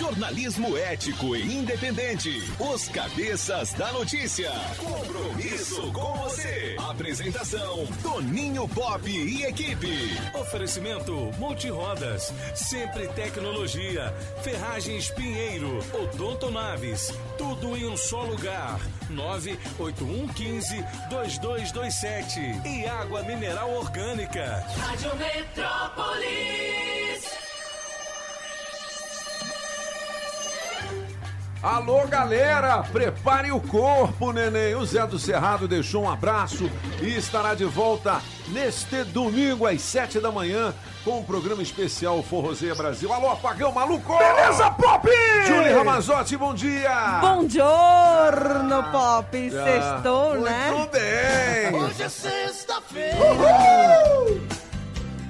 Jornalismo ético e independente. Os Cabeças da Notícia. Compromisso com você. Apresentação: Toninho Pop e equipe. Oferecimento Multirodas, Sempre Tecnologia, Ferragens Pinheiro, Odonto Naves, tudo em um só lugar. 98115 2227 e água mineral orgânica. Rádio Metrópolis. Alô, galera! Prepare o corpo, neném. O Zé do Cerrado deixou um abraço e estará de volta neste domingo às sete da manhã com o um programa especial Forrozeia Brasil. Alô, apagão maluco! Beleza, Pop! Julie Ramazotti, bom dia! Bom giorno, Pop! Sextou, Muito né? Muito bem! Hoje é sexta-feira.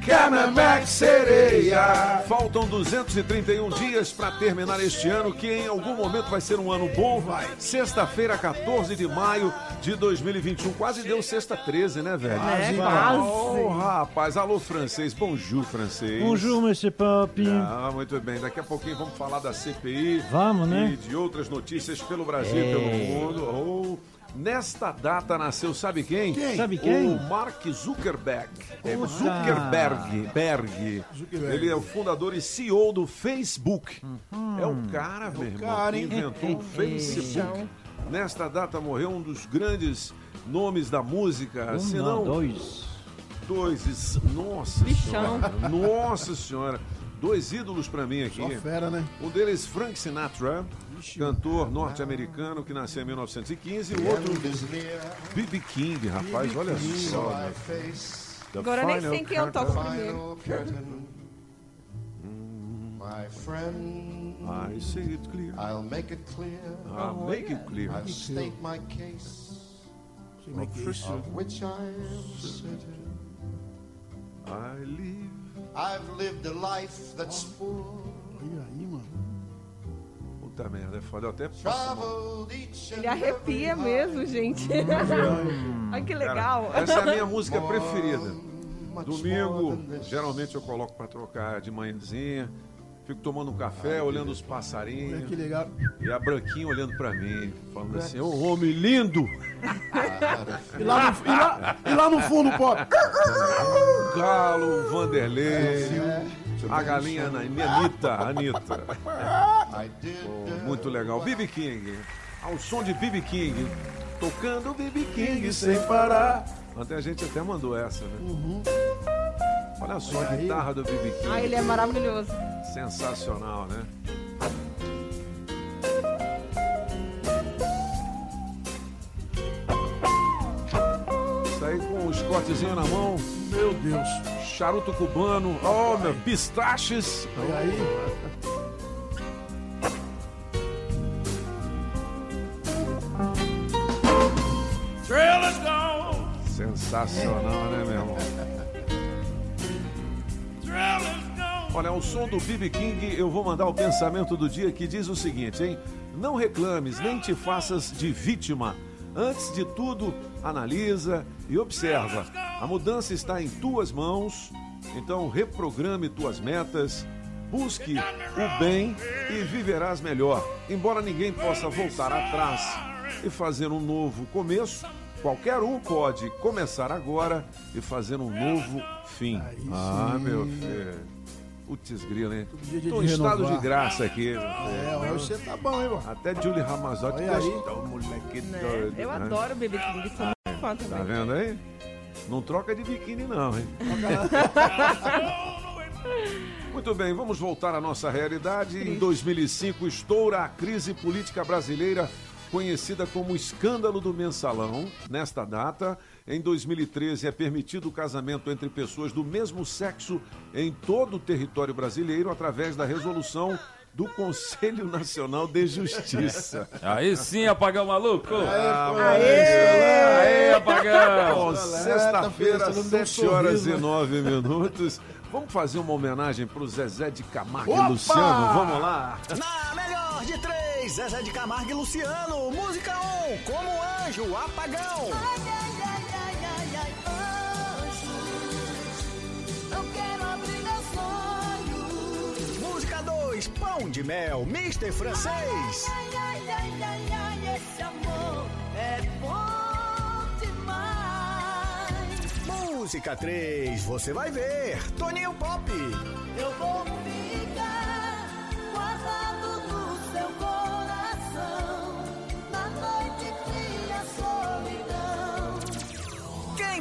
Canabac Sereia. Faltam 231 dias para terminar este ano, que em algum momento vai ser um ano bom. Vai. Sexta-feira, 14 de maio de 2021. Quase deu sexta 13, né, velho? É, quase. Oh, rapaz. Alô, francês. Bonjour, francês. Bonjour, Monsieur Pop. Ah, muito bem. Daqui a pouquinho vamos falar da CPI. Vamos, né? E de outras notícias pelo Brasil e pelo mundo. Oh. Nesta data nasceu, sabe quem? quem? Sabe quem? O Mark Zuckerberg. É Zuckerberg. Berg. Zuckerberg. Ele é o fundador e CEO do Facebook. Uhum. É o cara, é meu irmão, cara, que inventou o Facebook. Nesta data morreu um dos grandes nomes da música. Um, se não, dois. Dois. Nossa Bichão. senhora. Nossa senhora. Dois ídolos para mim aqui. Só fera, né? Um deles, Frank Sinatra, cantor norte-americano que nasceu em 1915, e o outro, B.B. King, rapaz, olha só. Né? Agora nem sei quem eu toco primeiro. My friend, I see it clear. I'll make it clear. I'll make it clear. I'll state my case, of which I am certain. I live. I've lived a life that's full. Puta merda, é foda. Eu até passo Ele arrepia mesmo, gente. Olha que legal. Cara, essa é a minha música preferida. Domingo, geralmente eu coloco pra trocar de manhãzinha. Fico tomando um café, olhando os passarinhos. que legal. E a Branquinha olhando pra mim, falando assim: Ô homem lindo! E lá no, e lá, e lá no fundo, Pop. O Galo, o Vanderlei, a galinha Ana- Anitta, Anitta. Pô, muito legal. BB King, ao som de BB King, tocando BB King sem parar. Até a gente até mandou essa, né? Olha só a guitarra do BB King. Ah, ele é maravilhoso. Sensacional, né? Isso aí com o escotezinho na mão, Meu Deus. Charuto cubano, oh, meu, pistaches. Olha aí. Sensacional, né, meu irmão? Olha, ao som do BB King, eu vou mandar o pensamento do dia que diz o seguinte, hein? Não reclames, nem te faças de vítima. Antes de tudo, analisa e observa. A mudança está em tuas mãos, então reprograme tuas metas, busque o bem e viverás melhor. Embora ninguém possa voltar atrás e fazer um novo começo, qualquer um pode começar agora e fazer um novo fim. Ah, meu filho. Putz, grila, hein? Tô em estado renovar. de graça aqui. É, hoje você tá bom, hein, mano? Até Julie Ramazotti gostou, moleque Né? doido. Eu né? adoro Baby King, sou muito fã Tá também. vendo aí? Não troca de biquíni não, hein? Muito bem, vamos voltar à nossa realidade. Em 2005 estoura a crise política brasileira, conhecida como escândalo do mensalão. Nesta data, em 2013 é permitido o casamento entre pessoas do mesmo sexo em todo o território brasileiro através da resolução do Conselho Nacional de Justiça. Aí sim, apagão maluco! Aê, apagão! Sexta-feira, festa, não deu um 7 horas sorriso, e né? 9 minutos. Vamos fazer uma homenagem pro Zezé de Camargo Opa! e Luciano. Vamos lá. Na melhor de três, Zezé de Camargo e Luciano. Música 1, um, como um anjo, apagão. Lua de Mel, Mr. Francês. Ai, ai, ai, ai, ai, esse amor é bom demais. Música 3, você vai ver. Toninho Pop. Eu vou ficar guardado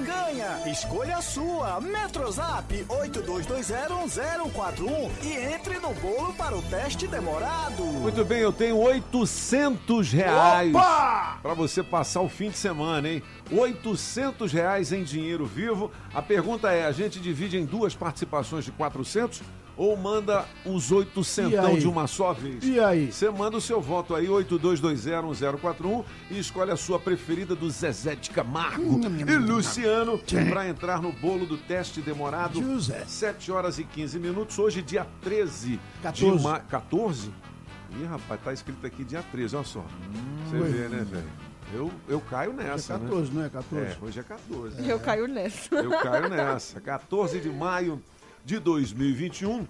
ganha? Escolha a sua. Metrozap 82201041 e entre no bolo para o teste demorado. Muito bem, eu tenho 800 reais para você passar o fim de semana, hein? 800 reais em dinheiro vivo. A pergunta é, a gente divide em duas participações de 400 ou manda os 800 aí? de uma só vez? E aí? Você manda o seu voto aí, 82201041 e escolhe a sua preferida do Zezé de Camargo e Luciano para entrar no bolo do teste demorado. José. 7 horas e 15 minutos, hoje dia 13 14. de maio. 14? Ih, rapaz, tá escrito aqui dia 13, olha só. Você vê, né, velho? Eu, eu caio É nessa, 14, né? não é 14? É, hoje é 14. Eu caio nessa. Eu caio nessa. 14 de maio de 2021.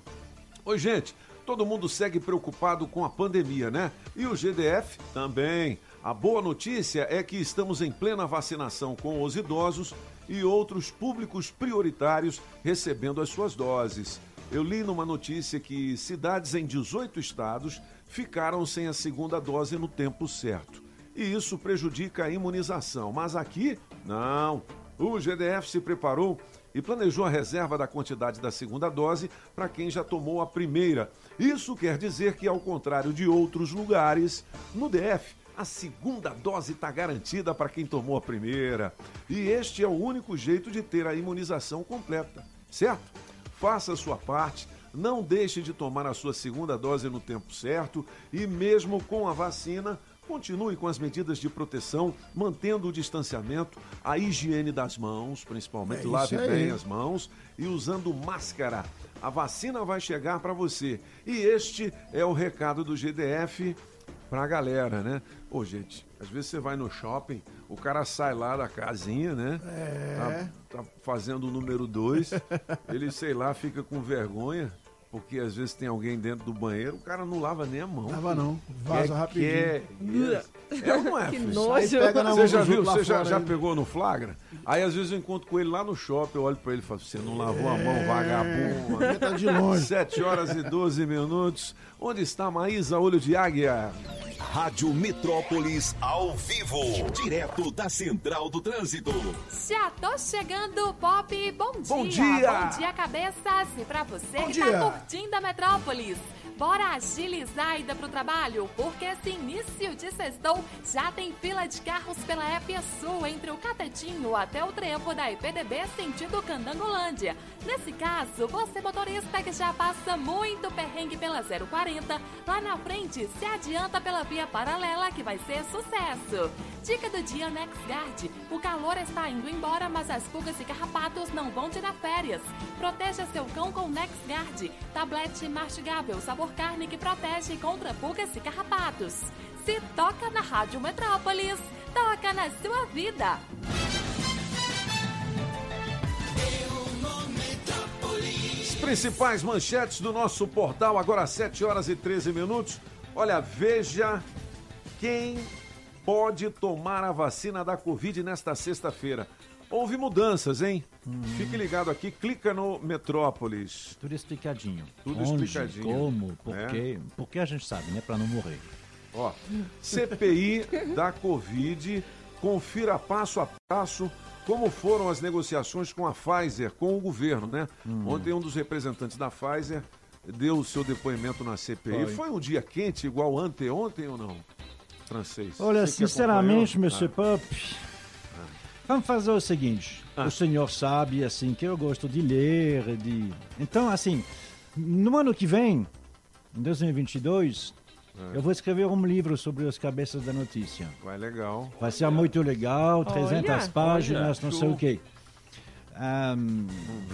Oi, gente. Todo mundo segue preocupado com a pandemia, né? E o GDF também. A boa notícia é que estamos em plena vacinação com os idosos e outros públicos prioritários recebendo as suas doses. Eu li numa notícia que cidades em 18 estados ficaram sem a segunda dose no tempo certo. E isso prejudica a imunização. Mas aqui, não. O GDF se preparou e planejou a reserva da quantidade da segunda dose para quem já tomou a primeira. Isso quer dizer que, ao contrário de outros lugares, no DF, a segunda dose está garantida para quem tomou a primeira. E este é o único jeito de ter a imunização completa, certo? Faça a sua parte, não deixe de tomar a sua segunda dose no tempo certo e, mesmo com a vacina, continue com as medidas de proteção, mantendo o distanciamento, a higiene das mãos, principalmente É lave bem as mãos e usando máscara. A vacina vai chegar para você. E este é o recado do GDF pra galera, né? Ô, gente, às vezes você vai no shopping, o cara sai lá da casinha, né? É. Tá, tá fazendo o número dois, ele, sei lá, fica com vergonha, porque às vezes tem alguém dentro do banheiro, o cara não lava nem a mão. Lava não, vaza É rapidinho. que É, é ou não é, Que nojo. Aí pega na Você já viu? Você já, já pegou no flagra? Aí às vezes eu encontro com ele lá no shopping, eu olho pra ele e falo, você não lavou a mão, vagabundo. Tá de longe. 7 horas e 12 minutos. Onde está Maísa Olho de Águia? Rádio Metrópolis ao vivo, direto da Central do Trânsito. Já tô chegando, Pop. Bom dia. Bom dia. Bom dia, cabeças. E pra você Bom que dia. tá curtindo a Metrópolis. Bora agilizar a ida pro trabalho, porque esse início de sextou já tem fila de carros pela EP Sul entre o Catetinho até o trevo da IPDB sentido Candangolândia. Nesse caso, você motorista que já passa muito perrengue pela 040, lá na frente se adianta pela via paralela que vai ser sucesso. Dica do dia NexGuard. O calor está indo embora, mas as pulgas e carrapatos não vão tirar férias. Proteja seu cão com NexGuard. Tablete mastigável, sabor carne que protege contra pulgas e carrapatos. Se toca na Rádio Metrópolis, toca na sua vida. Principais manchetes do nosso portal, agora às 7 horas e 13 minutos. Olha, veja quem pode tomar a vacina da Covid nesta sexta-feira. Houve mudanças, hein? Fique ligado aqui, clica no Metrópolis. Tudo explicadinho. Tudo Onde, explicadinho. Como, por É. quê? Porque a gente sabe, né? Pra não morrer. Ó, CPI da Covid, confira passo a passo como foram as negociações com a Pfizer, com o governo, né? Ontem um dos representantes da Pfizer deu o seu depoimento na CPI. Foi, Foi. um dia quente igual anteontem ou não? Francês. Olha, Você sinceramente? Monsieur Pop, vamos fazer o seguinte. Ah. O senhor sabe, assim, que eu gosto de ler, de... Então, assim, no ano que vem, em 2022, É. eu vou escrever um livro sobre as cabeças da notícia. Ah, vai legal. Vai ser muito legal, 300 Olha, páginas, não sei show. o quê. Ahm,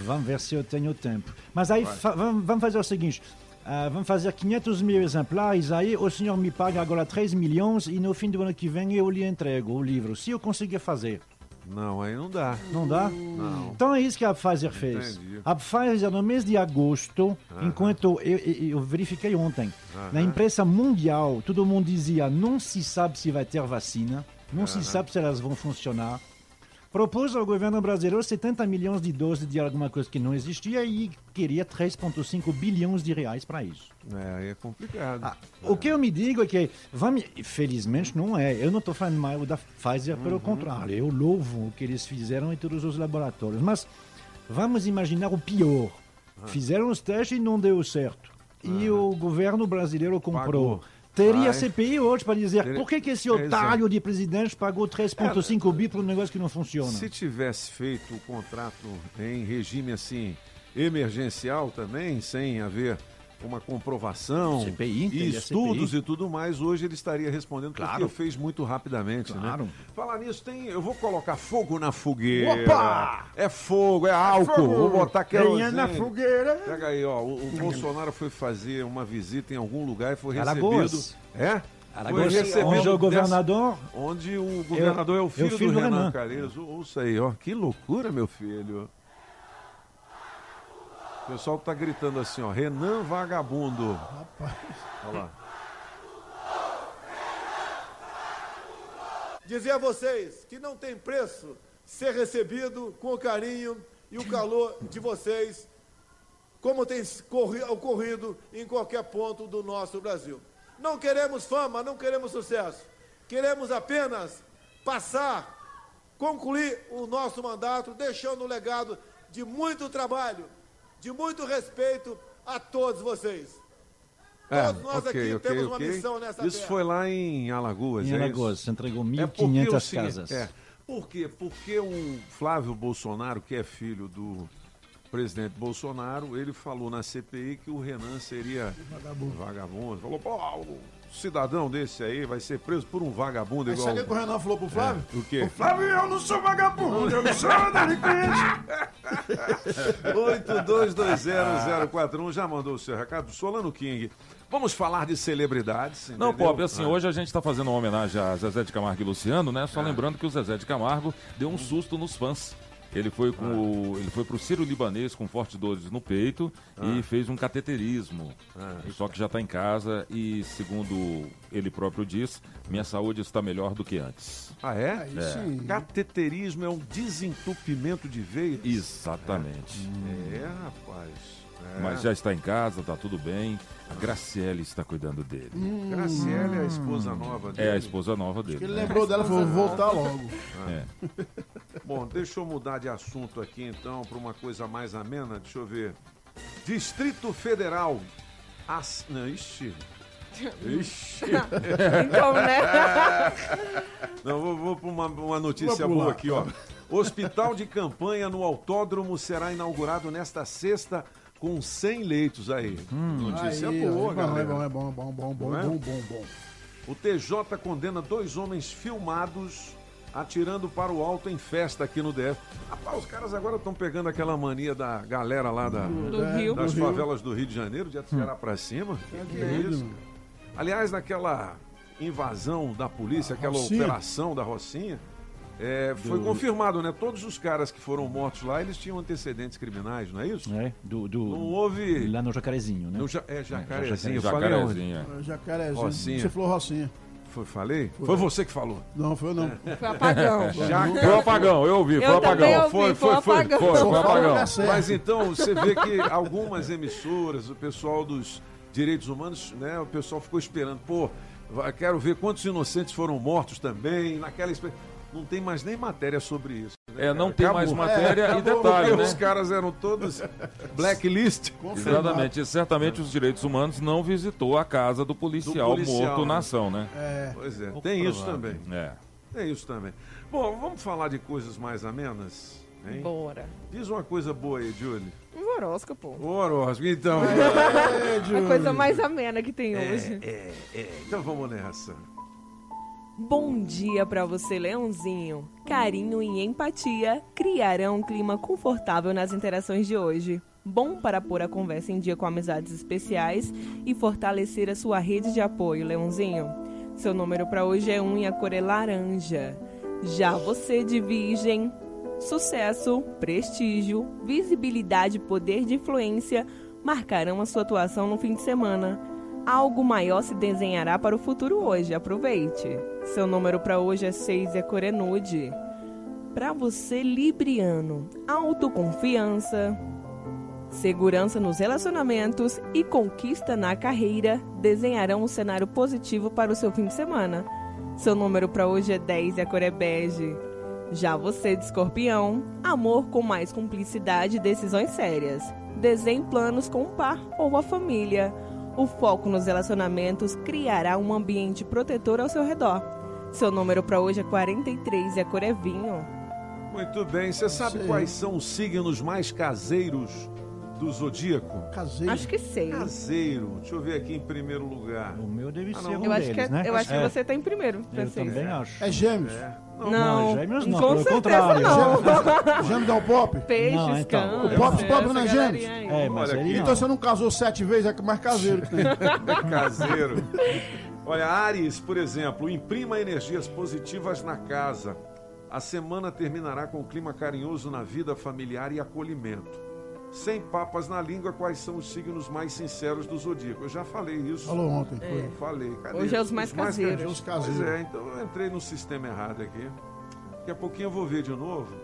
vamos ver se eu tenho tempo. Mas aí fa- vamos, vamos fazer o seguinte: ah, vamos fazer 500 mil exemplares. Aí o senhor me paga agora 3 milhões e no fim do ano que vem eu lhe entrego o livro, se eu conseguir fazer. Não, aí não dá. Não dá? Não. Então é isso que a Pfizer fez. Entendi. A Pfizer, no mês de agosto, Aham. enquanto eu, eu- verifiquei ontem, Aham. na imprensa mundial, todo mundo dizia não se sabe se vai ter vacina, não se sabe se elas vão funcionar. Propôs ao governo brasileiro 70 milhões de doses de alguma coisa que não existia e queria 3,5 bilhões de reais para isso. É, é complicado. O que eu me digo é que, vamos, felizmente não é, eu não estou falando mal da Pfizer, Uhum. pelo contrário, eu louvo o que eles fizeram em todos os laboratórios, mas vamos imaginar o pior. Ah. Fizeram os testes e não deu certo. E o governo brasileiro comprou. Pagou. Teria Vai. CPI hoje para dizer Teria- por que, que esse otário de presidente pagou 3,5 bi para um negócio que não funciona. Se tivesse feito o contrato em regime assim emergencial também, sem haver uma comprovação CPI, e estudos CPI. e tudo mais, hoje ele estaria respondendo Claro. porque fez muito rapidamente, Claro. né? Falar nisso, tem, eu vou colocar fogo na fogueira. Opa! É fogo, é álcool. fogo. Vou botar querosene. Na fogueira. Pega aí, ó. O, o Bolsonaro foi fazer uma visita em algum lugar e foi recebido. Alagoas. É? Alagoas, Foi recebido onde o dessa- governador Onde o governador é, o filho, filho do do Renan, Renan. Carezo. Ouça aí, ó. Que loucura, meu filho. O pessoal tá gritando assim, ó. Renan vagabundo. Olha lá. Dizer a vocês que não tem preço ser recebido com o carinho e o calor de vocês, como tem corri- ocorrido em qualquer ponto do nosso Brasil. Não queremos fama, não queremos sucesso. Queremos apenas passar, concluir o nosso mandato, deixando um legado de muito trabalho, de muito respeito a todos vocês. Todos nós É, ok, aqui ok, temos uma ok. missão nessa Isso terra. foi lá em Alagoas, Em é Alagoas, isso? entregou É porque 1.500 o seguinte- casas. É. Por quê? Porque o Flávio Bolsonaro, que é filho do presidente Bolsonaro, ele falou na CPI que o Renan seria Vagabundo. vagabundo. Falou, pô, cidadão desse aí vai ser preso por um vagabundo igual... sabe o que o Renan falou pro Flávio? É, o quê? O Flávio, eu não sou vagabundo, eu não sou delinquente. 82201041 já mandou o seu recado. Solano King. Vamos falar de celebridades. Não, entendeu? Pop, assim, Ah. hoje a gente tá fazendo uma homenagem a Zezé de Camargo e Luciano, né? Só lembrando que o Zezé de Camargo deu um susto nos fãs. Ele foi com o, ele foi pro Ciro Libanês com fortes dores no peito e fez um cateterismo. Só que já tá em casa e, segundo ele próprio diz, minha saúde está melhor do que antes. Ah, é? Sim. Cateterismo é um desentupimento de veias? Exatamente. É, rapaz. É. Mas já está em casa, tá tudo bem. A Graciele está cuidando dele. Graciela é a esposa nova dele. É a esposa nova dele. Ele né? lembrou dela e falou, vou voltar logo. É. Bom, deixa eu mudar de assunto aqui então para uma coisa mais amena. Deixa eu ver. Distrito Federal. As... Não, ixi. Ixi. Então, né? Não, vou, vou para uma, uma notícia boa aqui, ó. Hospital de campanha no autódromo será inaugurado nesta sexta com 100 leitos aí. Notícia Aí, boa, ó, é galera. bom, é bom, é bom, bom, bom, Não é? bom, bom, bom. O TJ condena dois homens filmados atirando para o alto em festa aqui no DF. Rapaz, os caras agora estão pegando aquela mania da galera lá da, Do Rio. das do Rio. favelas do Rio de Janeiro de atirar pra cima. Que, que é isso? mano. Aliás, naquela invasão da polícia, aquela Rocinha. operação da Rocinha, é, foi confirmado, né? Todos os caras que foram mortos lá, eles tinham antecedentes criminais, não é isso? É, do, do- Não houve. Lá no Jacarezinho, né? No ja- é jacarezinho. falei Jacarezinho. é. Jacarezinho. Rocinha. Você falou Rocinha. Foi, falei? Foi. você que falou. Não, foi eu não. Foi apagão. Jaca- Foi o apagão, eu ouvi, foi o Eu apagão. ouvi, Foi, foi, foi, foi, apagão. Foi, foi apagão. é. Mas então você vê que algumas emissoras, o pessoal dos direitos humanos, né, o pessoal ficou esperando, pô, quero ver quantos inocentes foram mortos também, naquela espe- não tem mais nem matéria sobre isso. né, É, não cara? tem Acabou. mais matéria e acabou, detalhe, Porque né? os caras eram todos blacklist. Exatamente, e certamente os direitos humanos não visitou a casa do policial, Do policial, morto né? na ação, né? É, Pois é, tem isso também. É. Tem isso também. Bom, vamos falar de coisas mais amenas? Hein? Bora. Diz uma coisa boa aí, Julie. Um horóscopo. Ô, Horóscopo, então. A coisa mais amena que tem hoje. É, é. Então vamos nessa. Bom dia para você, Leãozinho. Carinho e empatia criarão um clima confortável nas interações de hoje. Bom para pôr a conversa em dia com amizades especiais e fortalecer a sua rede de apoio, Leãozinho. Seu número para hoje é 1 e a cor é laranja. Já você de Virgem, sucesso, prestígio, visibilidade e poder de influência marcarão a sua atuação no fim de semana. Algo maior se desenhará para o futuro hoje, aproveite. Seu número para hoje é 6 e é nude. Para você, Libriano, autoconfiança, segurança nos relacionamentos e conquista na carreira desenharão um cenário positivo para o seu fim de semana. Seu número para hoje é 10 e a cor é bege. Já você de escorpião, amor com mais cumplicidade e decisões sérias. Desenhe planos com o par ou a família. O foco nos relacionamentos criará um ambiente protetor ao seu redor. Seu número para hoje é 43 e a cor é vinho. Muito bem, você sabe quais são os signos mais caseiros do zodíaco? Caseiro. Acho que sei. Caseiro. Deixa eu ver aqui em primeiro lugar. O meu deve Ah, ser não. um Eu acho deles, que, é- né? eu acho que É, você tá em primeiro, Eu francês. também acho. É gêmeos. É. Não, Não, gêmeos não, com pelo certeza contrário. não. Gêmeos dá um pop? Peixes, Não, então. O pop- pop não é gêmeos? É, mas Olha ele. Então você não casou sete vezes, é mais caseiro que tem. Caseiro. Olha, Ares, por exemplo, imprima energias positivas na casa. A semana terminará com um clima carinhoso na vida familiar e acolhimento. Sem papas na língua, quais são os signos mais sinceros do zodíaco? Eu já falei isso. Falou ontem. Foi. É. Falei. Cadê? Hoje é os mais caseiros. Os Pois caseiros. é, então eu entrei no sistema errado aqui. Daqui a pouquinho eu vou ver de novo.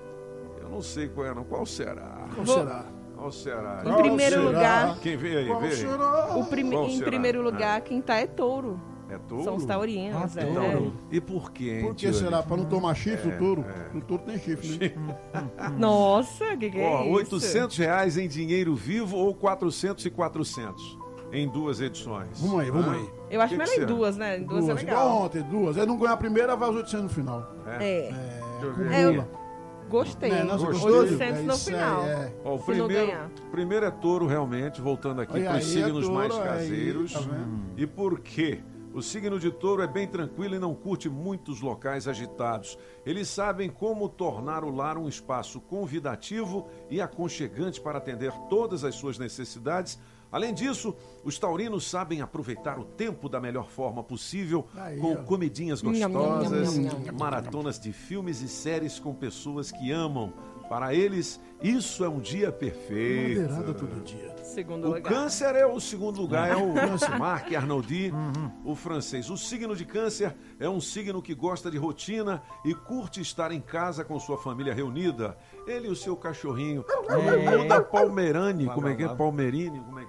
Eu não sei qual é, não. Qual será? Qual Vou- será? Qual será? Em primeiro será? lugar, Quem vem aí? Qual Vem aí. será? o prime- em será? primeiro Ah. lugar, quem tá é touro. É touro? São os taurinos. Ah, é. touro. E por quê, hein, Por que será? Pra não tomar chifre É, o touro? é. O touro tem chifre, né? Nossa, que que é Ó, isso? 800 reais em dinheiro vivo ou 400 e 400 em duas edições. Vamos aí, vamos Ah, aí. Eu acho Que melhor que em duas, né? Em duas, Duas, é igual legal. ontem, duas. Aí não ganhar a primeira, vai os 800 no final. É, É, acumula. gostei. Né, nossa, Gostei. gostou? 800 É no aí, final. é. Ó, o primeiro, ganhar. primeiro é touro, realmente, voltando aqui para os aí, signos é touro, mais aí, caseiros. tá vendo? E por quê? O signo de touro é bem tranquilo e não curte muitos locais agitados. Eles sabem como tornar o lar um espaço convidativo e aconchegante para atender todas as suas necessidades. Além disso, os taurinos sabem aproveitar o tempo da melhor forma possível, Aí, com ó. comidinhas gostosas, nham, nham, nham. maratonas de filmes e séries com pessoas que amam. Para eles, isso é um dia perfeito. Madeirada todo dia. Segundo O lugar. câncer é o segundo lugar, é o Marc Arnoldi, o francês. O signo de câncer é um signo que gosta de rotina e curte estar em casa com sua família reunida. Ele e o seu cachorrinho. Lulu da Palmerani, como é que é? É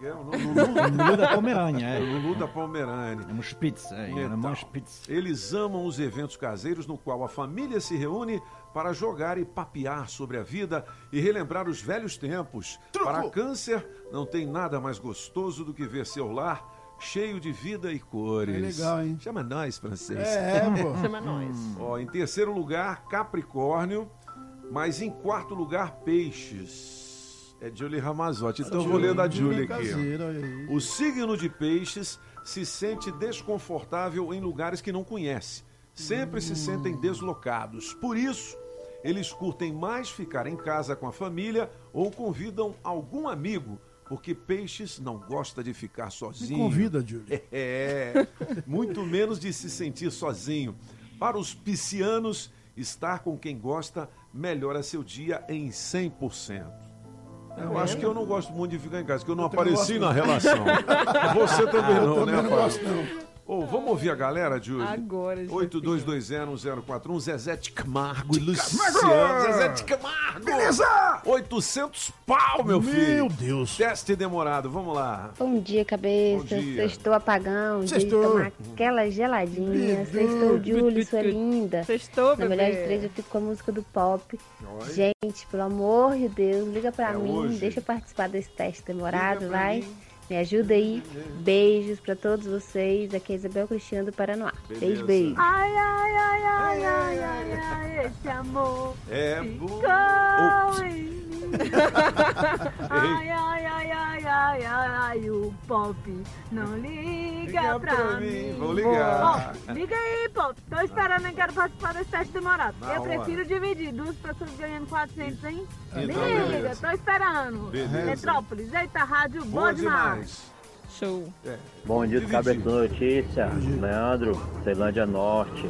que é? o nome? Lulu, da Pomerânia, é. Lulu da Palmerani. É um Spitz, é, é Então, um Spitz. Eles amam os eventos caseiros no qual a família se reúne para jogar e papear sobre a vida e relembrar os velhos tempos. Para câncer, não tem nada mais gostoso do que ver seu lar cheio de vida e cores. É legal, hein? Chama nós, francês. É, pô. Chama nós. Ó, em terceiro lugar, Capricórnio, mas em quarto lugar, Peixes. É Julie Ramazotti. Então eu vou ler da Julie aqui. ó. O signo de peixes se sente desconfortável em lugares que não conhece. Sempre se sentem deslocados. Por isso, eles curtem mais ficar em casa com a família ou convidam algum amigo, porque peixes não gosta de ficar Me sozinho. convida, Júlio. É, muito menos de se sentir sozinho. Para os piscianos, estar com quem gosta melhora seu dia em 100%. Eu acho que eu não gosto muito de ficar em casa, que eu não Eu apareci na relação. Você também Eu não, também né, não gosto, não. Ô, vamos ouvir a galera, Júlio? Agora, gente. 82201041, Zezé de Camargo e Luciano. Zezé de Camargo! Beleza! 800 pau, meu filho! Meu Deus. Teste demorado, vamos lá. Bom dia, cabeça. Bom dia. Sextou apagão, Sextou. aquela geladinha. Sextou, Júlio, sua linda. Sextou, Na bebê. melhor de três, eu fico com a música do pop. Oi. Gente, pelo amor de Deus, liga pra É mim. hoje. Deixa eu participar desse teste demorado, Liga pra vai. Me ajuda aí. Beijos pra todos vocês. Aqui é Isabel Cristiano do Paraná. Beijo, beijo. Ai, ai, ai, ai, ai, ai, ai, esse amor É ficou bom. em mim. Ai, ai, ai, ai, ai, ai, ai, o pop não liga, Liga pra, pra mim. mim, vou ligar. Ó, liga aí, pop. Tô esperando, eu quero participar desse teste demorado. Na eu hora. prefiro dividir duas pessoas ganhando 400, hein? Então, liga, beleza. tô esperando. Beleza. Metrópolis, eita, rádio, boa, Boa demais. demais. Show. É. Bom dia do da Notícia, Leandro, Ceilândia Norte.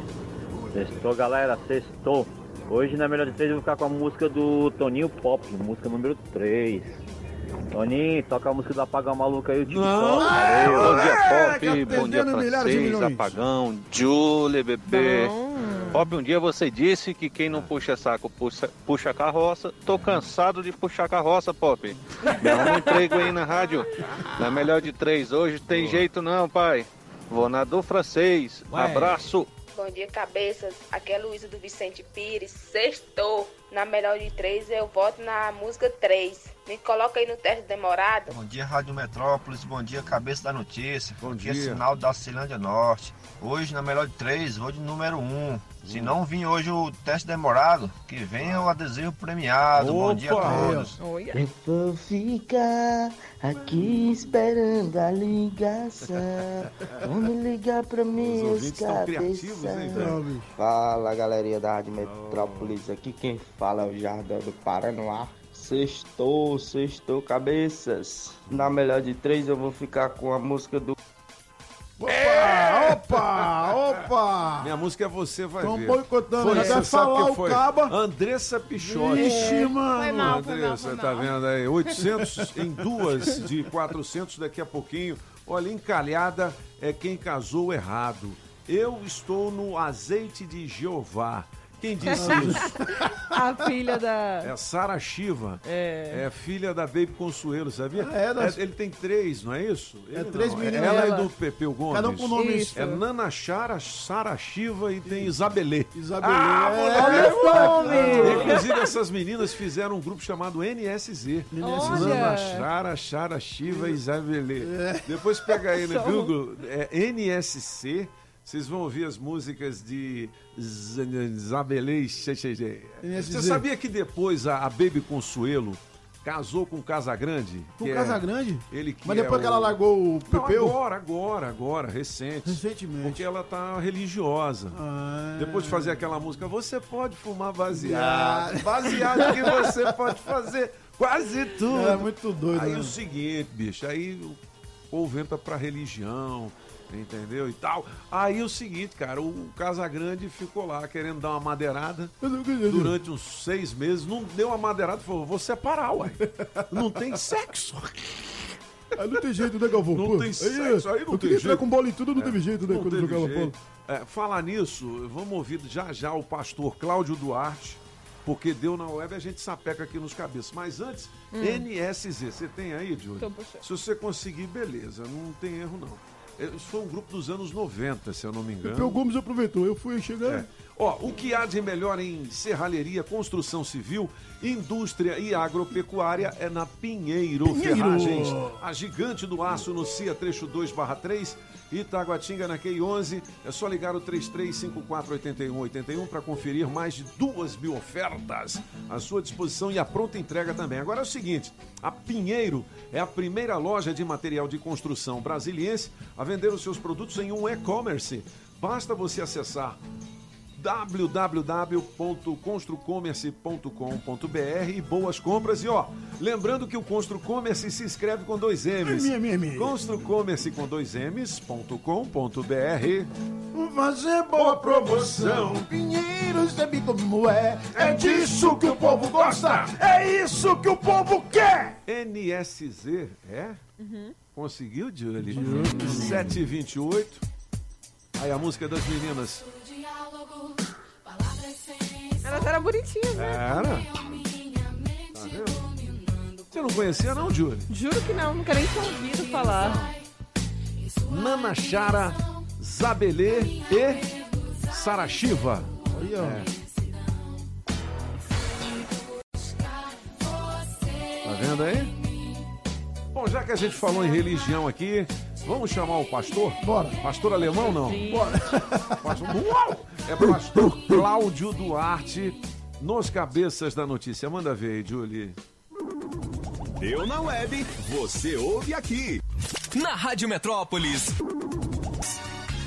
Sextou, galera, sextou. Hoje na melhor de três eu vou ficar com a música do Toninho Pop, música número 3. Toninho, toca a música do Apagão Maluco aí, o TikTok. Valeu. Bom dia, É, Pop. Bom dia milhões. Apagão, Julie, bebê. Pop, um dia você disse que quem não puxa saco puxa, puxa carroça. Tô cansado de puxar carroça, Pop. Me arruma um emprego aí na rádio. Na melhor de três. Hoje tem jeito não, pai. Vou na do francês. Ué. Abraço. Bom dia, cabeças. Aqui é Luísa do Vicente Pires. Sextou. Na melhor de três, eu voto na música 3. Me coloca aí no teste demorado. Bom dia, Rádio Metrópolis. Bom dia, Cabeça da Notícia. Bom é dia. sinal da Cilândia Norte. Hoje, na melhor de três, vou de número um. Se não vir hoje o teste demorado, que venha o adesivo premiado. Bom dia a todos. Eu vou ficar aqui esperando a ligação. Vamos ligar pra mim, os hein? Fala, galerinha da Rádio Metrópolis. Aqui quem fala é o Jardel do Paranoá. Sextou, sextou, cabeças. Na melhor de três, eu vou ficar com a música do. Opa, opa, opa. Minha música é Você Vai Tão Ver. boicotando, Foi, já você deve sabe falar que o caba. Andressa Pichotti. Ixi, mano. Foi mal, foi mal, Andressa, foi tá mal. vendo aí? 800 em duas de 400 daqui a pouquinho. Olha, encalhada é quem casou errado. Eu estou no azeite de Jeová. Quem disse isso? A filha da. É Sara Shiva. É. É filha da Baby Consuelo, sabia? É, das- ele tem três, não é isso? É Ele três não, meninas. Ela é Ela- do Pepeu Gomes. Cada um com nome Isso. É Nana Chara, Sara Shiva e tem Isabelê. Isabelê. Ah, É, olha o! Inclusive, essas meninas fizeram um grupo chamado NSZ. Olha! Nana Chara, Chara Shiva e Isabelê. É. Depois pega aí no. Google, é NSC. Vocês vão ouvir as músicas de Z- Isabelê Xexexê. NSZ. Você sabia que depois a, a Baby Consuelo casou com o Casagrande? Com Que é- Casagrande? Ele que Mas depois é que ela o- largou o Não, Pepeu? agora, agora, agora, recente. Recentemente. Porque ela tá religiosa. Ah. Depois de fazer aquela música, você pode fumar baseado. Baseado que você pode fazer quase tudo. É muito doido. Aí né? o seguinte, bicho, aí o povo entra pra religião, entendeu? E tal. Aí o seguinte, cara, o Casagrande ficou lá querendo dar uma madeirada durante uns seis meses. Não deu uma madeirada e falou: vou separar, uai. Não tem sexo. Aí não tem jeito, né, Galvão? Não Pô, tem sexo, aí não Eu tem queria entrar jeito. com bola e tudo, não teve jeito, né, Não quando jogava bola. jeito. É, falar nisso, vamos ouvir já já o pastor Cláudio Duarte, porque deu na web a gente sapeca aqui nos cabeças. Mas antes, Hum. NSZ, você tem aí, Júlio? Se você conseguir, beleza, não tem erro não. Isso foi um grupo dos anos 90, se eu não me engano. Pepeu Gomes aproveitou, eu fui chegar. É. Ó, o que há de melhor em serralheria, construção civil, indústria e agropecuária é na Pinheiro, Pinheiro. Ferragens. A gigante do aço no CIA trecho 2/3, Itaguatinga na QI 11. É só ligar o 33548181 para conferir mais de duas mil ofertas à sua disposição e a pronta entrega também. Agora é o seguinte, a Pinheiro é a primeira loja de material de construção brasiliense a vender os seus produtos em um e-commerce. Basta você acessar www.construcommerce.com.br e boas compras. E ó, lembrando que o Construcommerce se inscreve com dois M's. minha, minha, minha. Construcommerce com dois M's.com.br. Fazer boa promoção. Pinheiro, sabe como é? É disso que o povo gosta. É isso que o povo quer. NSZ, é? Uhum. Conseguiu, Julie? 728. Aí a música das meninas. Elas eram bonitinhas, né? Era? Tá vendo? Você não conhecia não, Julie? Juro que não, nunca nem tinha ouvido falar. Nana Chara, Zabelê e Sarashiva. Olha, ó. É. Tá vendo aí? Bom, já que a gente falou em religião aqui, vamos chamar o pastor? Bora. Pastor alemão, não? Bora. Pastor... Uau! É pastor Cláudio Duarte, nos cabeças da notícia. Manda ver aí, Julie. Deu na web, você ouve aqui. Na Rádio Metrópolis.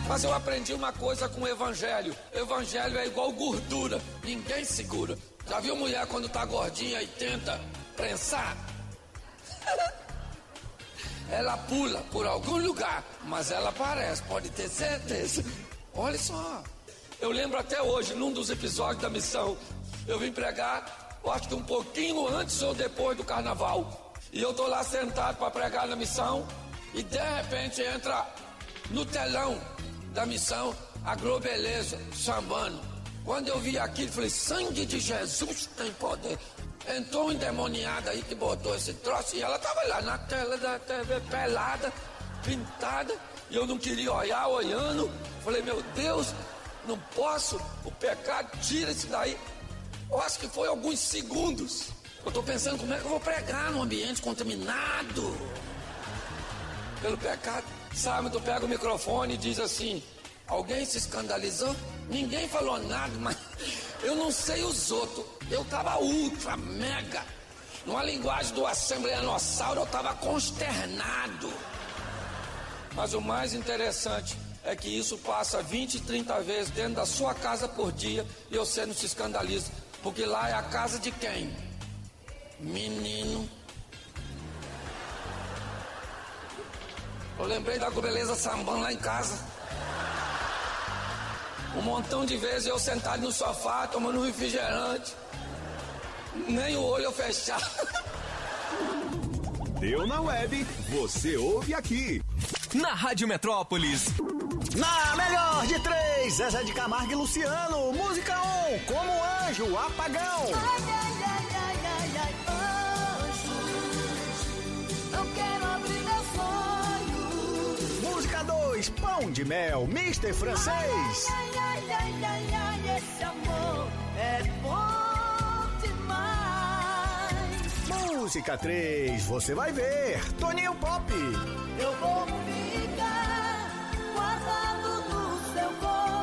Mas eu aprendi uma coisa com o evangelho. Evangelho é igual gordura, ninguém segura. Já viu mulher quando tá gordinha e tenta prensar? Ela pula por algum lugar, mas ela aparece, pode ter certeza. Olha só. Eu lembro até hoje, num dos episódios da missão, eu vim pregar, eu acho que um pouquinho antes ou depois do carnaval. E eu tô lá sentado para pregar na missão, e de repente entra no telão da missão a Globeleza sambando. Quando eu vi aquilo, falei: sangue de Jesus tem poder. Entrou um endemoniada aí que botou esse troço e ela tava lá na tela da TV pelada, pintada, e eu não queria olhar, olhando. Falei: meu Deus, não posso, o pecado tira isso daí. Eu acho que foi alguns segundos. Eu tô pensando como é que eu vou pregar num ambiente contaminado pelo pecado. Sabe, tu pega o microfone e diz assim: alguém se escandalizou? Ninguém falou nada, mas eu não sei os outros. Eu tava ultra, mega. Numa linguagem do Assembleanossauro, eu tava consternado. Mas o mais interessante é que isso passa 20, 30 vezes dentro da sua casa por dia e você não se escandaliza. Porque lá é a casa de quem? Menino. Eu lembrei da beleza sambando lá em casa. Um montão de vezes eu sentado no sofá, tomando um refrigerante. Nem o olho eu fechar. Deu na web, você ouve aqui. Na Rádio Metrópolis. Na melhor de três, Zezé de Camargo e Luciano. Música 1, um, como anjo, apagão. Ai, 2, pão de mel, Mister Francês. Ai, ai, ai, ai, ai, esse amor é bom demais. Música 3, você vai ver, Toninho Pop. Eu vou ficar guardado no seu coração.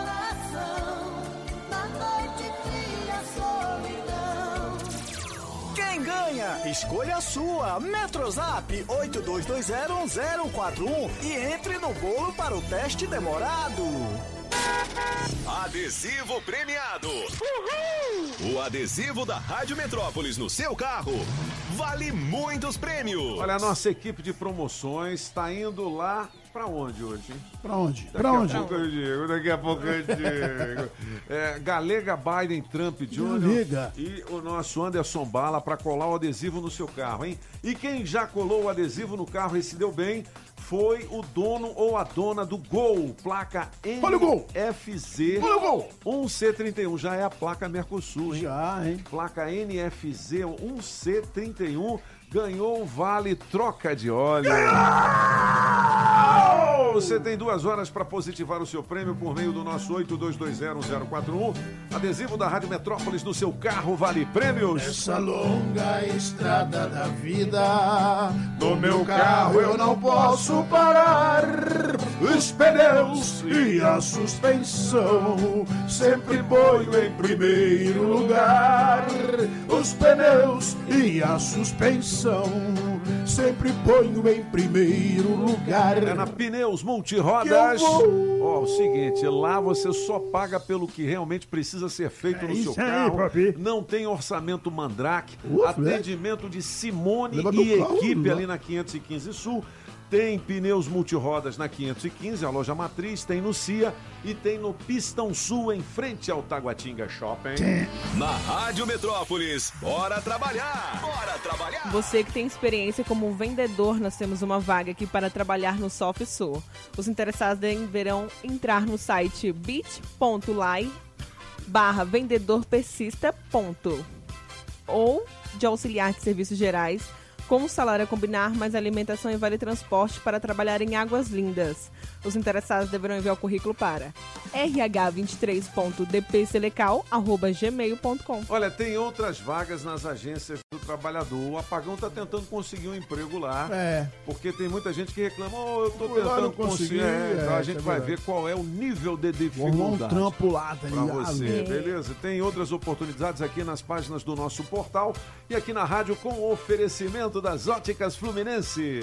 Ganha? Escolha a sua. Metrozap 82201041 e entre no bolo para o teste demorado. Adesivo premiado. O adesivo da Rádio Metrópolis no seu carro vale muitos prêmios. Olha, a nossa equipe de promoções está indo lá pra onde hoje, hein? Pra onde? Daqui Pra a onde? pouco eu digo, daqui a pouco eu digo. É, Galega Biden Trump Jr. E o nosso Anderson Bala para colar o adesivo no seu carro, hein? E quem já colou o adesivo no carro e se deu bem foi o dono ou a dona do Gol, placa. NFZ Olha o Gol. 1C31, já é a placa Mercosul, hein? Já, hein? Placa NFZ 1C31 ganhou um vale troca de óleo. Você tem duas horas para positivar o seu prêmio por meio do nosso 82201041. Adesivo da Rádio Metrópolis no seu carro vale prêmios. Essa longa estrada da vida, no meu carro eu não posso parar. Os pneus e a suspensão sempre ponho em primeiro lugar. Os pneus e a suspensão sempre ponho em primeiro lugar. É na Pneus Multirodas. Ó, o seguinte, lá você só paga pelo que realmente precisa ser feito É no seu aí, carro. Não tem orçamento mandrake. Ufa, atendimento de Simone Leva e carro, equipe né? ali na 515 Sul. Tem pneus multirodas na 515, a loja matriz, tem no CIA e tem no Pistão Sul, em frente ao Taguatinga Shopping. Na Rádio Metrópolis, bora trabalhar! Bora trabalhar! Você que tem experiência como vendedor, nós temos uma vaga aqui para trabalhar no SoftSul. Os interessados deverão entrar no site bit.ly barra vendedor persista ponto. ou de auxiliar de serviços gerais, com o salário a combinar, mais alimentação e vale transporte para trabalhar em Águas Lindas. Os interessados deverão enviar o currículo para rh23.dpcelecal.gmail.com Olha, tem outras vagas nas agências do trabalhador. O Apagão tá tentando conseguir um emprego lá. É. Porque tem muita gente que reclama, oh, eu tô lá, tentando conseguir. É, então é, a gente é vai ver qual é o nível de arrumar um dificuldade. trampo lá, tá Pra ligado? você, É. beleza? Tem outras oportunidades aqui nas páginas do nosso portal e aqui na rádio com o oferecimento das óticas Fluminense.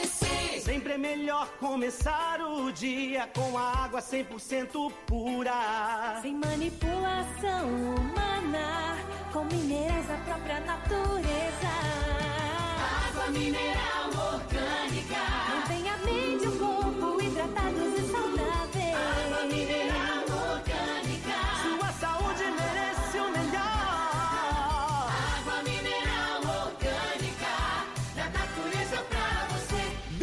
Sempre é melhor começar o dia com a água 100% pura. Sem manipulação humana, com minerais da própria natureza. Água mineral orgânica. Mantém a mente e o corpo hidratados e saudáveis. Água mineral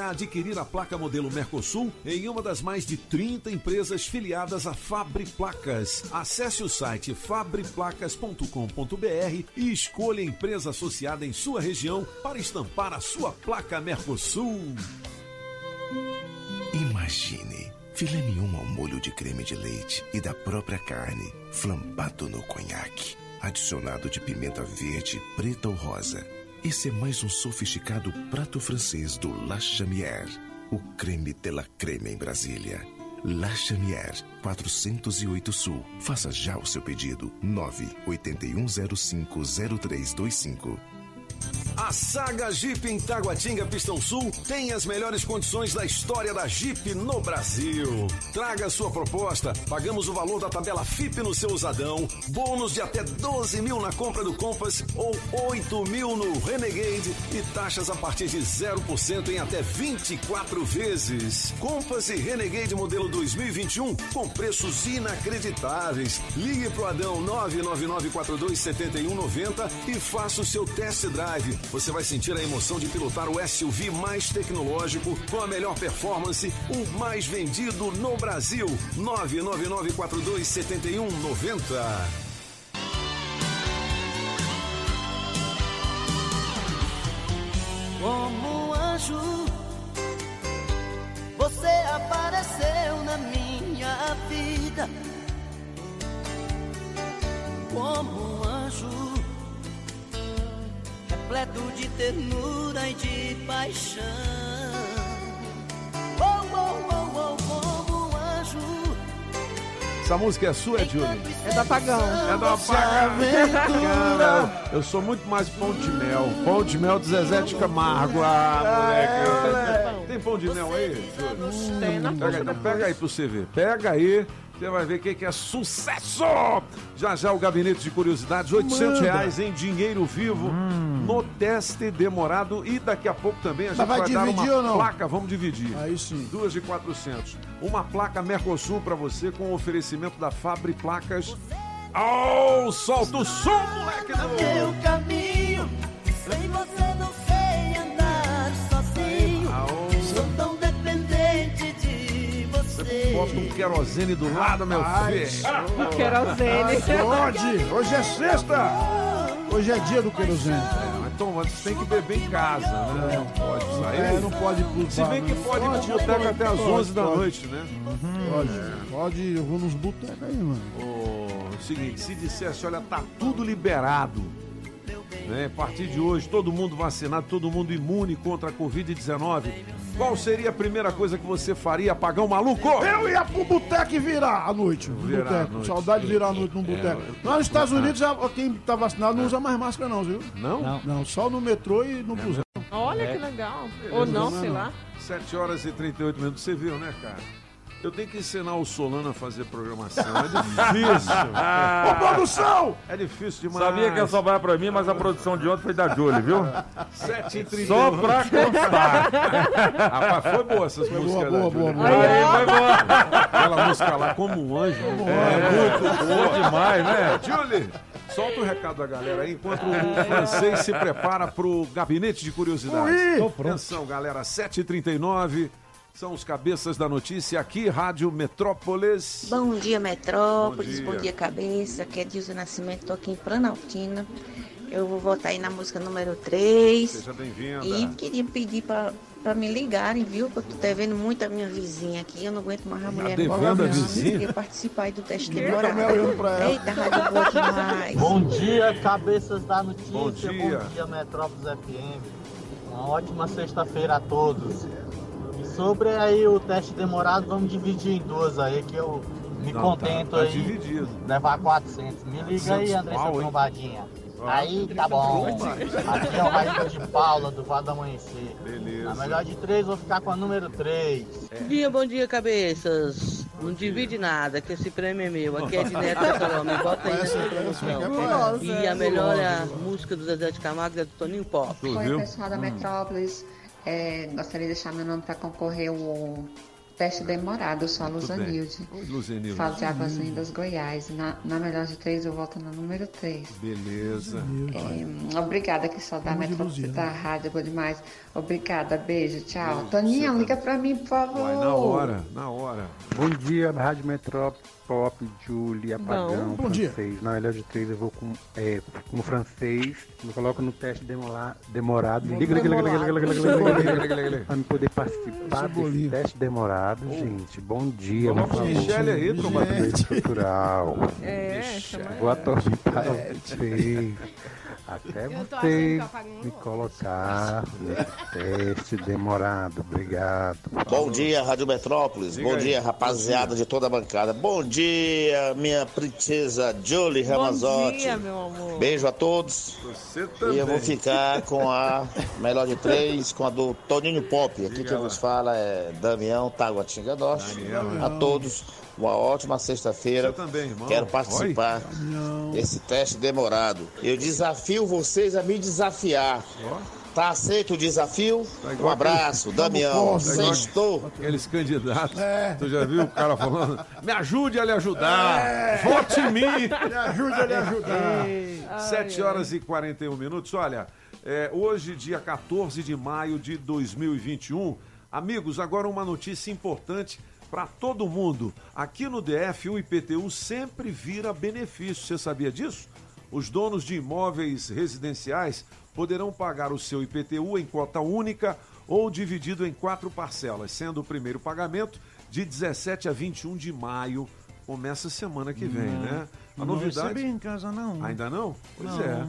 adquirir a placa modelo Mercosul em uma das mais de 30 empresas filiadas à Fabre Placas. Acesse o site fabreplacas.com.br e escolha a empresa associada em sua região para estampar a sua placa Mercosul. Imagine filé mignon ao molho de creme de leite e da própria carne, flambado no conhaque, adicionado de pimenta verde, preta ou rosa. Esse é mais um sofisticado prato francês do La Chamière, o creme de la creme em Brasília. La Chamière, 408 Sul. Faça já o seu pedido. 981050325. A saga Jeep em Taguatinga Pistão Sul tem as melhores condições da história da Jeep no Brasil. Traga sua proposta, pagamos o valor da tabela FIP no seu usadão, bônus de até 12 mil na compra do Compass ou 8 mil no Renegade e taxas a partir de 0% em até 24 vezes. Compass e Renegade modelo 2021 com preços inacreditáveis. Ligue pro Adão 999427190 e faça o seu test drive. Você vai sentir a emoção de pilotar o SUV mais tecnológico, com a melhor performance, o mais vendido no Brasil. 999427190. Como um anjo, você apareceu na minha vida. Como repleto de ternura e de paixão. Oh, oh, oh, oh, como um anjo. Essa música é sua, Julie? É da Pagão. É da. Cara, eu sou muito mais pão de mel. Pão de mel do Zezé de Camargo. Ah, moleque. Tem pão de mel aí, Júlio? Tem na Pega, pega aí pra você ver. Pega aí. Você vai ver o que que é sucesso! Já já o gabinete de curiosidades, 800 Manda. reais em dinheiro vivo no teste demorado e daqui a pouco também a gente Mas vai vai, dar dividir uma ou não? placa, vamos dividir. Aí sim. Duas de 400. Uma placa Mercosul pra você com oferecimento da Fabre Placas. Oh, solta o som, moleque! Meu caminho, sem você não sei andar sozinho. Sou tão dependente de você. Bota um querosene do lado, meu filho. Querosene. Ai, pode. Hoje é sexta. Hoje é dia do querosene. Então você tem que beber em casa, né? Não pode sair. É, não pode ir pro Se bem que né? pode ir boteco pode, até as pode, 11 da noite, né? Pode, pode, eu vou nos botecos aí, mano. O seguinte, se dissesse, olha, tá tudo liberado. Né? A partir de hoje, todo mundo vacinado, todo mundo imune contra a Covid-19. Qual seria a primeira coisa que você faria, pagão maluco? Eu ia pro boteco e virar à noite. no Virar à noite. Saudade de virar à noite num boteco. eu- Lá nos Estados Unidos, já, quem tá vacinado não usa mais máscara, não, viu? Não? Não, só no metrô e no busão. Olha É. que legal. Ou não, sei lá. 7 horas e 38 minutos, você viu, né, cara? Eu tenho que ensinar o Solano a fazer programação. É difícil. Ô, produção! É difícil demais. Sabia que ia sobrar pra mim, mas a produção de ontem foi da Julie, viu? 7h31. Só pra constar. Rapaz, foi boa essas músicas. boa, da boa, Julie. boa. Aí, foi boa. Aquela música lá, como um anjo. É, muito boa demais, né? Julie, solta o recado da galera aí, enquanto o francês se prepara pro gabinete de curiosidades. Ui! Tô pronto. Atenção, galera, 7h39. São os cabeças da notícia aqui, Rádio Metrópolis. Bom dia, Metrópolis. Bom Bom dia. dia, cabeça. Aqui é Dilson Nascimento, tô aqui em Planaltina. Eu vou votar aí na música número 3. Seja bem-vinda. E queria pedir pra, pra me ligarem, viu? Que eu tô devendo muito a minha vizinha aqui. Eu não aguento mais a mulher devendo a vizinha? Queria participar aí do teste Eu pra ela. Eita, rádio boa demais. Bom dia, cabeças da notícia. Bom dia. Metrópolis FM. Uma ótima sexta-feira a todos. Sobre aí o teste demorado, vamos dividir em duas aí, que eu me Não, contento tá, tá aí. dividido. Levar 400. Me liga aí, 400 Andressa pau? Trombadinha. Ah. Aí tá bom. Aqui é o Raíssa de Paula, do Vado do Amanhecer. Beleza. Na melhor de três, vou ficar com a número 3. É. Dia, bom dia, cabeças. Não divide nada, que esse prêmio é meu. Aqui é de Neto Cataró, me bota aí nessa introdução. E a melhor é a música do Zezé de Camargo é do Toninho Pop. Oi, pessoal da Metrópolis. É, gostaria de deixar meu nome para concorrer ao teste demorado. Eu sou a. Luzanilde. Oi, Luzenilde. Falo de Águas Lindas, Goiás. Na, na melhor de três, eu volto na número 3. Beleza. É, obrigada que só da Metrópolis da Rádio, boa demais. Obrigada, beijo, tchau. Toninha, liga pra mim, por favor. Vai na hora, na hora. Bom dia, Rádio Metrópole, Pop, Julie, Apagão, Bom francês. Dia. Na melhor de três eu vou com, é, com francês. Me coloco no teste demolar, demorado. Pra me poder participar é desse teste demorado, gente. Bom dia, meu favor. Michele aí, Tromba. Cultural. É, Vou atormentar vocês. Até Eu tô achando você me colocar nesse teste demorado. Obrigado. Bom dia, Rádio Metrópolis. Diga Bom aí. dia, rapaziada de toda a bancada. Bom dia, minha princesa Julie Ramazotti. dia, meu amor. Beijo a todos. Você E eu vou também. ficar com a melhor de três, com a do Toninho Pop. Aqui quem nos fala é Damião Taguatinga Norte. A todos, uma ótima sexta-feira. Você também, irmão. Quero participar desse teste demorado. Eu desafio vocês a me desafiar. Tá aceito o desafio? Um igual abraço, aquele- Damião. Tá Sextou. Aqueles candidatos. É. Tu já viu o cara falando? Me ajude a lhe ajudar! Vote em mim! Me ajude a lhe ajudar. 7 horas e 41 minutos. Olha, é, hoje, dia 14 de maio de 2021. Amigos, agora uma notícia importante para todo mundo. Aqui no DF, o IPTU sempre vira benefício. Você sabia disso? Os donos de imóveis residenciais poderão pagar o seu IPTU em cota única ou dividido em quatro parcelas, sendo o primeiro pagamento de 17 a 21 de maio. Começa semana que vem, Não, né? A não novidade. recebi em casa, não. Ainda não? Pois Não. é.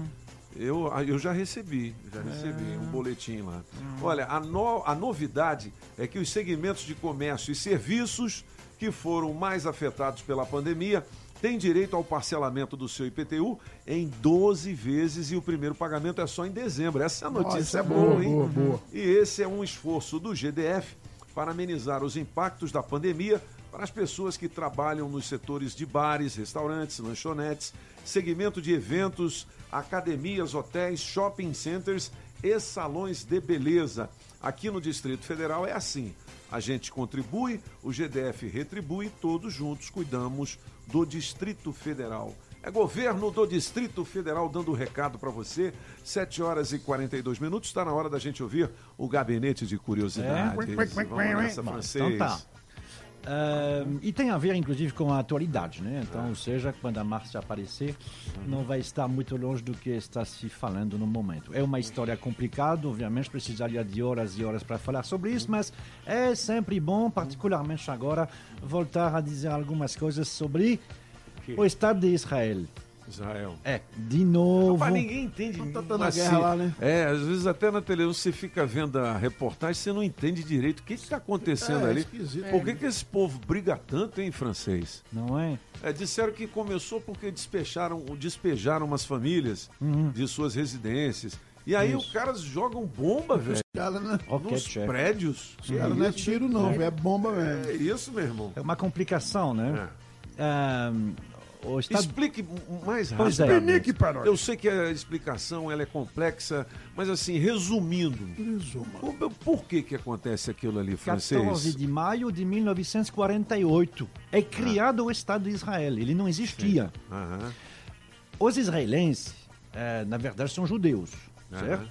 Eu, eu já recebi, já recebi um boletim lá. Olha, a, no- a novidade é que os segmentos de comércio e serviços que foram mais afetados pela pandemia têm direito ao parcelamento do seu IPTU em 12 vezes e o primeiro pagamento é só em dezembro. Essa notícia Nossa, é boa, boa, hein? boa, boa. E esse é um esforço do GDF para amenizar os impactos da pandemia para as pessoas que trabalham nos setores de bares, restaurantes, lanchonetes, segmento de eventos, academias, hotéis, shopping centers e salões de beleza. Aqui no Distrito Federal é assim. A gente contribui, o GDF retribui, todos juntos cuidamos do Distrito Federal. É governo do Distrito Federal dando o recado para você. 7 horas e 42 minutos. Está na hora da gente ouvir o gabinete de curiosidades. É? Vamos nessa, francês. Então tá. Ahn, e tem a ver, inclusive, com a atualidade, né? Então, ou seja, quando a Márcia aparecer, não vai estar muito longe do que está se falando no momento. É uma história complicada, obviamente, precisaria de horas e horas para falar sobre isso, mas é sempre bom, particularmente agora, voltar a dizer algumas coisas sobre o Estado de Israel. Israel. É, de novo. Rapaz, ninguém entende. Tá tendo assim, guerra lá, né? É, às vezes até na televisão você fica vendo a reportagem você não entende direito o que está acontecendo É, ali. esquisito. Por que, que esse povo briga tanto em francês? Não é? É, disseram que começou porque despejaram, despejaram umas famílias Uhum. de suas residências E aí Isso. os caras jogam bomba, velho. Cara, né? Nos check. prédios. Os caras não é tiro, não, velho. É bomba mesmo. É isso, meu irmão. É uma complicação, né? Ahm, o Estado... Explique mais Pois rápido. é. Explique para nós. Eu sei que a explicação ela é complexa, mas assim, resumindo, por, por que que acontece aquilo ali, 14 francês? de maio de 1948. É criado o Estado de Israel. Ele não existia. Aham. Os israelenses, eh, na verdade, são judeus, certo?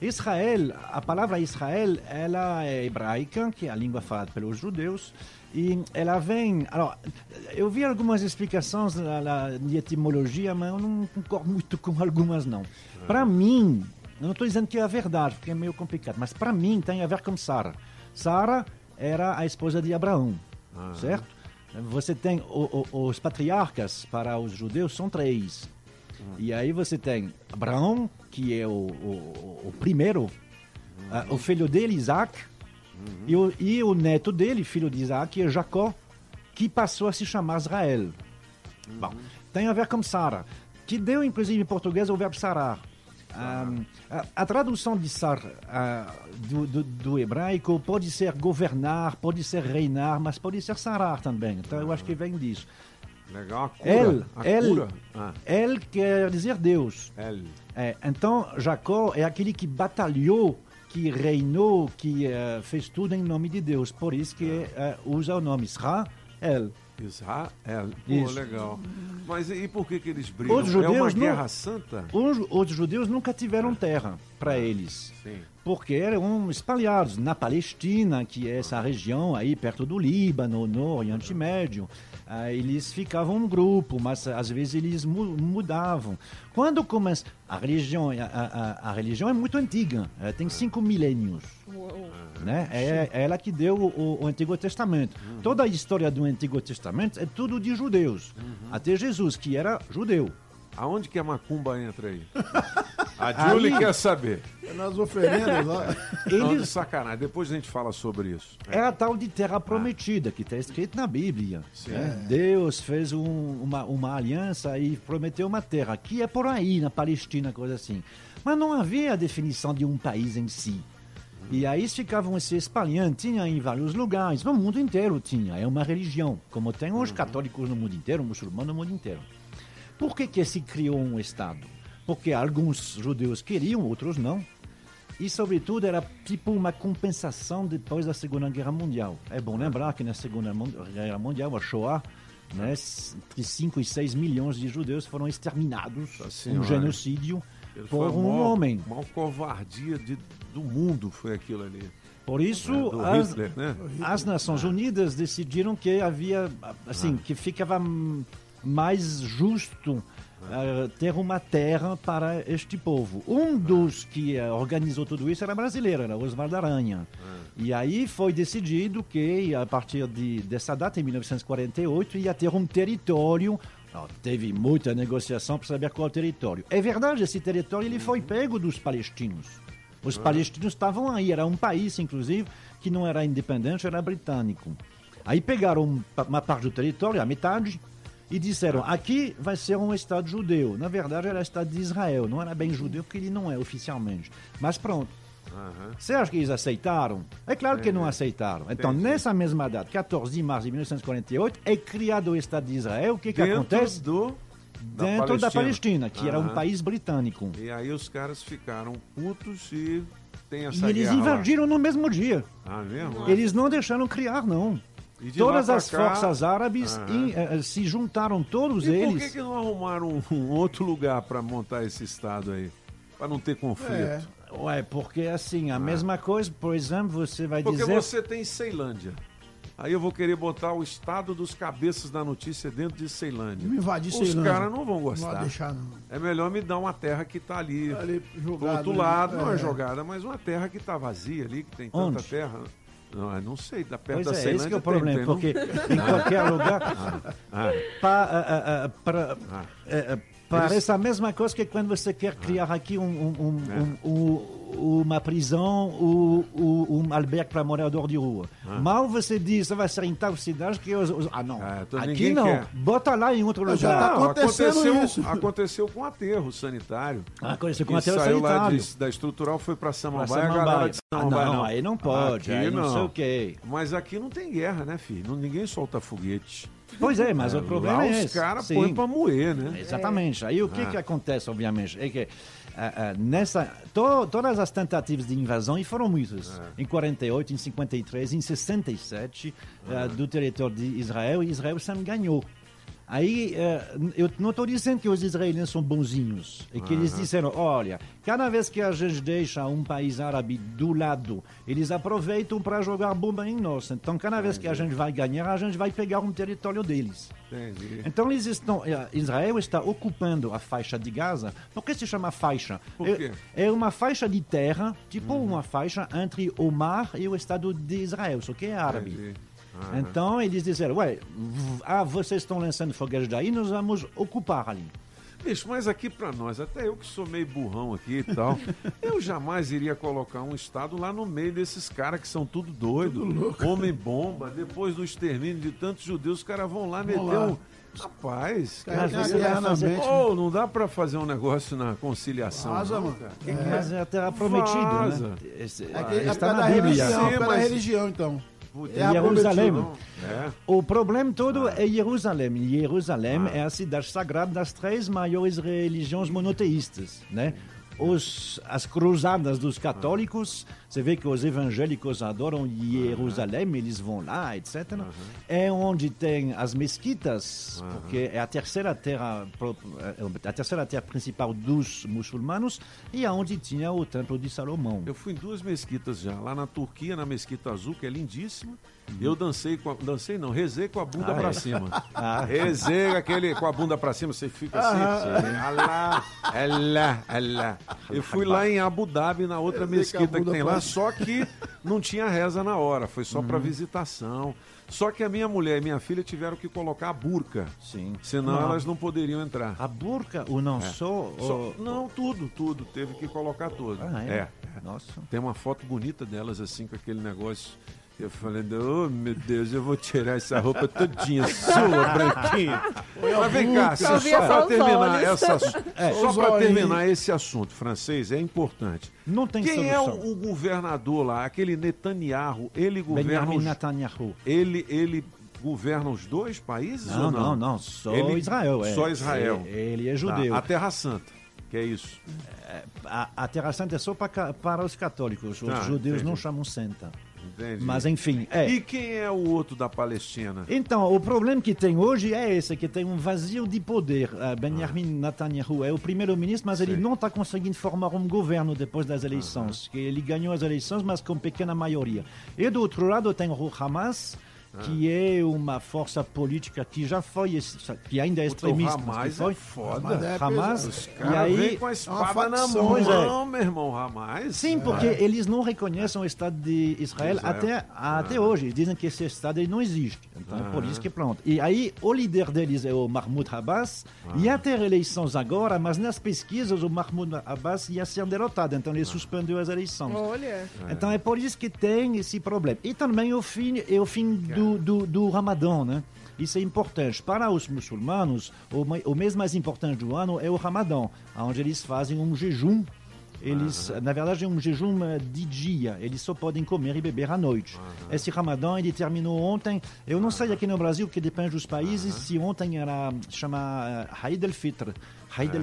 Israel, a palavra Israel, ela é hebraica, que é a língua falada pelos judeus, e ela vem... Alors, eu vi algumas explicações na, na- de etimologia, mas eu não concordo muito com algumas, não. Para mim, eu não estou dizendo que é a verdade, porque é meio complicado, mas para mim tem a ver com Sara. Sara era a esposa de Abraão, certo? Você tem o- o- os patriarcas para os judeus são três. E aí você tem Abraão, que é o, o- primeiro, ah, o filho dele, Isaac, e, o, e o neto dele, filho de Isaac, é Jacó, que passou a se chamar Israel. Bom, tem a ver com Sara, que deu inclusive em português o verbo sarar. Ah, a, a tradução de sar ah, do, do, do hebraico pode ser governar, pode ser reinar, mas pode ser sarar também. Então eu acho que vem disso. Legal, a cura. El, a El, cura. Ah, El quer dizer Deus. El. É, então, Jacó é aquele que batalhou, que reinou, que eh, fez tudo em nome de Deus. Por isso que eh, usa o nome Israel. Israel. Pô, Isso. legal. Mas e por que que eles brigam? Os é uma judeus não- guerra santa? Os, os judeus nunca tiveram terra para eles. Sim. Porque eram espalhados na Palestina, que é essa região aí perto do Líbano, no Oriente Médio. Ah, eles ficavam um grupo, mas às vezes eles mu- mudavam. Quando começa a religião, a, a- a religião é muito antiga, eh, tem cinco milênios. Né? É, é ela que deu o, o Antigo Testamento. Toda a história do Antigo Testamento é tudo de judeus. Até Jesus, que era judeu. Aonde que a macumba entra aí? A Julie Aí- quer saber. É nas oferendas lá. Não, de Eles- sacanagem. Depois a gente fala sobre isso. É a tal de terra prometida, que está escrito na Bíblia. Sim. né? Deus fez um- uma, uma aliança e prometeu uma terra, que é por aí, na Palestina, coisa assim. Mas não havia a definição de um país em si. E aí eles ficavam se espalhando, tinha em vários lugares, no mundo inteiro tinha, é uma religião, como tem os católicos no mundo inteiro, muçulmanos no mundo inteiro. Por que, que se criou um Estado? Porque alguns judeus queriam, outros não. E, sobretudo, era tipo uma compensação depois da Segunda Guerra Mundial. É bom lembrar que na Segunda Guerra Mundial, a Shoah, né, entre 5 e 6 milhões de judeus foram exterminados, um Senhora. genocídio, Ele por um maior- homem. maior covardia de- do mundo foi aquilo ali. Por isso, É, as, Hitler, né? as Nações Unidas decidiram que havia, assim, Ah. que ficava mais justo eh, ter uma terra para este povo. Um dos que eh, organizou tudo isso era brasileiro, era Oswaldo Aranha. Ah. E aí foi decidido que, a partir de, dessa data, em 1948, ia ter um território. Ó, teve muita negociação para saber qual território. É verdade, esse território ele foi pego dos palestinos. Os Ah. palestinos estavam aí, era um país, inclusive, que não era independente, era britânico. Aí pegaram um uma parte do território, a metade, e disseram: aqui vai ser um Estado judeu. Na verdade, era Estado de Israel, não era bem judeu, porque ele não é oficialmente. Mas pronto. Você acha que eles aceitaram? É claro que não aceitaram. Então, Entendi. nessa mesma data, 14 de março de 1948, é criado o Estado de Israel. O que, que acontece? do- da Dentro da Palestina. Palestina, que era um país britânico. E aí os caras ficaram putos e tem E essa eles guerra lá. invadiram no mesmo dia. Ah, mesmo? Eles não deixaram criar, não. Todas as cá- forças árabes Aham. em- eh, se juntaram, todos E por eles. que, que não arrumaram um, um outro lugar para montar esse estado aí? Para não ter conflito. É. Ué, porque assim, a mesma coisa, por exemplo, você vai Porque dizer. você tem Ceilândia. Aí eu vou querer botar o estado dos cabeças da notícia dentro de Ceilândia. Me invadir Os caras não vão Não gostar. vai deixar, não. É melhor me dar uma terra que tá ali, Ali, do jogado, outro né? lado. Não é É. jogada, mas uma terra que tá vazia ali, que tem tanta Onde? terra. Não, eu não sei, da perto Pois da é, Ceilândia esse que é o problema, tem, não? porque em qualquer lugar, Ah, ah. pa- ah, ah, ah, Parece a mesma coisa que quando você quer criar aqui um, um- um- É. um- um- uma prisão ou, um albergue para morador de rua. Ah. Mal você diz vai ser em tal cidade que os, os- ah não, então aqui não, quer. bota lá em outro lugar. Não, aconteceu, aconteceu com aterro sanitário. Ah, aconteceu com aterro saiu lá sanitário. de- da estrutural, foi para Pra Samambaia, a Samambaia. galera de Ah, Samambaia não, não. aí não pode, Aqui aí não sei o quê. Mas aqui não tem guerra, né, filho? Não- Ninguém solta foguete. Pois é, mas o problema lá é os esse. caras Sim. põem para moer, né? Exatamente. Aí o que, Ah. que acontece, obviamente, é que ah, ah, nessa to- todas as tentativas de invasão, e foram muitas, É. em 48, em 53, em 67, ah, do território de Israel, e Israel sempre ganhou. Aí, eh, eu não estou dizendo que os israelenses são bonzinhos. É que eles Aham. disseram, olha, cada vez que a gente deixa um país árabe do lado, eles aproveitam para jogar bomba em nós. Então, cada vez que a gente vai ganhar, a gente vai pegar um território deles. Entendi. Então eles estão, eh, Israel está ocupando a faixa de Gaza. Por que se chama faixa? É-? É, uma faixa de terra, tipo uma faixa entre o mar e o Estado de Israel, só que é árabe. Entendi. Aham. Então eles disseram, ué, ah, vocês estão lançando foguetes daí, nós vamos ocupar ali. Bicho, mas aqui pra nós, até eu que sou meio burrão aqui e tal, eu jamais iria colocar um estado lá no meio desses caras que são tudo doido, homem-bomba, depois do extermínio de tantos judeus, os caras vão lá meter lá. um... Rapaz, Cara, cara, você vai fazer- Ô, não dá pra fazer um negócio na conciliação. Vaza, não, mano. cara. É. Mas é terra prometida, Vaza. né? Esse- É, que, é está causa na Bíblia. religião, é mas- religião, então. É a Jerusalém. É. O problema todo é Jerusalém. Jerusalém é a cidade sagrada das três maiores religiões monoteístas, né? Os, as cruzadas dos católicos, você vê que os evangélicos adoram Jerusalém, eles vão lá, etc. É onde tem as mesquitas, porque é a terceira terra, é a terceira terra principal dos muçulmanos, e aonde tinha o templo de Salomão. Eu fui em duas mesquitas já. Lá na Turquia, na Mesquita Azul, que é lindíssima. Uhum. Eu dancei com a, dancei não, rezei com a bunda Ah, pra é? cima. Ah. Rezei aquele com a bunda pra cima, você fica assim. Ah. Alá, alá, alá. Eu fui lá em Abu Dhabi, na outra Rezei mesquita que tem lá, só que não tinha reza na hora, foi só Uhum. pra visitação. Só que a minha mulher e minha filha tiveram que colocar a burca. Sim. Senão Não. elas não poderiam entrar. A burca, ou não É. só... Só- ou- Não, tudo, tudo. Teve que colocar tudo. Ah, é? é. Nossa. Tem uma foto bonita delas assim com aquele negócio. Eu falei, oh meu Deus, eu vou tirar essa roupa todinha sua, branquinha. Mas vem cá, Só só para terminar, essa, É. só olhinhos. terminar esse assunto francês, é importante. Não tem Quem é solução. o, o governador lá, aquele Netanyahu, ele governa Benjamin os, Netanyahu. ele, ele governa os dois países Não, ou não? não, não, só Ele- Israel. É. Só Israel. Ele, ele é judeu. Tá, a Terra Santa, que é isso. A, a Terra Santa é só para, para os católicos. Os Tá, judeus entendi. não chamam santa. Entendi. Mas enfim, é. E quem é o outro da Palestina? Então, o problema que tem hoje é esse, que tem um vazio de poder. Uh, Benjamin Netanyahu é o primeiro-ministro, mas ele não está conseguindo formar um governo depois das eleições. Que ele ganhou as eleições, mas com pequena maioria. E do outro lado tem o Hamas, que é uma força política que já foi, que ainda é Puta, o extremista. que Hamas foi. é foda. Hamas é e aí... com a espada uma na pois é. mão, meu irmão, Hamas. Sim, porque eles não reconhecem o Estado de Israel, até, até hoje. Eles dizem que esse Estado ele não existe. Então é por isso que pronto. E aí o líder deles é o Mahmoud Abbas. Ia ter eleições agora, mas nas pesquisas o Mahmoud Abbas ia ser derrotado. Então ele suspendeu as eleições. Olha. Então é por isso que tem esse problema. E também o fim, é o fim do, do, do Ramadão, né? Isso é importante. Para os muçulmanos, o, o mês mais importante do ano é o Ramadão, onde eles fazem um jejum. Eles, na verdade, é um jejum eh, de dia. Eles só podem comer e beber à noite. Esse Ramadão ele terminou ontem. Eu não sei aqui no Brasil, que depende dos países, se ontem era chama uh, Haid el-Fitr. Haid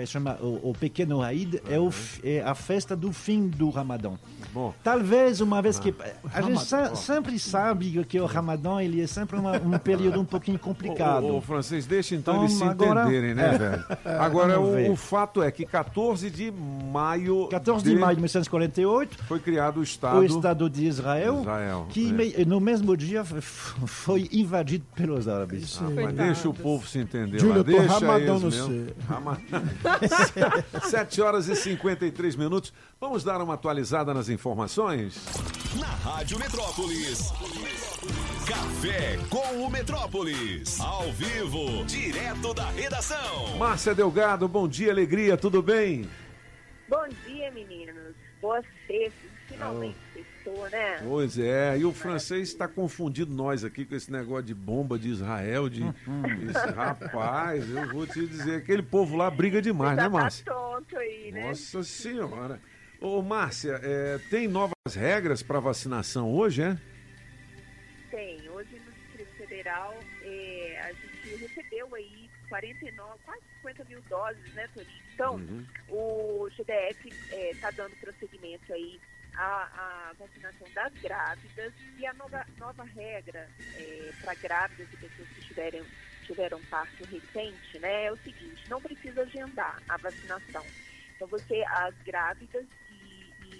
eh, chama o, o pequeno Haid é, o, é a festa do fim do Ramadão. Bom, Talvez uma vez que a gente Ramadão. sa- sempre sabe que o Ramadão ele é sempre uma- um período um pouquinho complicado. o, francês, deixa então, Então, eles se agora- entenderem, né, É. velho? Agora, o, o fato é que 14 de maio. 14 de maio de 1948 Foi criado o Estado. o Estado de Israel, Israel, que é. me- no mesmo dia foi invadido pelos árabes. Ah, mas deixa o povo se entender Júlio, lá. Deixa ramadão eles no mesmo. C. Rama- 7 horas e 53 minutos. Vamos dar uma atualizada nas informações? na Rádio Metrópolis. Café com o Metrópolis. Ao vivo, direto da redação. Márcia Delgado, bom dia, alegria, tudo bem? Bom dia, meninos. Boa sexta. Finalmente sextou, né? Pois é, e o francês está confundindo nós aqui com esse negócio de bomba de Israel, de esse rapaz, eu vou te dizer, aquele povo lá briga demais, né, tá Márcia? tonto aí, né? Nossa senhora. Ô, Márcia, é, tem novas regras para vacinação hoje, é? Tem. Hoje no Distrito Federal é, a gente recebeu aí 49, quase 50 mil doses, né, Toninho? Então, Uhum. o GDF está dando prosseguimento aí à, à vacinação das grávidas e a nova, nova regra para grávidas e pessoas que tiverem, tiveram parto recente, né, é o seguinte, não precisa agendar a vacinação. Então, você, as grávidas e, e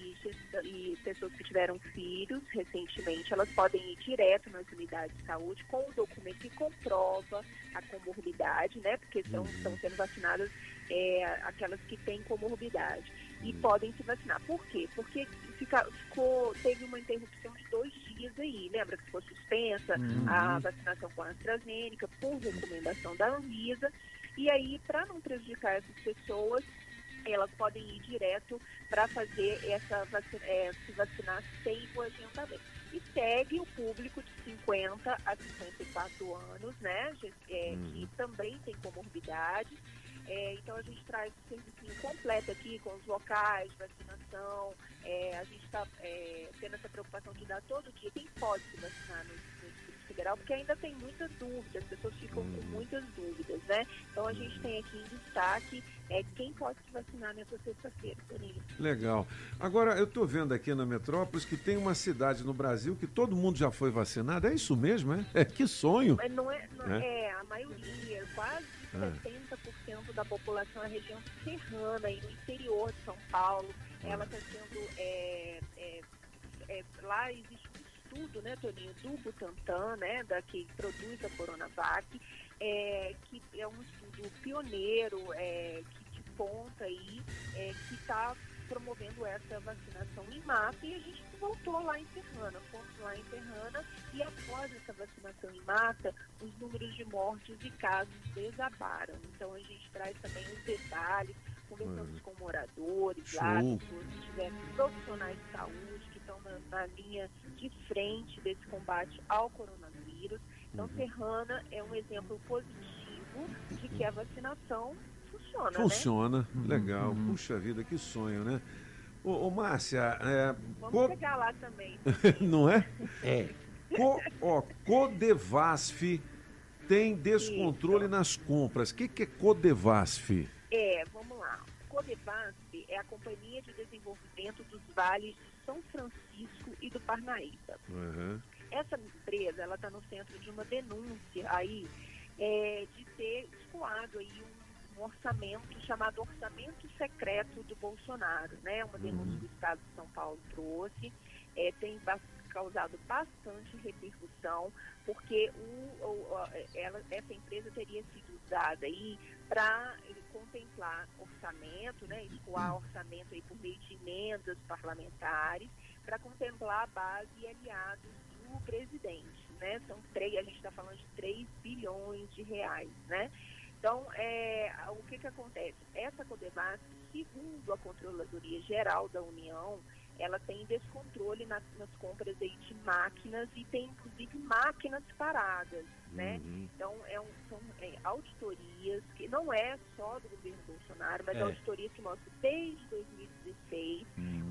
e pessoas que tiveram filhos recentemente, elas podem ir direto nas unidades de saúde com o documento que comprova a comorbidade, né? Porque são, estão sendo vacinadas é, aquelas que têm comorbidade. E podem se vacinar. Por quê? Porque fica, ficou, teve uma interrupção de dois dias aí. Lembra que ficou suspensa Uhum. a vacinação com a AstraZeneca por recomendação da Anvisa. E aí, para não prejudicar essas pessoas, elas podem ir direto para fazer essa vacina, é, se vacinar sem o agendamento. E segue o público de 50 a 54 anos, né? é, Que também tem comorbidade. É, então a gente traz o serviço completo aqui com os locais vacinação. É, a gente está tendo essa preocupação de dar todo dia quem pode se vacinar no, no Distrito Federal, porque ainda tem muitas dúvidas, as pessoas ficam com muitas dúvidas, né? Então a gente tem aqui em destaque é, quem pode se vacinar nessa sexta-feira. Legal. Agora, eu estou vendo aqui na Metrópolis que tem uma cidade no Brasil que todo mundo já foi vacinado. É isso mesmo, é? É, que sonho. Não é, não É? é a maioria, quase. 70% da população é região serrana e no interior de São Paulo. Ela está sendo. é, é, é, lá existe um estudo, né, Toninho, do Butantan, né, da, que produz a Coronavac, é, que é um estudo pioneiro, é, que de ponta aí, é, que está promovendo essa vacinação em massa e a gente voltou lá em Serrana, fomos lá em Serrana e após essa vacinação em massa, os números de mortes e casos desabaram. Então a gente traz também os detalhes, conversamos com moradores lá, pessoas que tiveram profissionais de saúde que estão na, na linha de frente desse combate ao coronavírus. Então Serrana é um exemplo positivo de que a vacinação funciona, né? Funciona. Legal. Puxa vida, que sonho, né? Ô, ô Márcia, é, Vamos co- pegar lá também. não é? É. Co, ó, Codevasf tem descontrole nas compras. O que, que é Codevasf? É, vamos lá. Codevasp é a Companhia de Desenvolvimento dos Vales de São Francisco e do Parnaíba. Uhum. Essa empresa, ela está no centro de uma denúncia aí é, de ter escoado aí um, um orçamento chamado orçamento secreto do Bolsonaro, né? Uma denúncia que o Estado de São Paulo trouxe, é, tem bas- causado bastante repercussão, porque o, o- a- ela, essa empresa teria sido usada aí para contemplar orçamento, né? Escoar orçamento aí por meio de emendas parlamentares, para contemplar a base e aliados do presidente, né? São três, a gente está falando de 3 bilhões de reais, né? Então, é, o que que acontece? Essa Codevasf, segundo a Controladoria Geral da União, ela tem descontrole nas, nas compras aí de máquinas e tem, inclusive, máquinas paradas, né? Então, é um- são é, auditorias que não é só do governo Bolsonaro, mas É. auditorias que mostram desde 2016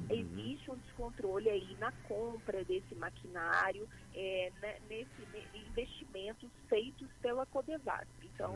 existe um descontrole aí na compra desse maquinário, é, né, nesse ne- investimentos feitos pela Codevasp. Então,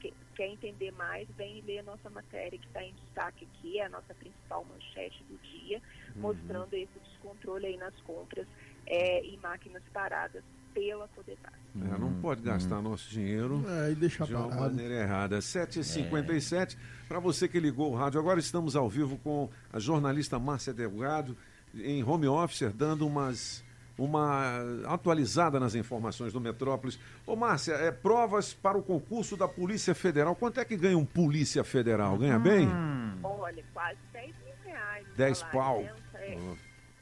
que- quer entender mais, vem ler a nossa matéria que está em destaque aqui, é a nossa principal manchete do dia, mostrando esse descontrole aí nas compras é, e máquinas paradas pela Codevasp. É, não pode gastar nosso dinheiro É, e deixar de uma parado. maneira errada. 7h57, para você que ligou o rádio, agora estamos ao vivo com a jornalista Márcia Delgado, em home office, dando umas, uma atualizada nas informações do Metrópolis. Ô Márcia, é, provas para o concurso da Polícia Federal. Quanto é que ganha um Polícia Federal? Ganha bem? Olha, quase 10 mil reais. o 10 salário, pau. né? É, Ó.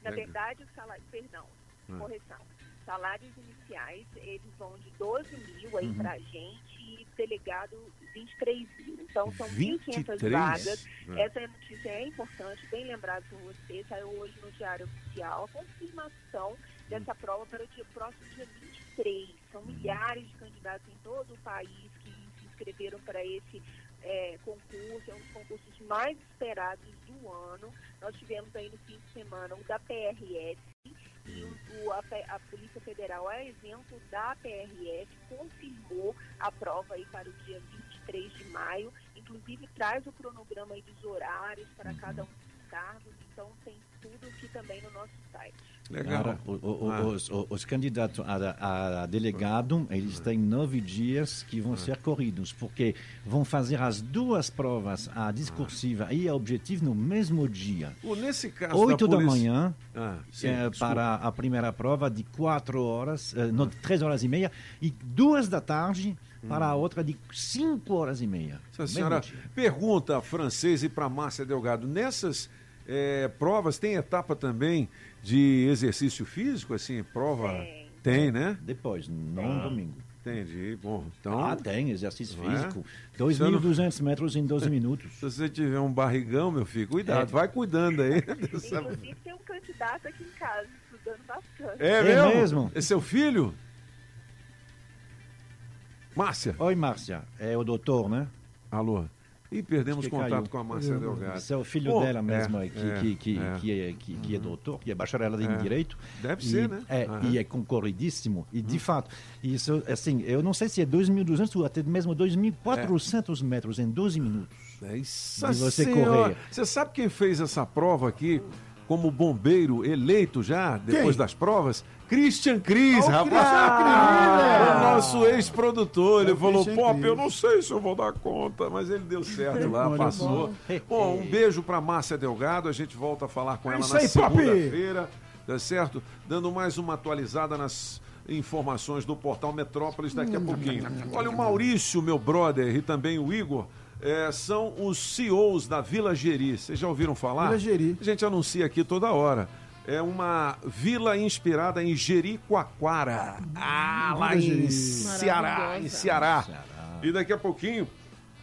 Na verdade, o salário, perdão, Ah. correção. Salários iniciais, eles vão de 12 mil aí Uhum. pra gente e delegado 23 mil. Então, são 23? 1.500 vagas. É. Essa notícia é importante, bem lembrado por você. Saiu hoje no Diário Oficial a confirmação dessa prova para o dia, próximo dia 23. São milhares de candidatos em todo o país que se inscreveram para esse é, concurso. É um dos concursos mais esperados do ano. Nós tivemos aí no fim de semana o da PRF e o, o- a, a Polícia Federal, a exemplo da PRF, confirmou a prova aí para o dia 23 de maio. Inclusive traz o cronograma aí dos horários para cada um dos cargos. Então tem tudo aqui também no nosso site. Agora, o- o- o- Ah. os, os candidatos a, a delegado, eles têm nove dias que vão ser corridos, porque vão fazer as duas provas, a discursiva e a objetiva, no mesmo dia. O- Nesse caso Oito da, polícia- manhã Ah, sim, desculpa. para a primeira prova de quatro horas, eh, não, três horas e meia, e duas da tarde para a outra de cinco horas e meia. Se a senhora pergunta francês e para Márcia Delgado, nessas eh, provas tem etapa também de exercício físico, assim, prova? Tem, né? Depois, não domingo. Entendi. Bom, então. Ah, tem exercício é? físico. Se eu não- 2.200 metros em 12 minutos. Se você tiver um barrigão, meu filho, cuidado, É. vai cuidando aí. Inclusive tem um candidato aqui em casa estudando bastante. É, É mesmo? É seu filho? Márcia. Oi, Márcia. É o doutor, né? Alô. E perdemos contato caiu. com a Márcia Delgado. Esse é o filho Bom, dela é, mesmo, é, que, é, que, que, é. que, é, que, que é doutor, que é bacharel em É. Direito. Deve E- ser, né? É, Aham. E é concorridíssimo. E, de fato, isso, assim, eu não sei se é 2.200 ou até mesmo 2.400 metros em 12 minutos. Nossa de você Senhora. correr. Você sabe quem fez essa prova aqui como bombeiro eleito já, depois Quem? das provas? Christian Cris, Ó, o rapaz. Cris, o nosso ex-produtor. Ele É falou, Christian Pop, eu não sei se eu vou dar conta, mas ele deu certo lá, Olha passou. Bom, um beijo pra Márcia Delgado. A gente volta a falar com É ela na segunda-feira, tá certo? Dando mais uma atualizada nas informações do portal Metrópolis daqui a pouquinho. Olha, o Maurício, meu brother, e também o Igor, eh, são os CEOs da Vila Geri. Vocês já ouviram falar? Vila Geri. A gente anuncia aqui toda hora. É uma vila inspirada em Jericoacoara. Ah, lá em. Ceará, em. Ceará. E daqui a pouquinho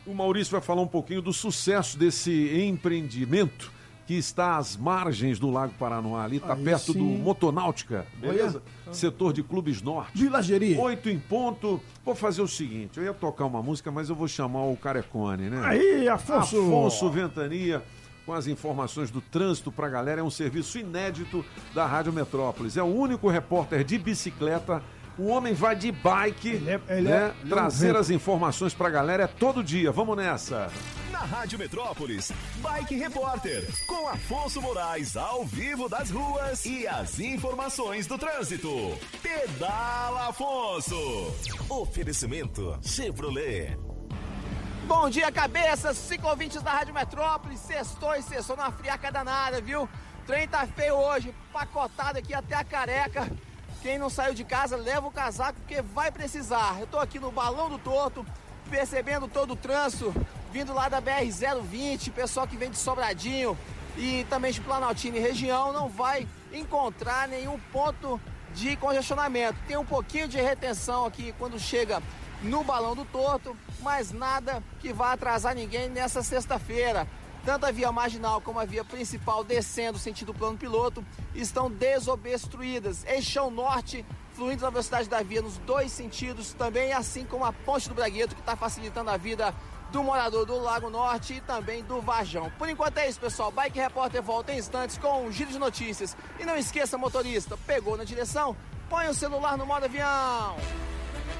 o Maurício vai falar um pouquinho do sucesso desse empreendimento que está às margens do Lago Paranoá, ali está perto do sim. Motonáutica, beleza? Setor de clubes norte. Vila Geri. Oito em ponto. Vou fazer o seguinte, eu ia tocar uma música, mas eu vou chamar o Carecone, né? Aí, Afonso. Afonso Ventania, com as informações do trânsito para a galera. É um serviço inédito da Rádio Metrópolis. É o único repórter de bicicleta. O homem vai de bike, Ele é- ele né? é- ele é um trazer as informações para a galera é todo dia. Vamos nessa. Na Rádio Metrópolis, Bike Repórter, com Afonso Moraes ao vivo das ruas e as informações do trânsito. Pedala Afonso. Oferecimento Chevrolet. Bom dia, cabeças, ciclovintes da Rádio Metrópolis. Sextou e sextou numa friaca danada, viu? O trem tá feio hoje, pacotado aqui até a careca. Quem não saiu de casa, leva o casaco porque vai precisar. Eu tô aqui no Balão do Torto, percebendo todo o trânsito, vindo lá da BR-020, pessoal que vem de Sobradinho e também de Planaltina e região, não vai encontrar nenhum ponto de congestionamento. Tem um pouquinho de retenção aqui quando chega no Balão do Torto, mas nada que vá atrasar ninguém nessa sexta-feira. Tanto a via marginal como a via principal descendo sentido plano piloto estão desobstruídas. Eixão norte fluindo na velocidade da via nos dois sentidos, também assim como a ponte do Bragueto que está facilitando a vida do morador do Lago Norte e também do Varjão. Por enquanto é isso, pessoal. Bike Repórter volta em instantes com um giro de notícias. E não esqueça, motorista, pegou na direção? Põe o celular no modo avião.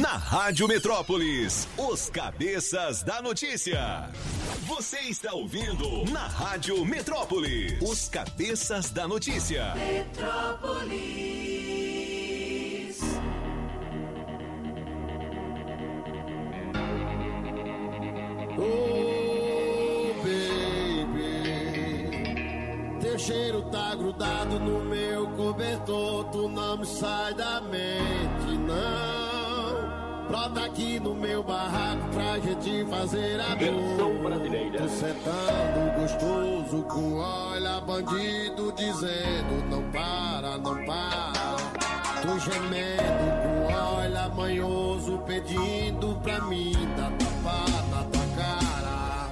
Na Rádio Metrópolis, os cabeças da notícia. Você está ouvindo na Rádio Metrópolis. Os cabeças da notícia. Metrópolis. Oh, baby. Teu cheiro tá grudado no meu cobertor. Tu não me sai da mente, não. Brota aqui no meu barraco pra gente fazer a dor. Tu sentando gostoso com olha bandido dizendo não para, não para. Tu gemendo com olha manhoso pedindo pra mim dar tapa na tua cara.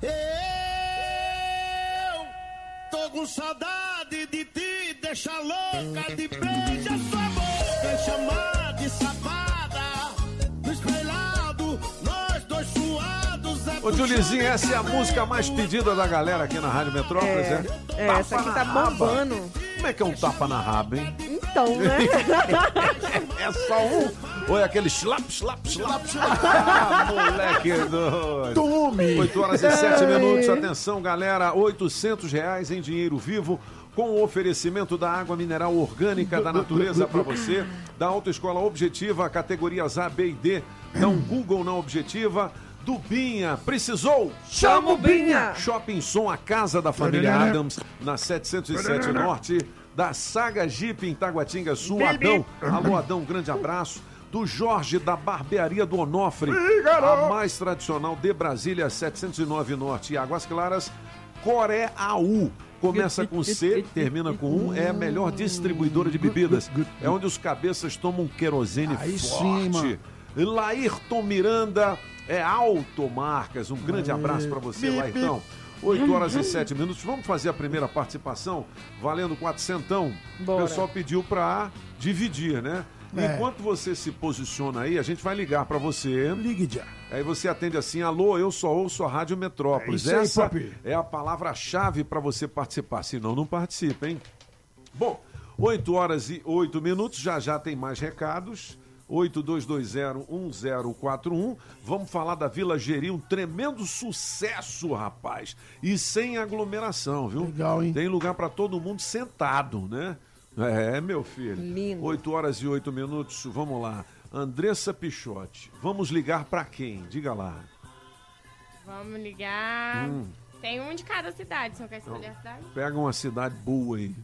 Eu tô com saudade de ti, deixa louca de beija Ô, Julizinho, essa é a música mais pedida da galera aqui na Rádio Metrópolis, é? É, essa aqui tá raba. bombando. Como é que é um tapa na raba, hein? Então, né? É só um? Ou é aquele slap, slap, slap, slap? Ah, moleque doido. Tome! 8 horas e 7 Ai. minutos. Atenção, galera. 800 reais em dinheiro vivo com o oferecimento da água mineral orgânica da natureza para você, da Autoescola Objetiva, categorias A, B e D. Dá um Google na Objetiva. Do Binha, precisou? Chama o Binha! Shopping Som, a casa da família Adams, na 707 Norte, da Saga Jeep em Taguatinga Sul, Adão. Alô, Adão, um grande abraço. Do Jorge, da Barbearia do Onofre, a mais tradicional de Brasília, 709 Norte e Águas Claras, Coré AU. Começa com C, termina com 1, é a melhor distribuidora de bebidas. É onde os cabeças tomam querosene Aí forte. sim. Laírton Miranda é Automarcas. Um grande abraço para você, bip. 8 horas e 7 minutos. Vamos fazer a primeira participação valendo 400. O pessoal pediu para dividir, né? É. Enquanto você se posiciona aí, a gente vai ligar para você. Ligue já. Aí você atende assim: alô, eu só ouço a Rádio Metrópolis. É isso aí, Essa papi. é a palavra-chave para você participar. Senão, não participa, hein? Bom, 8 horas e 8 minutos, já já tem mais recados. 82201041. Vamos falar da Vila Geri, um tremendo sucesso, rapaz. E sem aglomeração, viu? Legal, hein? Tem lugar para todo mundo sentado, né? É, meu filho. Lindo. 8 horas e 8 minutos, vamos lá. Andressa Pichotti, vamos ligar para quem? Diga lá. Vamos ligar. Hum. Tem um de cada cidade, você não quer escolher a cidade? Pega uma cidade boa aí.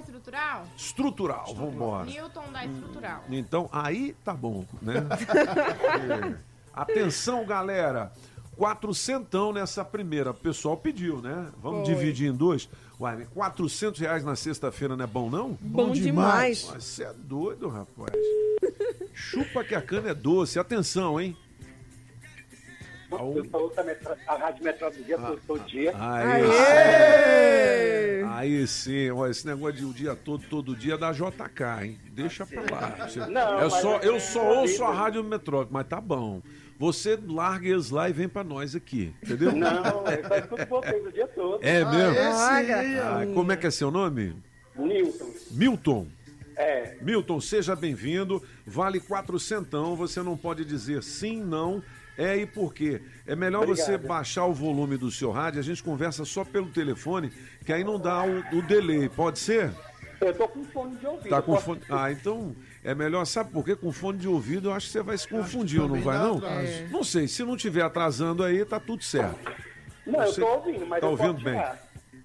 Estrutural? Estrutural, vambora. Newton da estrutural. Então, aí tá bom, né? É. Atenção, galera. Quatrocentão nessa primeira. O pessoal pediu, né? Vamos Foi. dividir em dois. Uai, 400 reais na sexta-feira não é bom, não? Bom demais. Mas Você é doido, rapaz. Chupa que a cana é doce. Atenção, hein? Eu sou outra metro, a Rádio Metrópole dia todo, todo dia. Aí, Aê! Aí sim, ó, esse negócio de o dia todo, todo dia é da JK, hein? Deixa pra lá. Você- Não, é só, é- eu só é ouço a. Rádio Metrópole, mas tá bom. Você larga eles lá e vem pra nós aqui, entendeu? Não, eu só escuto vocês o dia todo. É mesmo? Esse Ah, como é que é seu nome? Newton. Milton. É. Milton, seja bem-vindo. Vale quatrocentão. Você não pode dizer sim, não. É e por quê? É melhor você Obrigado. baixar o volume do seu rádio. A gente conversa só pelo telefone, que aí não dá o, o delay. Pode ser? Eu tô com fone de ouvido. Tá com Posso- fone. Ah, então é melhor. Sabe por quê? Com fone de ouvido, eu acho que você vai se confundir, não vai, não? atraso. Não sei. Se não tiver atrasando aí, tá tudo certo. Não, eu Você tô ouvindo, mas tá eu ouvindo bem?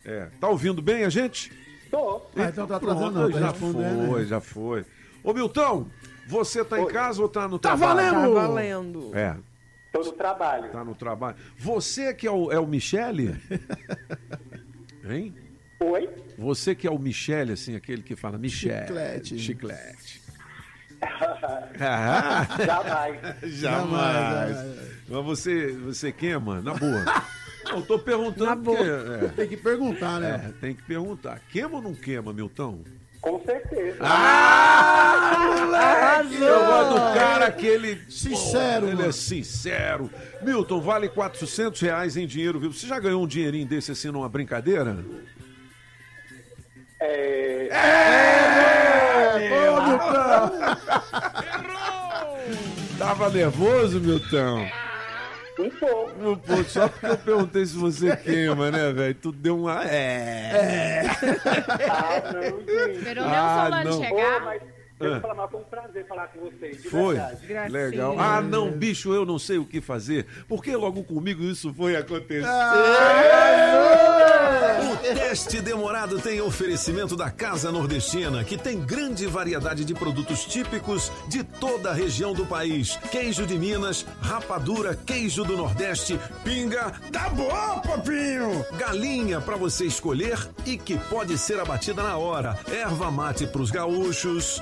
É. Tá ouvindo bem a gente? Tô. Ah, então tá atrasando não, tá já foi, né? já foi. Ô, Milton, você tá em Oi. casa ou tá no Tá trabalho? valendo! Tá valendo. É, Tô no trabalho. tá no trabalho. Você que é o, é o Michele? Hein? Oi? Você que é o Michele, assim, aquele que fala Michele. Chiclete. Chiclete. Ah, Jamais. jamais. Mas você, você queima? Na boa. Eu tô perguntando. Na boa. porque, Tem que perguntar, é, né? é, tem que perguntar. Queima ou não queima, Milton? Com certeza. Arrasou! Eu gosto do cara que ele... Sincero, Ele mano. é sincero. Milton, vale 400 reais em dinheiro vivo. Você já ganhou um dinheirinho desse assim numa brincadeira? É... Ô, Milton! Tava nervoso, Milton? Um pouco. Um pouco, só porque eu perguntei se você queima, né, velho? Tu deu uma. É. Ah, não, gente. Esperou Ah, o Solano não. chegar. Ô, mas, Ah. falar, foi um prazer falar com vocês. de Foi? verdade. Legal. Ah, não, bicho, eu não sei o que fazer. Porque logo comigo isso foi acontecer. O teste demorado tem oferecimento da Casa Nordestina, que tem grande variedade de produtos típicos de toda a região do país. Queijo de Minas, rapadura, queijo do Nordeste, pinga. Tá bom, papinho! Galinha para você escolher e que pode ser abatida na hora. Erva mate pros gaúchos.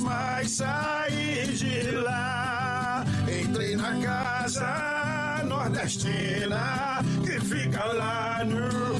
mais sair de lá. Entrei na casa nordestina que fica lá no.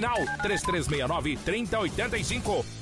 3369 3085.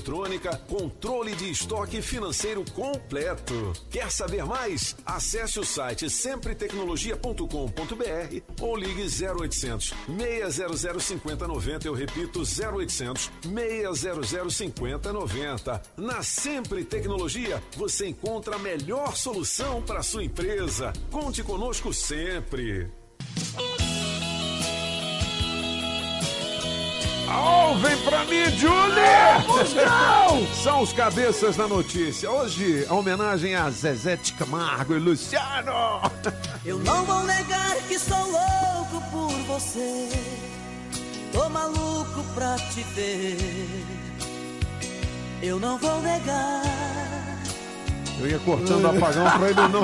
eletrônica, controle de estoque financeiro completo. Quer saber mais? Acesse o site sempretecnologia.com.br ou ligue 0800 600 5090. Eu repito, 0800 600 5090. Na Sempre Tecnologia, você encontra a melhor solução para sua empresa. Conte conosco sempre. Oh, vem pra mim, Julie! Musgão! São os cabeças da notícia. Hoje, a homenagem a Zezé de Camargo e Luciano. Eu não vou negar que sou louco por você. Tô maluco pra te ver. Eu não vou negar. Eu ia cortando o apagão pra ele não,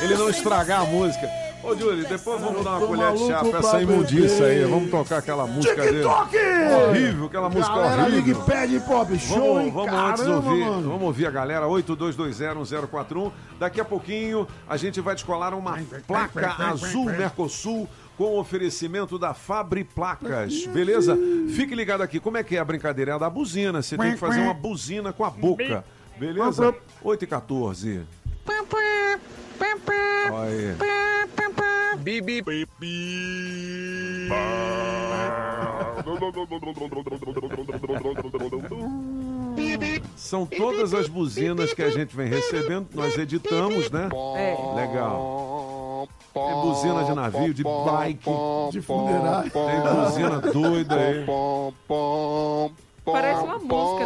ele não estragar a música. Ô, Júlio, depois vamos dar uma colher de chá pra essa imundiça aí. Vamos tocar aquela música TikTok! dele. Horrível, aquela música Galera, horrível. ligue pede pop show, Vamos, vamos antes Caramba, ouvir, mano. vamos ouvir a galera 82201041. Daqui a pouquinho a gente vai descolar uma placa azul. Mercosul com oferecimento da Fabri Placas, beleza? Fique ligado aqui, como é que é a brincadeira? É a da buzina, você tem que fazer uma buzina com a boca, beleza? 8 e 14. Olha aí. Bibi. São todas as buzinas que a gente vem recebendo, nós editamos, né? É. Legal. Tem buzina de navio, de bike, de funerária. Tem buzina doida aí. Parece uma música,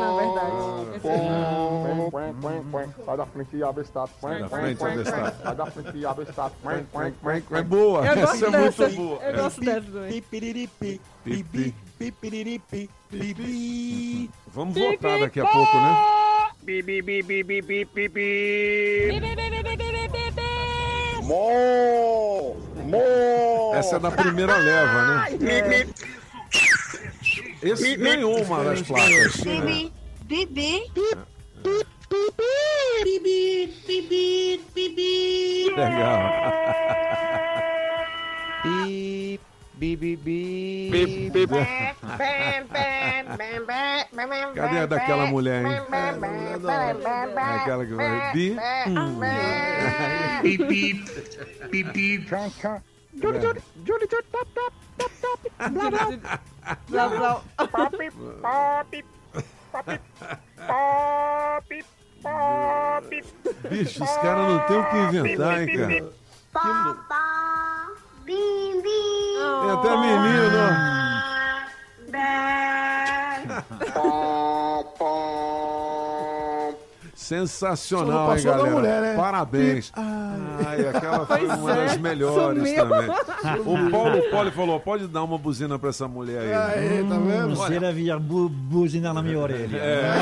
Sai da frente e abre estatus. Sai da frente e abre status. Sai da frente e abre status. É boa, Eu essa gosto é dessa. muito boa. Eu gosto dessa também. Pipi. Vamos votar daqui a pouco, né? Bibi, bibi, bibi, bibi. Mo! Essa é da primeira leva, né? Esse ganhou uma das placas. Bibi, bibi, Bibi, bibi, bibi. Legal. Bi, bi, bi, bi. Bip, bip. Cadê a daquela mulher, hein? Aquela que vai. Bi. hum. Bip, bip, bip, bip. Julie, Julie, Julie, Julie, top, top, top, top. Blá, blá. Blá, blá. Pop, pop, pop, pop, pop. Bicho, os caras não tem o que inventar, hein, cara? Papá, bim, bim. Tem até menino. Sensacional, hein, galera? mulher, né? Parabéns. Ai. Ai, aquela foi Pois uma é, das melhores sumiu. também. Sumiu. O Paulo Poli falou: pode dar uma buzina pra essa mulher aí. Aí, tá vendo? Você devia bu buzinar na minha orelha. É.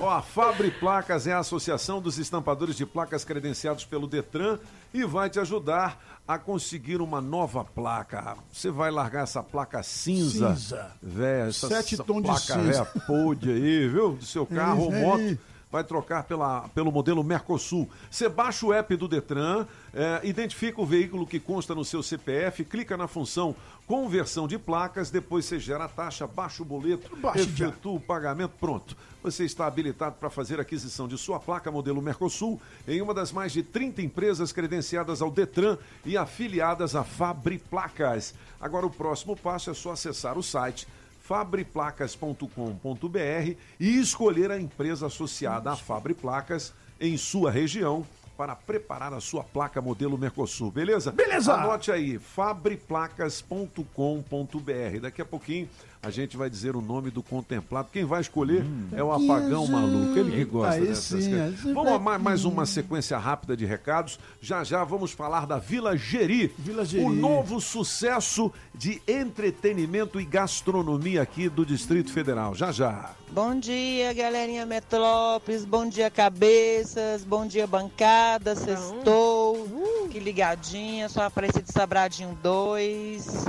Ó, a Fabri Placas é a Associação dos Estampadores de Placas credenciados pelo Detran e vai te ajudar a conseguir uma nova placa. Você vai largar essa placa cinza, Cinza. véia, essa, Sete essa tons de placa cinza. véia aí, viu? Do seu carro É ou moto. aí. Vai trocar pela, pelo modelo Mercosul. Você baixa o app do Detran, é, identifica o veículo que consta no seu CPF, clica na função conversão de placas, depois você gera a taxa, baixa o boleto, já. efetua o pagamento, pronto. Você está habilitado para fazer a aquisição de sua placa modelo Mercosul em uma das mais de 30 empresas credenciadas ao Detran e afiliadas à Fabri Placas. Agora o próximo passo é só acessar o site fabriplacas.com.br e escolher a empresa associada à Fabri Placas em sua região para preparar a sua placa modelo Mercosul, beleza? Beleza! Anote aí, fabriplacas.com.br. Daqui a pouquinho a gente vai dizer o nome do contemplado. Quem vai escolher é o apagão maluco, ele que gosta Aí dessas sim, coisas. aí Vamos mais, mais uma sequência rápida de recados. Já já vamos falar da Vila Geri. Vila Geri. O novo sucesso de entretenimento e gastronomia aqui do Distrito Federal. Já já. Bom dia, galerinha Metrópolis. Bom dia, cabeças. Bom dia, bancada. Sextou. Que ligadinha. Só apareci de Sabradinho 2.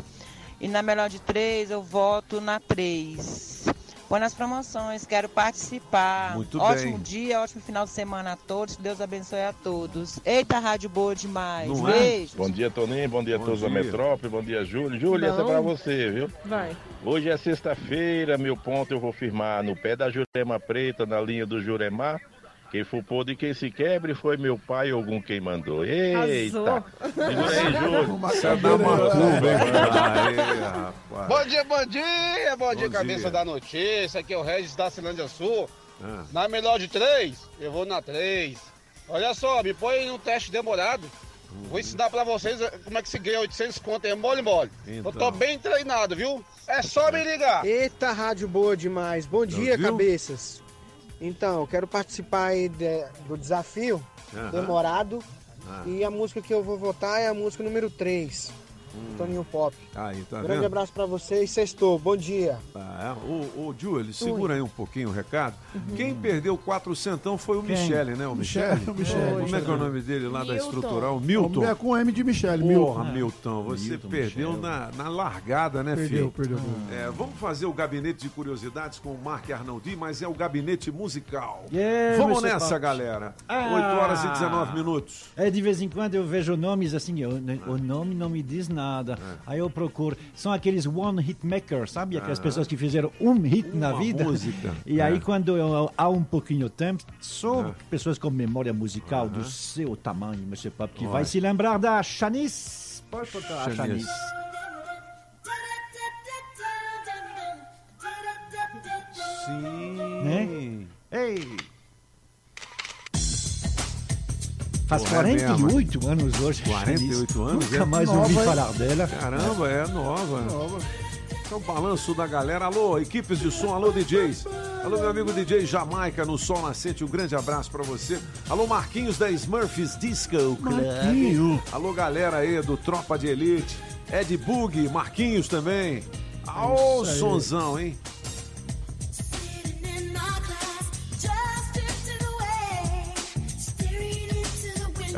E na melhor de três, eu voto na 3. Põe nas promoções, quero participar. Muito ótimo bem. dia, ótimo final de semana a todos. Deus abençoe a todos. Eita, rádio boa demais. Não é? Beijo. Bom dia, Toninho. Bom dia Bom a todos da. Metrópole. Bom dia, Júlio. Júlio, essa é pra você, viu? Vai. Hoje é sexta-feira, meu ponto eu vou firmar no pé da Jurema Preta, na linha do Juremar. Quem for pôr de quem se quebre foi meu pai ou algum quem mandou. Eita! Você é da Macumba, hein? Bom dia, bom dia, bom, dia, Bom cabeça dia. da notícia. Aqui é o Regis da Cilândia Sul. Ah. Na melhor de três, eu vou na três. Olha só, me põe num teste demorado. Vou ensinar pra vocês eh, como é que se ganha 800 conto, é mole, mole. Então. Eu tô bem treinado, viu? É só me ligar. Eita, rádio boa demais. Bom dia, cabeças. Então, eu quero participar aí de- do desafio Aham. demorado. Ah. E a música que eu vou votar é a música número 3, Toninho Pop. Aí, tá Grande vendo? abraço pra vocês, sextou. Bom dia. Tá, é. Ô, ô, Júlio, segura aí um pouquinho o recado. Quem perdeu 4 centão foi o Quem? Michele, né? O Michele, Michele. o Michele. Como é que é o nome dele lá da Milton. estrutural? Milton. É com M de Michele, Porra, Milton. Milton, você Milton, perdeu na, na largada, né, Perdeu, filho? perdeu. É, vamos fazer o gabinete de curiosidades com o Mark Arnaldi, mas é o gabinete musical. Yeah, vamos Mr. nessa, galera. Ah. 8 horas e 19 minutos. É, de vez em quando eu vejo nomes assim, eu- o nome não me diz nada. Aí eu procuro. São aqueles one hit makers, sabe? Aquelas pessoas que fizeram um hit na Uma vida. música. E aí, É. quando eu, há um pouquinho de tempo, só Ah. pessoas com memória musical do seu tamanho, Mr. Pop, que vai se lembrar da Chanice. Pode botar a Chanice. Chanice. Sim. Né? Ei. Faz Porra, é 48 anos hoje. a 48 Chanice. anos, Nunca é? mais Nova, ouvi falar dela. Caramba, é nova. É o balanço da galera. Alô, equipes de som, alô, DJs. Alô, meu amigo DJ Jamaica no Sol Nascente, um grande abraço pra você. Alô, Marquinhos da Smurfs Disco Club. Marquinho. Alô, galera aí do Tropa de Elite. Ed Bug, Marquinhos também. Aô, É sonzão, hein?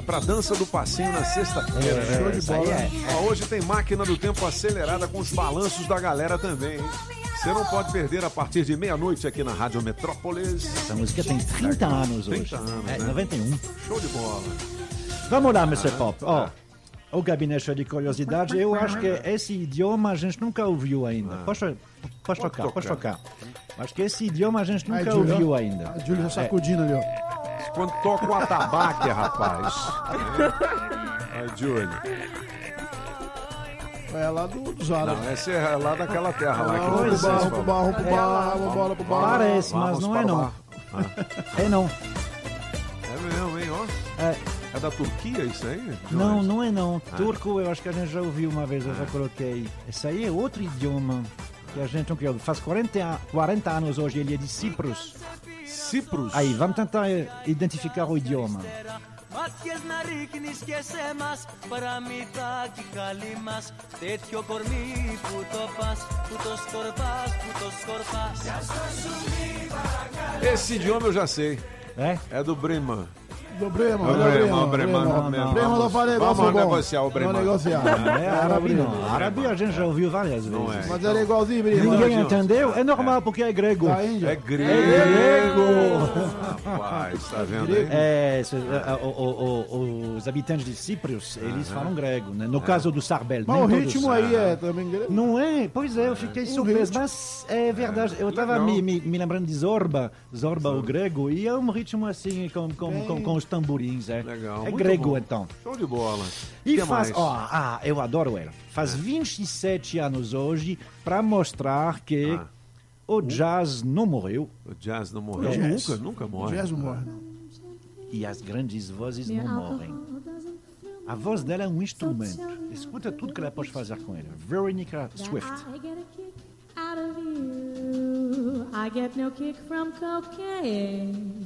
Pra dança do passinho na sexta-feira. É, né? show de Isso aí bola. é. Hoje tem máquina do tempo acelerada com os balanços da galera também, hein? Você não pode perder a partir de meia-noite aqui na Rádio Metrópolis. Essa música tem 30 anos hoje. 30 anos, É, né? 91. Show de bola. Vamos lá, Mr. Ah, Pop. Ó, o gabinete de curiosidade, eu acho que esse idioma a gente nunca ouviu ainda. Pode, pode, Pode tocar, pode tocar. tocar. Acho que esse idioma a gente nunca Júlio, ouviu ainda. A Júlia É, sacudindo ali, ó. Quando toca o atabaque, rapaz. Aí, Júlio. É lá do, dos árabes. Não, esse é lá daquela terra lá que Vamos pro vocês bar, vamos falam. pro bar, vamos pro bar, vamos embora pro bar. Parece, mas não é não. É não. É mesmo, hein, ó. É. É da Turquia isso aí? Não, não é não. Ah. Turco eu acho que a gente já ouviu uma vez, eu já coloquei. Esse aí é outro idioma que a gente não criou. Faz 40, a- 40 anos hoje, ele é de Cipros. Cipros? Aí, vamos tentar eh, identificar o idioma. Μάτιες να ρίχνεις και σε μας Παραμυθάκι καλή μας Τέτοιο κορμί που το πας Που το σκορπάς, που το σκορπάς Esse idioma eu já sei. É? É do Brema. Do Brema, Do do Brema, do do Brema. Brema não faz negócio Vamos bom. negociar o Brema. Vamos negociar. Não é árabe não. Árabe a gente já ouviu várias vezes. Não é. Mas era igualzinho, Brema. Ninguém entendeu? É normal, porque é grego. Índia. É grego. É grego. Rapaz, tá vendo aí? É, se- a- o- o- o- os habitantes de Cipros, eles falam grego, né? No caso do Sarbel. Mas o ritmo aí é também grego. Não é? Pois é, eu fiquei surpreso. Mas é verdade, eu estava legal. me, me, me lembrando de Zorba, Zorba o grego, e é um ritmo assim, com os tamborins. É, Legal. é muito grego bom. então. Show de bola. E Que faz, mais? É. ó, ah, eu adoro ela. Faz 27 anos hoje para mostrar que Ah. o jazz não morreu O jazz não morreu. É. Nunca, nunca morre. Jazz não morre, e as grandes vozes não morrem. A voz dela é um instrumento. Escuta tudo que ela pode fazer com ela. Veronica Swift. I get a kick out of you. I get no kick from cocaine.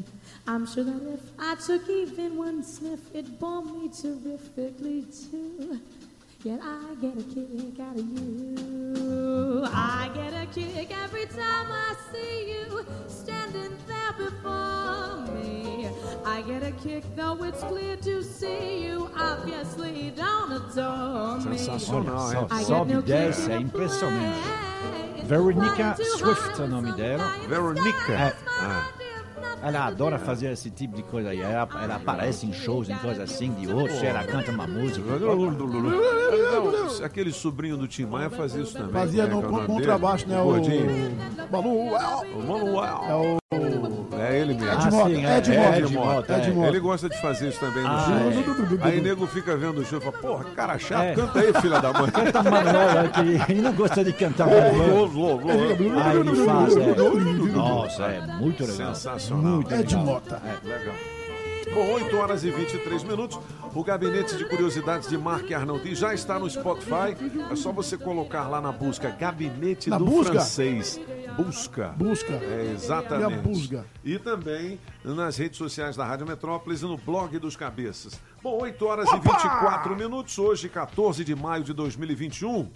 I'm sure that if I took even one sniff, it'd bore me terrifically too. Yet I get a kick out of you. I get a kick every time I see you standing there before me. I get a kick though it's clear to see you obviously don't adore me. Sensacional, hein? Só, sobe e desce, é impressionante. Veronica Swift é o nome dela. Veronica. É. Ah. Ela adora fazer esse tipo de coisa aí. Ela, ela aparece em shows, em coisas assim, de outros, ela canta uma música. Não, aquele sobrinho do Tim Maia fazia isso também. Fazia Como é no é contrabaixo, né? O Gordinho. Manuel. O Manuel. É o É ele mesmo. Ed Mota, sim, é, Ed é Mota. Ed Mota, Ed é. Mota. Ele gosta de fazer isso também no Ah, show. é. Aí nego fica vendo o show e fala, porra, cara chato, É. canta aí, filha da mãe. Canta Manuel, é que ele não gosta de cantar Manuel. Aí ele faz, é. Nossa, é muito legal. Sensacional. Muito Ed legal. Mota. É. Legal. Bom, 8 horas e 23 minutos. O Gabinete de Curiosidades de Marc Arnoldi já está no Spotify. É só você colocar lá na busca Gabinete Na do busca? Francês. Busca. Busca. É, exatamente. Minha busca. E também nas redes sociais da Rádio Metrópolis e no blog dos Cabeças. Bom, 8 horas e 24 minutos, hoje, 14 de maio de 2021.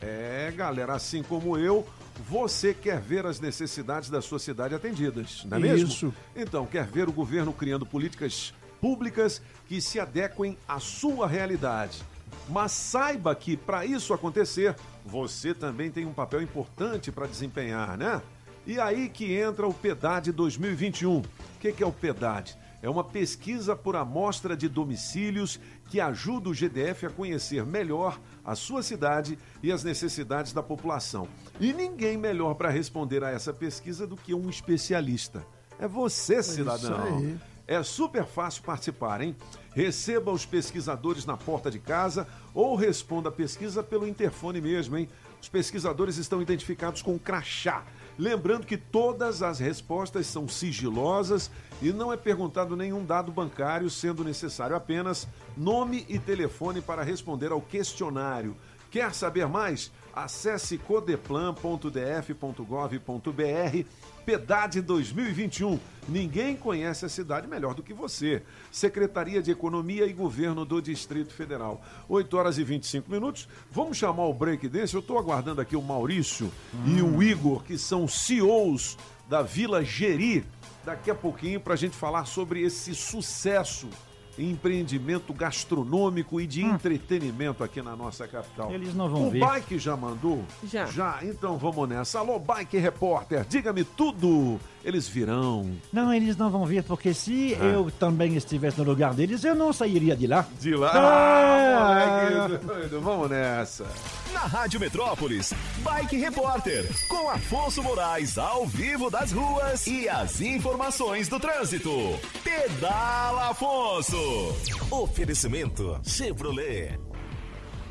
É, galera, assim como eu, você quer ver as necessidades da sua cidade atendidas, não é mesmo? Isso. Então, quer ver o governo criando políticas públicas que se adequem à sua realidade. Mas saiba que, para isso acontecer, você também tem um papel importante para desempenhar, né? E aí que entra o PEDAD 2021. O que, que é o PEDAD? É uma pesquisa por amostra de domicílios que ajuda o GDF a conhecer melhor a sua cidade e as necessidades da população. E ninguém melhor para responder a essa pesquisa do que um especialista. É você, cidadão. aí. É super fácil participar, hein? Receba os pesquisadores na porta de casa ou responda a pesquisa pelo interfone mesmo, hein? Os pesquisadores estão identificados com crachá. Lembrando que todas as respostas são sigilosas e não é perguntado nenhum dado bancário, sendo necessário apenas nome e telefone para responder ao questionário. Quer saber mais? Acesse codeplan.df.gov.br PEDAD 2021. Ninguém conhece a cidade melhor do que você. Secretaria de Economia e Governo do Distrito Federal. 8 horas e 25 minutos. Vamos chamar o break desse. Eu estou aguardando aqui o Maurício e o Igor, que são CEOs da Vila Geri, daqui a pouquinho para a gente falar sobre esse sucesso empreendimento gastronômico e de entretenimento aqui na nossa capital. Eles não vão o ver. O Bike já mandou? Já. Já, então vamos nessa. Alô, Bike Repórter, diga-me tudo. Eles virão. Não, eles não vão vir, porque se Ah. eu também estivesse no lugar deles, eu não sairia de lá. De lá. Ah, moleque doido, vamos nessa. Na Rádio Metrópolis, Bike Repórter, com Afonso Moraes ao vivo das ruas e as informações do trânsito. Pedala Afonso. Oferecimento Chevrolet.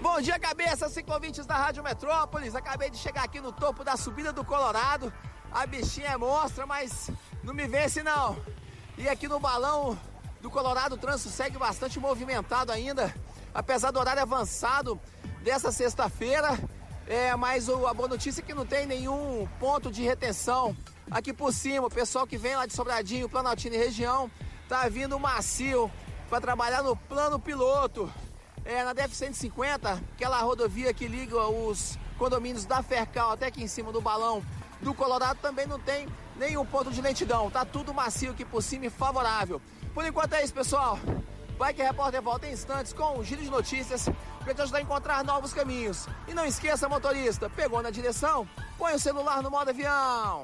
Bom dia, cabeça, cinco ouvintes da Rádio Metrópolis. Acabei de chegar aqui no topo da subida do Colorado. A bichinha é monstra, mas não me vence não. E aqui no balão do Colorado o trânsito segue bastante movimentado ainda, apesar do horário avançado dessa sexta-feira. É, mas o- a boa notícia é que não tem nenhum ponto de retenção aqui por cima. O pessoal que vem lá de Sobradinho, Planaltina e região, tá vindo macio para trabalhar no plano piloto. É, na DF 150, aquela rodovia que liga os condomínios da Fercal até aqui em cima do balão do Colorado, também não tem nenhum ponto de lentidão. Tá tudo macio aqui por cima e favorável. Por enquanto é isso, pessoal. Bike Repórter volta em instantes com um giro de notícias para te ajudar a encontrar novos caminhos. E não esqueça, motorista, pegou na direção? Põe o celular no modo avião.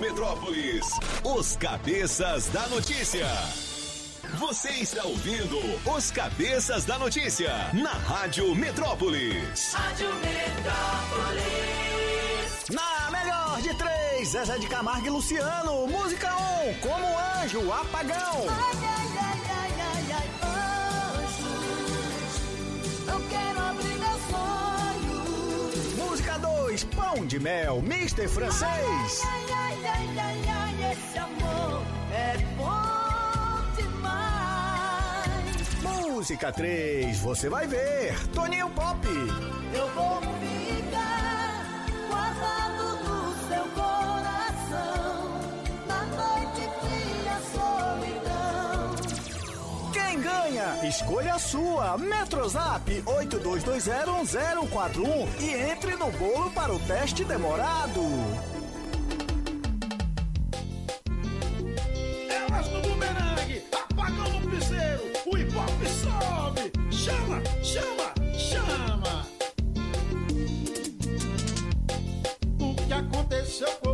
Metrópolis, os cabeças da notícia. Você está ouvindo os cabeças da notícia na Rádio Metrópolis. Rádio Metrópolis. Na melhor de três, Zezé de Camargo e Luciano. Música 1, um, como anjo, apagão. Eu quero abrir. 2, Pão de Mel, Mister Francês. Ai, ai, ai, ai, ai, esse amor é bom demais. Música 3, você vai ver, Toninho Pop. Eu vou ficar guardado no seu coração. Ganha? Escolha a sua. Metrozap 82201041 e entre no bolo para o teste demorado. Elas no bumerangue, apagão no piseiro, o hip sobe. Chama, chama, chama. O que aconteceu comigo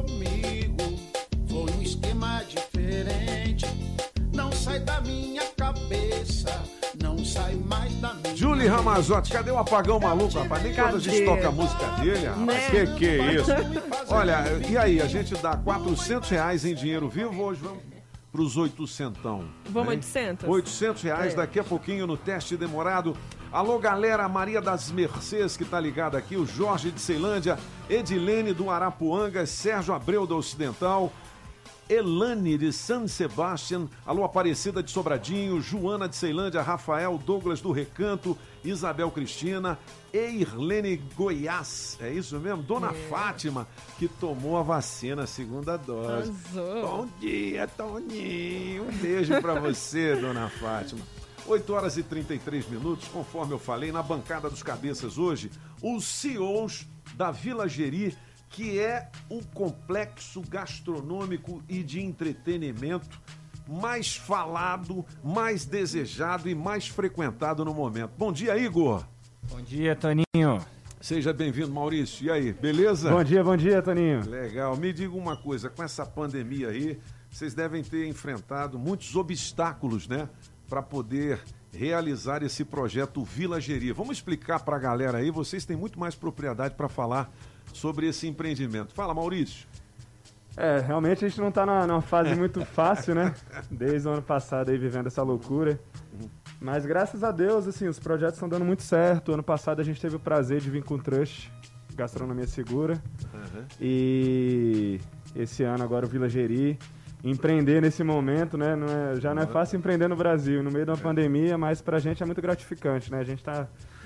Julie Ramazotti, cadê o apagão maluco, rapaz? Nem quando a gente toca a música dele, rapaz. Né? Que que é isso? Olha, e aí, a gente dá 400 reais em dinheiro vivo, hoje vamos pros 800. Vamos né? 800? 800 reais É. daqui a pouquinho no teste demorado. Alô, galera, Maria das Mercês que tá ligada aqui, o Jorge de Ceilândia, Edilene do Arapuanga, Sérgio Abreu da Ocidental, Elane de San Sebastian, alô Aparecida de Sobradinho, Joana de Ceilândia, Rafael Douglas do Recanto, Isabel Cristina, Eirlene Goiás, é isso mesmo? Dona Fátima, que tomou a vacina, a segunda dose. Arrasou. Bom dia, Toninho. Um beijo pra você, Dona Fátima. 8 horas e 33 minutos, conforme eu falei, na bancada dos cabeças hoje, os CEOs da Vila Geri, que é o complexo gastronômico e de entretenimento mais falado, mais desejado e mais frequentado no momento. Bom dia, Igor. Bom dia, Toninho. Seja bem-vindo, Maurício. E aí, beleza? Bom dia, bom dia, Toninho. Legal. Me diga uma coisa, com essa pandemia aí, vocês devem ter enfrentado muitos obstáculos, né? Para poder realizar esse projeto Vila Geria. Vamos explicar para a galera aí, vocês têm muito mais propriedade para falar sobre esse empreendimento. Fala, Maurício. É, realmente a gente não tá na- numa fase muito fácil, né? Desde o ano passado aí vivendo essa loucura. Mas graças a Deus, assim, os projetos estão dando muito certo. Ano passado a gente teve o prazer de vir com o Trust, Gastronomia Segura. E esse ano agora o Vila Geri. empreender nesse momento, né? Não é, já não é fácil empreender no Brasil, no meio de uma pandemia, mas pra gente é muito gratificante, né? A gente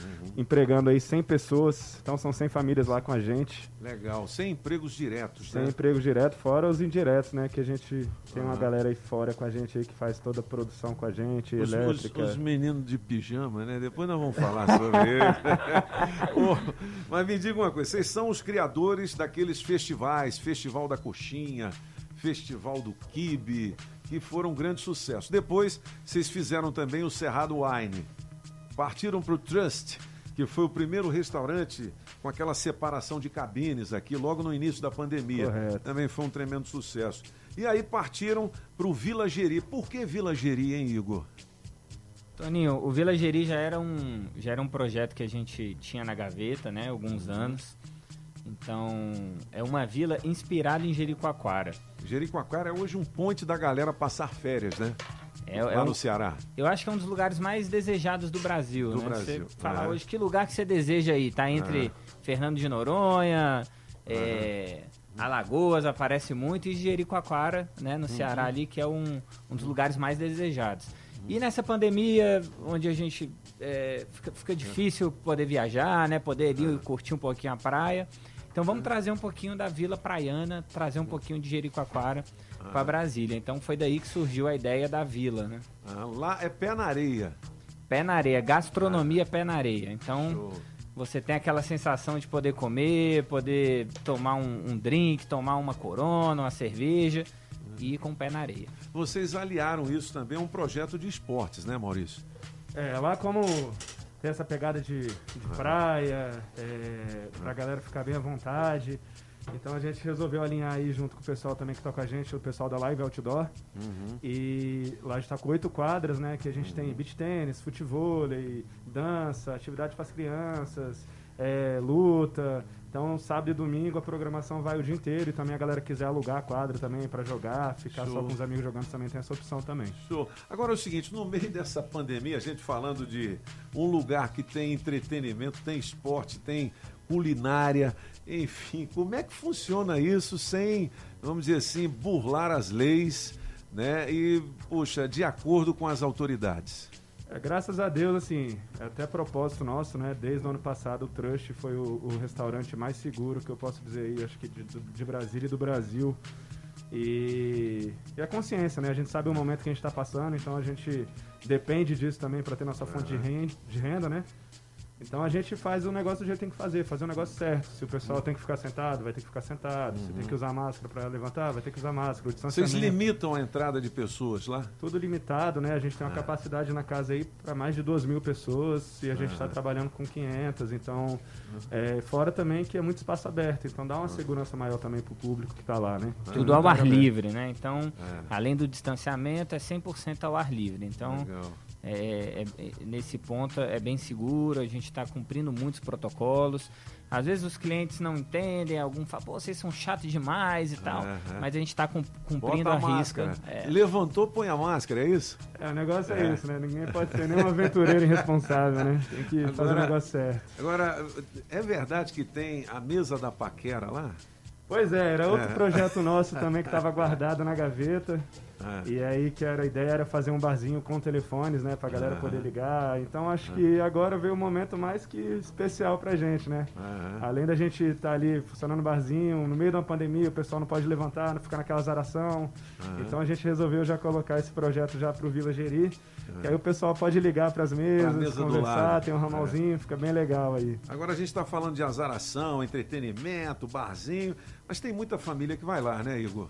tá empregando aí 100 pessoas, então são 100 famílias lá com a gente. Legal, sem empregos diretos, 100 né? empregos diretos, fora os indiretos, né? Que a gente tem uma Aham. galera aí fora com a gente aí que faz toda a produção com a gente, Os, os, elétrica. os meninos de pijama, né? Depois nós vamos falar sobre eles. Mas me diga uma coisa, vocês são os criadores daqueles festivais, Festival da Coxinha, Festival do Quibe, que foram um grande sucesso. Depois, vocês fizeram também o Cerrado Wine. Partiram para o Trust, que foi o primeiro restaurante com aquela separação de cabines aqui, logo no início da pandemia. Correto. Também foi um tremendo sucesso. E aí partiram para o Vila Geri. Por que Vila Geri, hein, Igor? Toninho, o Vila Geri já era um já era um projeto que a gente tinha na gaveta, né, alguns anos. Então, é uma vila inspirada em Jericoacoara. Jericoacoara é hoje um ponte da galera passar férias, né? É, Lá é um- no Ceará. Eu acho que é um dos lugares mais desejados do Brasil, Do né? Brasil, Você falar é. hoje que lugar que você deseja aí, tá entre Fernando de Noronha, é, Alagoas aparece muito e Jericoacoara, né, no Ceará Uhum. ali, que é um, um dos lugares mais desejados. E nessa pandemia, onde a gente é, fica, fica difícil poder viajar, né, poder ir curtir um pouquinho a praia. Então vamos trazer um pouquinho da Vila Praiana, trazer um pouquinho de Jericoacoara para Brasília. Então foi daí que surgiu a ideia da vila, né? Ah, lá é pé na areia. Pé na areia, gastronomia pé na areia. Então você tem aquela sensação de poder comer, poder tomar um, um drink, tomar uma corona, uma cerveja e ir com o pé na areia. Vocês aliaram isso também a um projeto de esportes, né, Maurício? É, lá como tem essa pegada de, de praia, é, pra galera ficar bem à vontade. Então a gente resolveu alinhar aí junto com o pessoal também que tá com a gente, o pessoal da Live Outdoor. Uhum. E lá a gente tá com oito quadras, né? Que a gente tem beach tênis, futebol, dança, atividade para as crianças, é, luta. Então, sábado e domingo a programação vai o dia inteiro e também a galera quiser alugar a quadra também para jogar, ficar Show. só com os amigos jogando também tem essa opção também. Show. Agora é o seguinte, no meio dessa pandemia, a gente falando de um lugar que tem entretenimento, tem esporte, tem culinária, enfim, como é que funciona isso sem, vamos dizer assim, burlar as leis, né? E, puxa, de acordo com as autoridades. É, graças a Deus, assim, é até propósito nosso, né? Desde o ano passado, o Trust foi o, o restaurante mais seguro que eu posso dizer aí, acho que de, de Brasília e do Brasil. E, e a consciência, né? A gente sabe o momento que a gente está passando, então a gente depende disso também para ter nossa fonte de renda, de renda, né? Então a gente faz o negócio do jeito que tem que fazer, fazer o negócio certo. Se o pessoal tem que ficar sentado, vai ter que ficar sentado. Se tem que usar máscara para levantar, vai ter que usar máscara. Vocês limitam a entrada de pessoas lá? Tudo limitado, né? A gente tem uma É. capacidade na casa aí para mais de 2 mil pessoas e a gente está Aham. trabalhando com 500. Então, é, fora também que é muito espaço aberto. Então, dá uma segurança maior também para o público que está lá, né? Tudo ao ar livre, né? Então, É. além do distanciamento, é 100% ao ar livre. Então, Legal. É, é- é- nesse ponto é bem seguro, a gente está cumprindo muitos protocolos. Às vezes os clientes não entendem, algum fala, pô, vocês são chatos demais e tal, Aham. mas a gente está cumprindo Bota a risca. É. Levantou, põe a máscara, é isso? É, o negócio é, É. isso, né? Ninguém pode ser nenhum aventureiro irresponsável, né? Tem que fazer o Agora- negócio certo. Agora, é verdade que tem a mesa da paquera lá? Pois é, era outro É. projeto nosso também que estava guardado na gaveta. É. E aí que era a ideia era fazer um barzinho com telefones, né, pra galera Aham. poder ligar. Então acho É. que agora veio um momento mais que especial pra gente, né? Aham. Além da gente estar ali funcionando o barzinho, no meio de uma pandemia, o pessoal não pode levantar, não ficar naquela zaração. Então a gente resolveu já colocar esse projeto já pro Vila Geri. Que aí o pessoal pode ligar pras mesas, mesa conversar, tem um ramalzinho, fica bem legal aí. Agora a gente está falando de azaração, entretenimento, barzinho, mas tem muita família que vai lá, né, Igor?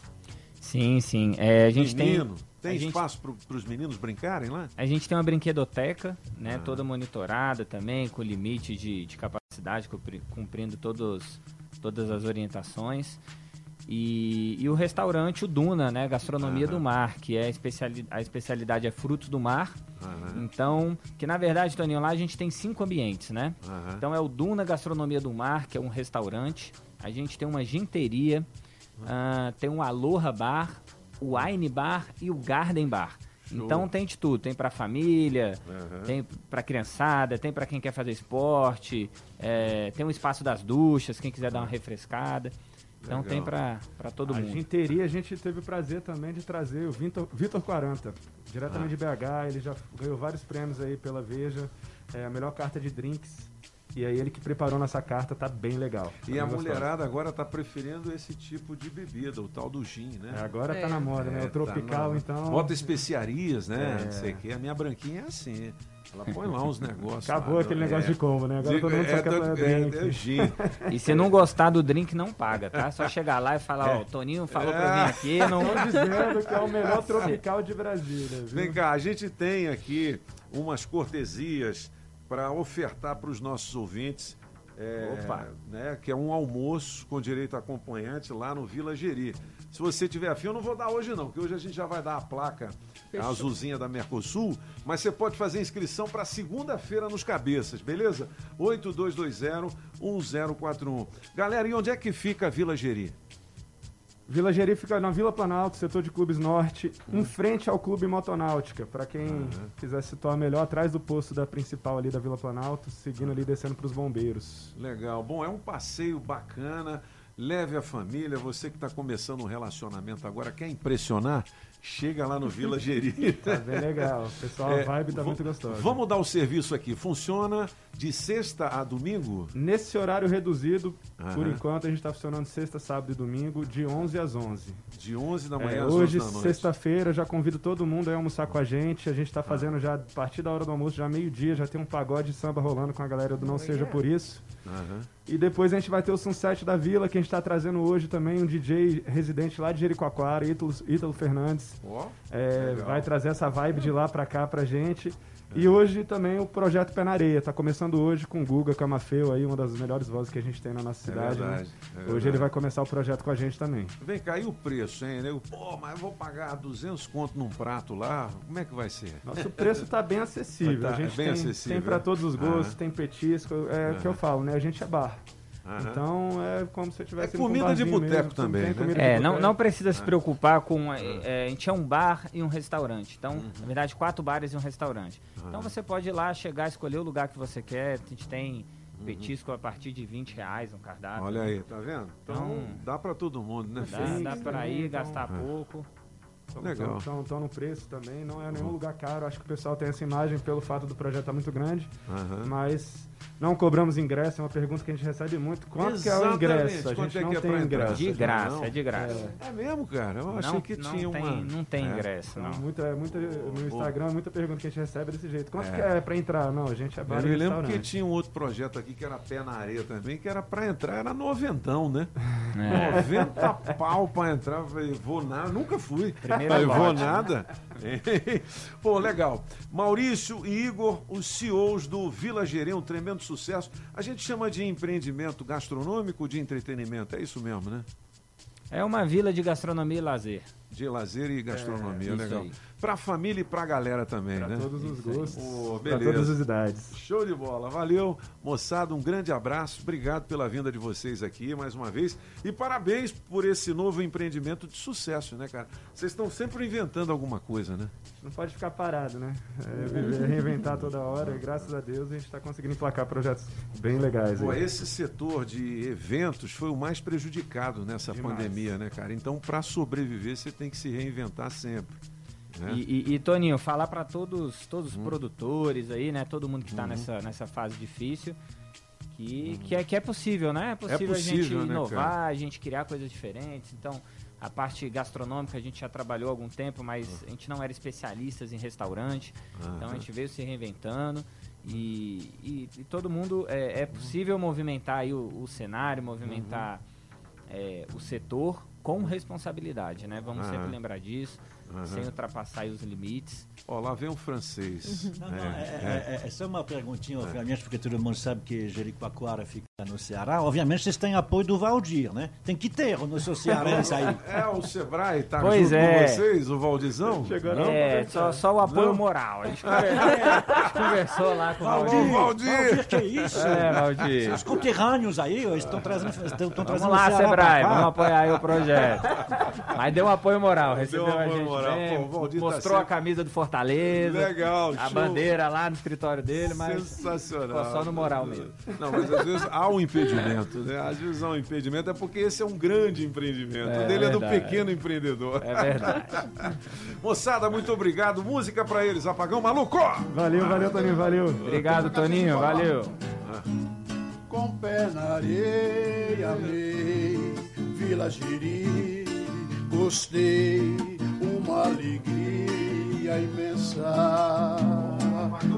Sim, sim. É, a gente Menino, tem. tem a gente- espaço para os meninos brincarem lá? A gente tem uma brinquedoteca, né, Ah. toda monitorada também, com limite de, de capacidade, cumpri- cumprindo todos, todas as orientações. E, e o restaurante, o Duna, né, Gastronomia do Mar, que é a, especiali a especialidade é frutos do mar. Então, que na verdade, Toninho, lá a gente tem cinco ambientes, né? Então é o Duna Gastronomia do Mar, que é um restaurante. A gente tem uma ginteria, ah, tem um Aloha Bar, o Wine Bar e o Garden Bar. Show. Então tem de tudo, tem pra família, Aham. tem pra criançada, tem pra quem quer fazer esporte, é, tem um espaço das duchas, quem quiser dar uma refrescada. Então Legal. tem pra todo a mundo. ginteria, a gente teve o prazer também de trazer o Vitor, Vitor 40, diretamente de BH. Ele já ganhou vários prêmios aí pela Veja. É a melhor carta de drinks. E aí ele que preparou nossa carta, tá bem legal. E Tá a bem gostosa. mulherada agora tá preferindo esse tipo de bebida, o tal do gin, né? É, agora tá na moda, né? O tropical, na- então- Bota especiarias, né? É. Não sei o quê. A minha branquinha é assim. Ela põe lá uns negócios. Acabou lá, aquele né? negócio de combo, né? Agora todo mundo só quer todo- drink. é, é gin. E se não gostar do drink, não paga, tá? Só chegar lá e falar, ó, o Toninho falou pra É. vir aqui, não... Estão dizendo que é o melhor tropical de Brasília, viu? Vem cá, a gente tem aqui umas cortesias para ofertar para os nossos ouvintes. é, Opa. Né, que é um almoço com direito a acompanhante lá no Vila Geri. Se você tiver afim, eu não vou dar hoje não, porque hoje a gente já vai dar a placa Fechou. azulzinha da Mercosul, mas você pode fazer inscrição para segunda-feira nos cabeças, beleza? 8220-1041. Galera, e onde é que fica a Vila Geri? Vila Geri fica na Vila Planalto, setor de clubes norte, em frente ao Clube Motonáutica. Pra quem quiser situar melhor, atrás do posto da principal ali da Vila Planalto, seguindo ali descendo pros bombeiros. Legal. Bom, é um passeio bacana. Leve a família. Você que está começando um relacionamento agora, quer impressionar? Chega lá no Vila Geri. Tá bem legal. Pessoal, a vibe tá muito gostosa. Vamos dar o serviço aqui. Funciona de sexta a domingo? Nesse horário reduzido, por enquanto, a gente está funcionando sexta, sábado e domingo, de 11 às 11. De 11 da manhã É, às hoje, 11 da noite. sexta-feira, já convido todo mundo a almoçar com a gente. A gente está fazendo já, a partir da hora do almoço, já meio-dia, já tem um pagode de samba rolando com a galera do Não Seja Por Isso. Aham. E depois a gente vai ter o Sunset da Vila, que a gente está trazendo hoje também, um DJ residente lá de Jericoacoara, Ítalo, Ítalo Fernandes. Ó, É, vai trazer essa vibe de lá pra cá pra gente. E hoje também o projeto Pé na Areia. Tá começando hoje com o Guga Camafeu, aí, uma das melhores vozes que a gente tem na nossa É cidade. né? verdade, é Hoje verdade. ele vai começar o projeto com a gente também. Vem cá, e o preço, hein? nego? Pô, mas eu vou pagar 200 conto num prato lá. Como é que vai ser? Nosso preço tá bem acessível. Tá, a gente é bem tem, acessível, tem para é? todos os gostos, Aham. tem petisco. É o que eu falo, né? A gente é bar. Aham. Então é como se eu tivesse É indo pra um comida de boteco mesmo, também, né? comida de É, não, não precisa se Ah. preocupar com. é, é, a gente é um bar e um restaurante. Então, Uhum. na verdade, quatro bares e um restaurante. Então você pode ir lá, chegar, escolher o lugar que você quer. A gente tem petisco a partir de 20 reais no cardápio. Uhum. Olha aí, tá vendo? Então, Então, dá pra todo mundo, né, Dá, filho? dá pra ir, então- gastar É. pouco. Legal. Então, então no preço também, não é nenhum lugar caro. Acho que o pessoal tem essa imagem pelo fato do projeto estar muito grande. Mas não cobramos ingresso, é uma pergunta que a gente recebe muito. Quanto que é o ingresso? A quanto gente é não que é tem pra entrar? ingresso. De graça, não? é de graça. É mesmo, cara? Eu achei Não- que não tinha tem- uma. não tem É. ingresso, não. Muita, é muita, no Instagram, muita pergunta que a gente recebe desse jeito. Quanto É. que é pra entrar? Não, a gente é bar Eu me lembro que tinha um outro projeto aqui que era pé na areia também, que era pra entrar, era noventão, né? É. 90 pau pra entrar. Eu Falei, vou nada, nunca fui. Primeiro Falei, vou nada. Pô, legal. Maurício e Igor, os CEOs do Vila Gerê, um tremendo sucesso. A gente chama de empreendimento gastronômico de entretenimento, é isso mesmo, né? É uma vila de gastronomia e lazer. De lazer e gastronomia, É, legal. aí. Pra família e pra galera também, Pra né? todos os gostos, pra beleza. todas as idades. Show de bola, valeu, moçada, um grande abraço, obrigado pela vinda de vocês aqui mais uma vez e parabéns por esse novo empreendimento de sucesso, né, cara? Vocês estão sempre inventando alguma coisa, né? Não pode ficar parado, né? É, viver, reinventar toda hora. E graças a Deus a gente está conseguindo emplacar projetos bem legais. Pô, aí. esse setor de eventos foi o mais prejudicado nessa Demais. pandemia, né, cara? Então, para sobreviver, você tem que se reinventar sempre. Né? E, e- e, Toninho, falar para todos, todos Uhum. os produtores aí, né? Todo mundo que está nessa, nessa fase difícil, que, que, é, que é possível, né? É possível, a possível, gente né, inovar, cara? a gente criar coisas diferentes. Então, a parte gastronômica a gente já trabalhou há algum tempo, mas a gente não era especialistas em restaurante. Então a Aham. gente veio se reinventando. E, e- e todo mundo é, é possível movimentar aí o, o cenário, movimentar é, o setor com responsabilidade, né? Vamos sempre lembrar disso, Aham. sem ultrapassar aí os limites. Ó, lá vem um francês. Não, não, é, é- é só uma perguntinha, obviamente, porque todo mundo sabe que Jericoacoara fica no Ceará. Obviamente, vocês têm apoio do Valdir, né? Tem que ter o nosso cearense aí. É, o Sebrae tá Pois junto é. com vocês, o Valdizão? é, só, só o apoio Não? moral. A gente, conversou lá com o Valdir, Valdir. Valdir, que isso? É, Valdir. Seus conterrâneos aí, estão trazendo, estão, estão Vamos trazendo lá, o Ceará Sebrae, vamos apoiar aí o projeto. Mas deu um apoio moral, recebeu Deu um a apoio gente moral. Pô, tá mostrou a camisa do Fortaleza. Legal, A show. bandeira lá no escritório dele, mas. Sensacional. Só no moral mesmo. Não, mas às vezes há um impedimento, né? Às vezes há um impedimento, é porque esse é um grande empreendimento. É o dele é do verdade. pequeno empreendedor. É verdade. Moçada, muito obrigado. Música pra eles. Apagão maluco! Valeu, valeu, Toninho, valeu. Obrigado, Toninho. Valeu. Com pé na areia, amei Vila Giri, gostei, uma alegria imensa.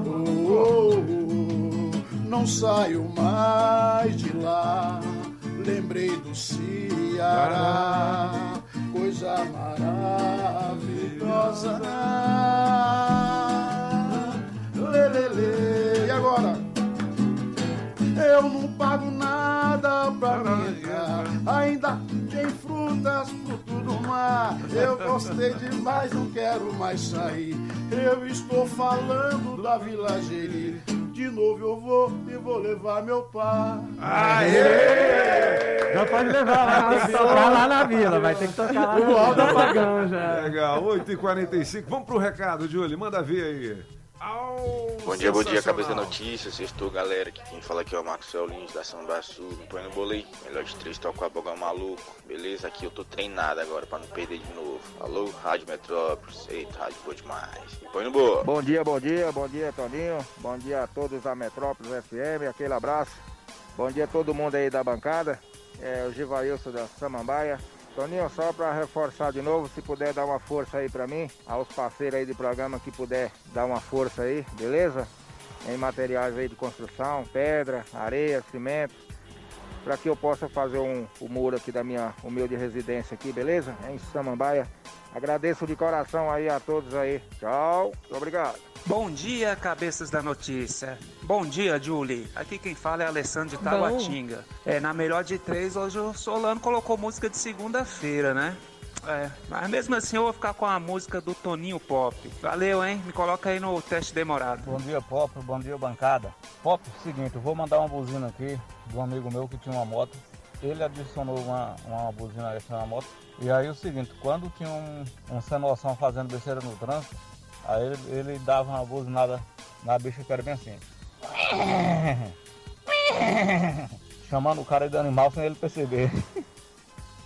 Oh, oh, não saio mais de lá, lembrei do Ceará, coisa maravilhosa. Lê. E agora? Eu não pago nada pra entrar. Ainda frutas, fruto do mar. Eu gostei demais, não quero mais sair. Eu estou falando da Vila Geri. De novo eu vou e vou levar meu pai. Aê! Já pode levar lá. Tem que tocar lá na vila, vai ter que tocar lá O na Aldo vila. Apagão já. Legal, 8h45. Vamos pro recado, Júlio. Manda ver aí. Bom dia, bom dia, cabeça da notícia. Sextou, galera. Aqui quem fala aqui é o Maxwell Lins da Samba Sul. Me põe no bolo aí. Melhor de três, toca o abogão maluco. Beleza? Aqui eu tô treinado agora pra não perder de novo. Alô, Rádio Metrópolis. Eita, rádio boa demais. Me põe no bolo. Bom dia, bom dia, bom dia, Toninho. Bom dia a todos da Metrópolis FM, aquele abraço. Bom dia a todo mundo aí da bancada. É o Givailson da Samambaia. Toninho, só para reforçar de novo, se puder dar uma força aí para mim, aos parceiros aí do programa que puder dar uma força aí, beleza? Em materiais aí de construção, pedra, areia, cimento, para que eu possa fazer um, o muro aqui da minha humilde residência aqui, beleza? Em Samambaia. Agradeço de coração aí a todos aí. Tchau, muito obrigado. Bom dia, cabeças da notícia. Bom dia, Julie. Aqui quem fala é Alessandro de Bom. Taguatinga. É, na melhor de três, hoje o Solano colocou música de segunda-feira, né? É, mas mesmo assim eu vou ficar com a música do Toninho Pop. Valeu, hein? Me coloca aí no teste demorado. Bom dia, Pop. Bom dia, bancada. Pop, seguinte, eu vou mandar uma buzina aqui de um amigo meu que tinha uma moto. Ele adicionou uma, uma buzina extra na moto. E aí o seguinte, quando tinha um, um sem noção fazendo besteira no trânsito, aí ele, ele dava uma buzinada na bicha que era bem assim. Chamando o cara de animal sem ele perceber.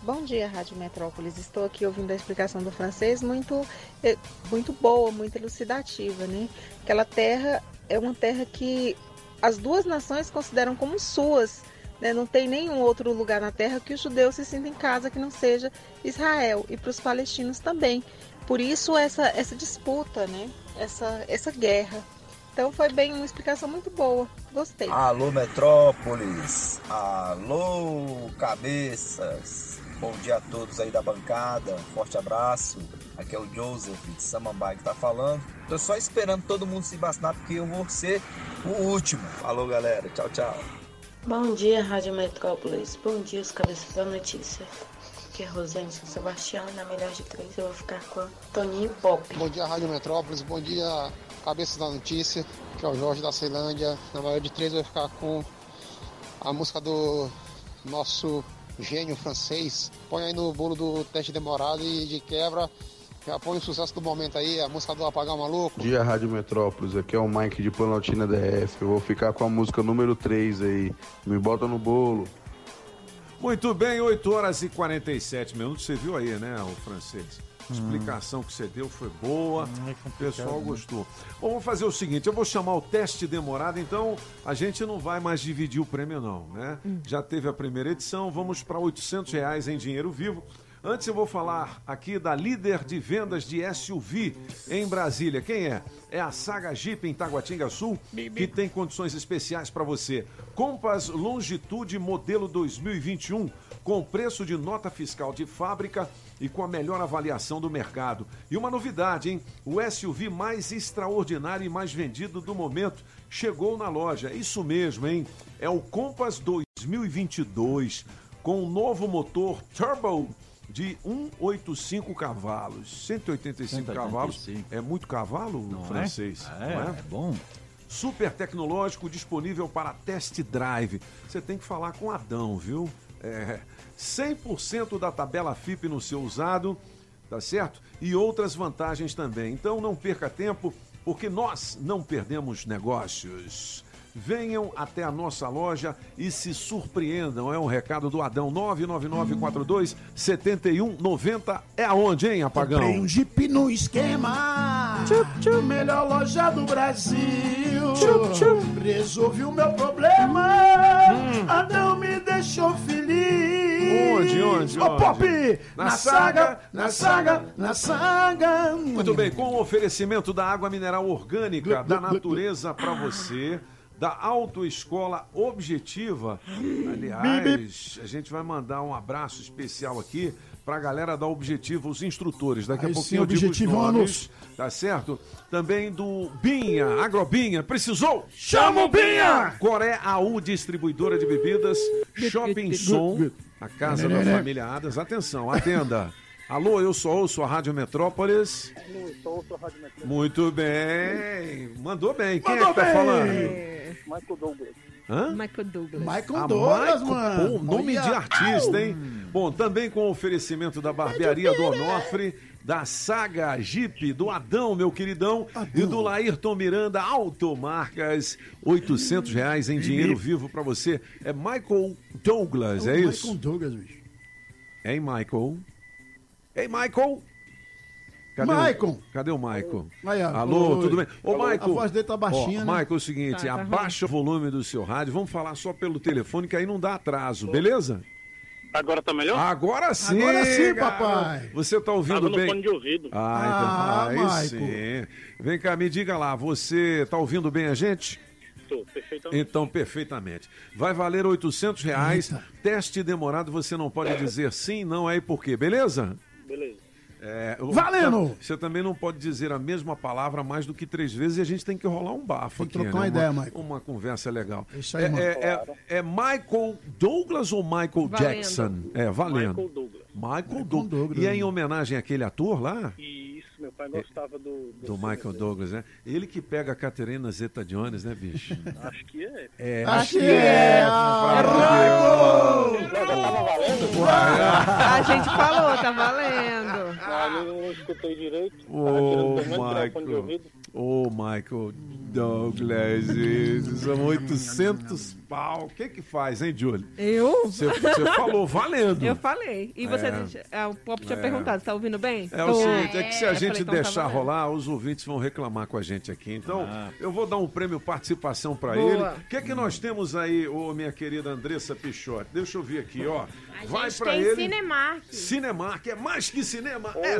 Bom dia, Rádio Metrópolis. Estou aqui ouvindo a explicação do francês muito, eh, muito boa, muito elucidativa, né? Aquela terra é uma terra que as duas nações consideram como suas. Né? Não tem nenhum outro lugar na terra que os judeus se sintam em casa que não seja Israel e para os palestinos também. Por isso essa, essa disputa, né? Essa, essa guerra. Então foi bem uma explicação muito boa. Gostei. Alô Metrópolis, alô cabeças, bom dia a todos aí da bancada, forte abraço. Aqui é o Joseph de Samambaia que tá falando. Tô só esperando todo mundo se vacinar porque eu vou ser o último. Falou galera, tchau, tchau. Bom dia, Rádio Metrópolis. Bom dia, os cabeças da notícia. Aqui é Rosane São Sebastião na melhor de três eu vou ficar com Toninho Pop. Bom dia, Rádio Metrópolis. Bom dia, Cabeça da Notícia. Que é o Jorge da Ceilândia. Na maior de três eu vou ficar com a música do nosso gênio francês. Põe aí no bolo do teste demorado e de quebra. Põe o sucesso do momento aí, a música do Apagão Maluco. Bom dia, Rádio Metrópolis. Aqui é o Mike de Planaltina DF. Eu vou ficar com a música número 3 aí. Me bota no bolo. Muito bem, 8 horas e 47 minutos. Você viu aí, né, o francês? A Hum. explicação que você deu foi boa, é o pessoal né? gostou. Bom, vamos fazer o seguinte: eu vou chamar o teste demorado, então a gente não vai mais dividir o prêmio, não, né? Já teve a primeira edição, vamos para 800 reais em dinheiro vivo. Antes eu vou falar aqui da líder de vendas de SUV em Brasília. Quem é? É a Saga Jeep em Taguatinga Sul, que tem condições especiais para você. Compass Longitude modelo 2021, com preço de nota fiscal de fábrica e com a melhor avaliação do mercado. E uma novidade, hein? O SUV mais extraordinário e mais vendido do momento chegou na loja. Isso mesmo, hein? É o Compass 2022, com um novo motor turbo de 185 cavalos. 185, cavalos. É muito cavalo Não é? francês. É, não é bom. Super tecnológico, disponível para test drive. Você tem que falar com Adão, viu? É, 100% da tabela FIP no seu usado, tá certo? E outras vantagens também. Então não perca tempo, porque nós não perdemos negócios. Venham até a nossa loja e se surpreendam. É um recado do Adão 99942 7190. É aonde, hein, apagão? Comprei um Jeep no esquema. Melhor loja do Brasil. Resolvi o meu problema. Adão me deixou feliz. Onde, onde, Ô, onde? Pop! Na Na, saga, saga, na saga, na saga. Muito bem, com o oferecimento da água mineral orgânica da natureza para você, da Autoescola Objetiva. Aliás, a gente vai mandar um abraço especial aqui para a galera da Objetiva, os instrutores. Daqui a Aí pouquinho sim, eu digo os nomes, tá certo? Também do Binha, Agrobinha. Precisou? Chama o Binha! Coré AU, distribuidora de bebidas, Shopping Som, a casa da família Adas. Atenção, atenda. Alô, eu sou ouço a Rádio Metrópolis. Muito bem. Mandou bem. Quem Mandou é que tá bem. falando? Michael Douglas. Hã? Michael Douglas. Michael Ah, Douglas, Michael, mano. pô, nome Olha. de artista, hein? Bom, também com o oferecimento da barbearia do Onofre, da Saga Jeep, do Adão, meu queridão, e do Laírton Miranda Automarcas, 800 reais em dinheiro vivo pra você. É Michael Douglas, é isso? Michael Douglas, bicho. Hein, Michael? Ei, Michael! Cadê Michael! O, cadê o Michael? Aí. Alô, Oi. tudo bem? Ô, Alô. Michael. A voz dele tá baixinha, ó, né? Michael, é o seguinte, Tá, tá abaixa o volume do seu rádio, vamos falar só pelo telefone, que aí não dá atraso, beleza? Agora tá melhor? Agora sim! Agora sim, papai. Você tá ouvindo Tava no bem? fone de ouvido. Ah, então Ah, aí Michael. sim. Vem cá, me diga lá, você tá ouvindo bem a gente? Perfeitamente. Então, perfeitamente. Vai valer 800 reais. Teste demorado, você não pode dizer sim, não é e por quê, beleza? Beleza. É, o- Valendo! Você também não pode dizer a mesma palavra mais do que três vezes e a gente tem que rolar um bafo Tem que aqui, trocar né? uma ideia, Michael. uma conversa legal. Isso aí, é, mano. é, é- é Michael Douglas ou Michael Valendo. Jackson? É, valendo. Michael Douglas. Michael Douglas. E é em homenagem àquele ator lá? E meu pai gostava do... Do Michael Douglas, né? Ele que pega a Caterina Zeta Jones, né, bicho? Acho que é. É, Acho que é. Já tava valendo? A gente falou, tá valendo. Ah, não, escutei direito. Ô, Michael. Ô, Michael Douglas, são 800 pau. O que que faz, hein, Júlio? Eu? Você falou valendo. Eu falei. E você, É. ah, o Pop tinha É. perguntado, você tá ouvindo bem? É o seguinte, é que se a gente falei, então tá deixar valendo. rolar, os ouvintes vão reclamar com a gente aqui. Então, eu vou dar um prêmio participação pra Boa. ele. O que é que nós temos aí, ô minha querida Andressa Pichotti? Deixa eu ver aqui, ó. Vai gente pra tem ele. Cinemark. Cinemark é mais que cinema, é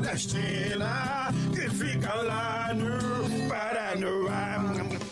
nordestina que fica lá no Paranoá.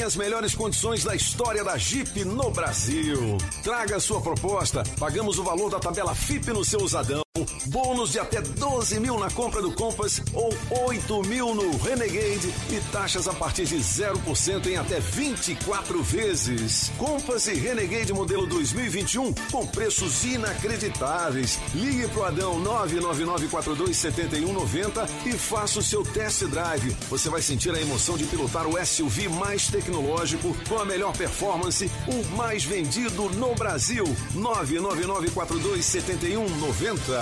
as melhores condições da história da Jeep no Brasil. Traga sua proposta, pagamos o valor da tabela FIP no seu usadão. Bônus de até 12 mil na compra do Compass ou 8 mil no Renegade e taxas a partir de 0% em até 24 vezes. Compass e Renegade modelo 2021 com preços inacreditáveis. Ligue pro Adão 999427190 e faça o seu test drive. Você vai sentir a emoção de pilotar o SUV mais tecnológico com a melhor performance, o mais vendido no Brasil. 999427190.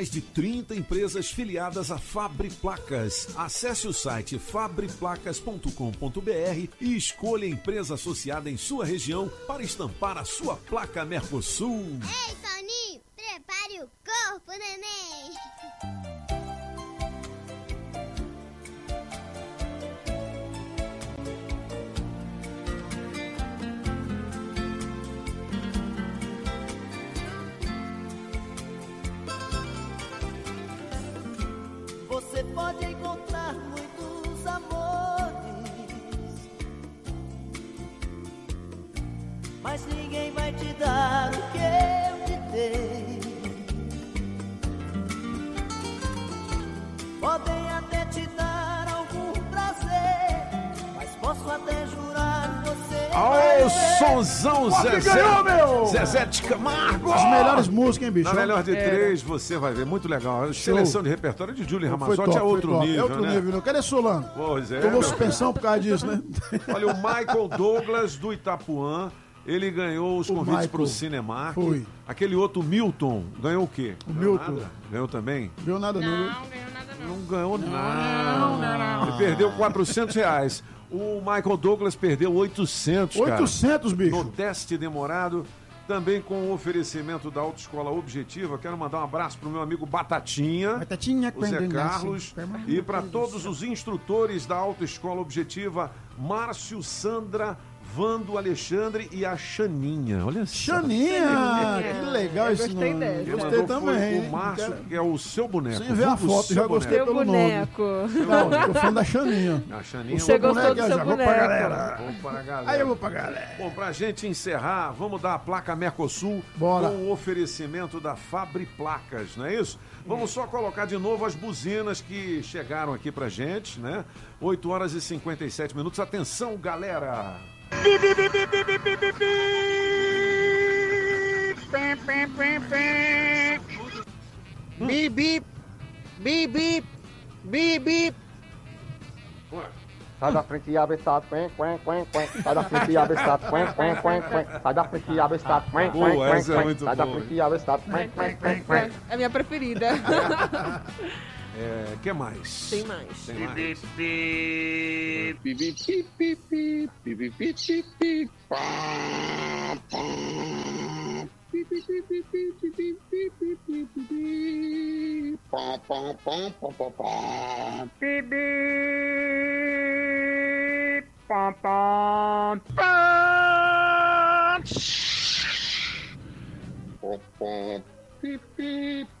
de 30 empresas filiadas a Fabri Placas. Acesse o site fabriplacas.com.br e escolha a empresa associada em sua região para estampar a sua placa Mercosul. Ei, Toninho, prepare o corpo, neném. Pode encontrar muitos amores, mas ninguém vai te dar o que eu te dei. Podem até te dar algum prazer, mas posso até jurar vai ver. sonzão, Zezé. ganhou, meu? Zezé de Camargo. As melhores músicas, hein, bicho? Na melhor de É. três, você vai ver. Muito legal. A Show. Seleção de repertório de Julie Ramazotti é outro top. nível, É outro né? nível. Cadê Solano? Pois é. Tomou suspensão por causa disso, né? Olha, o Michael Douglas do Itapuã, ele ganhou os convites Michael. para o Cinemark. Foi. Aquele outro Milton ganhou o quê? O Ganhou Milton. nada? Ganhou também? Viu nada, não. Não ganhou nada. Ele perdeu 400 reais. O Michael Douglas perdeu 800, cara. 800, bicho. No teste demorado. Também com o oferecimento da Autoescola Objetiva. Quero mandar um abraço pro meu amigo Batatinha. Batatinha, o Zé Carlos. E para todos os instrutores da Autoescola Objetiva, Márcio, Sandra, Vando, Alexandre e a Xaninha. Olha só. Xaninha! Que legal Eu esse gostei nome. dessa. Quem Gostei também. o Márcio, Quero- que é o seu boneco. Sem ver a foto, já gostei Seu pelo boneco. nome. Não, tô falando da Xaninha. A Xaninha Você é gostou boneco. do seu já vou pra boneco. galera. Vamos pra galera. Aí eu vou pra galera. Bom, pra gente encerrar, vamos dar a placa Mercosul Bora. com o oferecimento da Fabri Placas, não é isso? Vamos só colocar de novo as buzinas que chegaram aqui pra gente, né? 8 horas e 57 minutos. Atenção, galera! Bip, bip, bip, bip, bip, bip. Sai da frente e abre estado, quen, quen, quen, quen. Sai da frente e abre estado, quen, quen, quen, quen. Sai da frente e abre estado, quen, quen, Boa, quen, essa é quen. Sai da frente e abre estado, quen, quen, quen, quen. É minha preferida. É, que mais? Tem mais. Tem mais. Pip.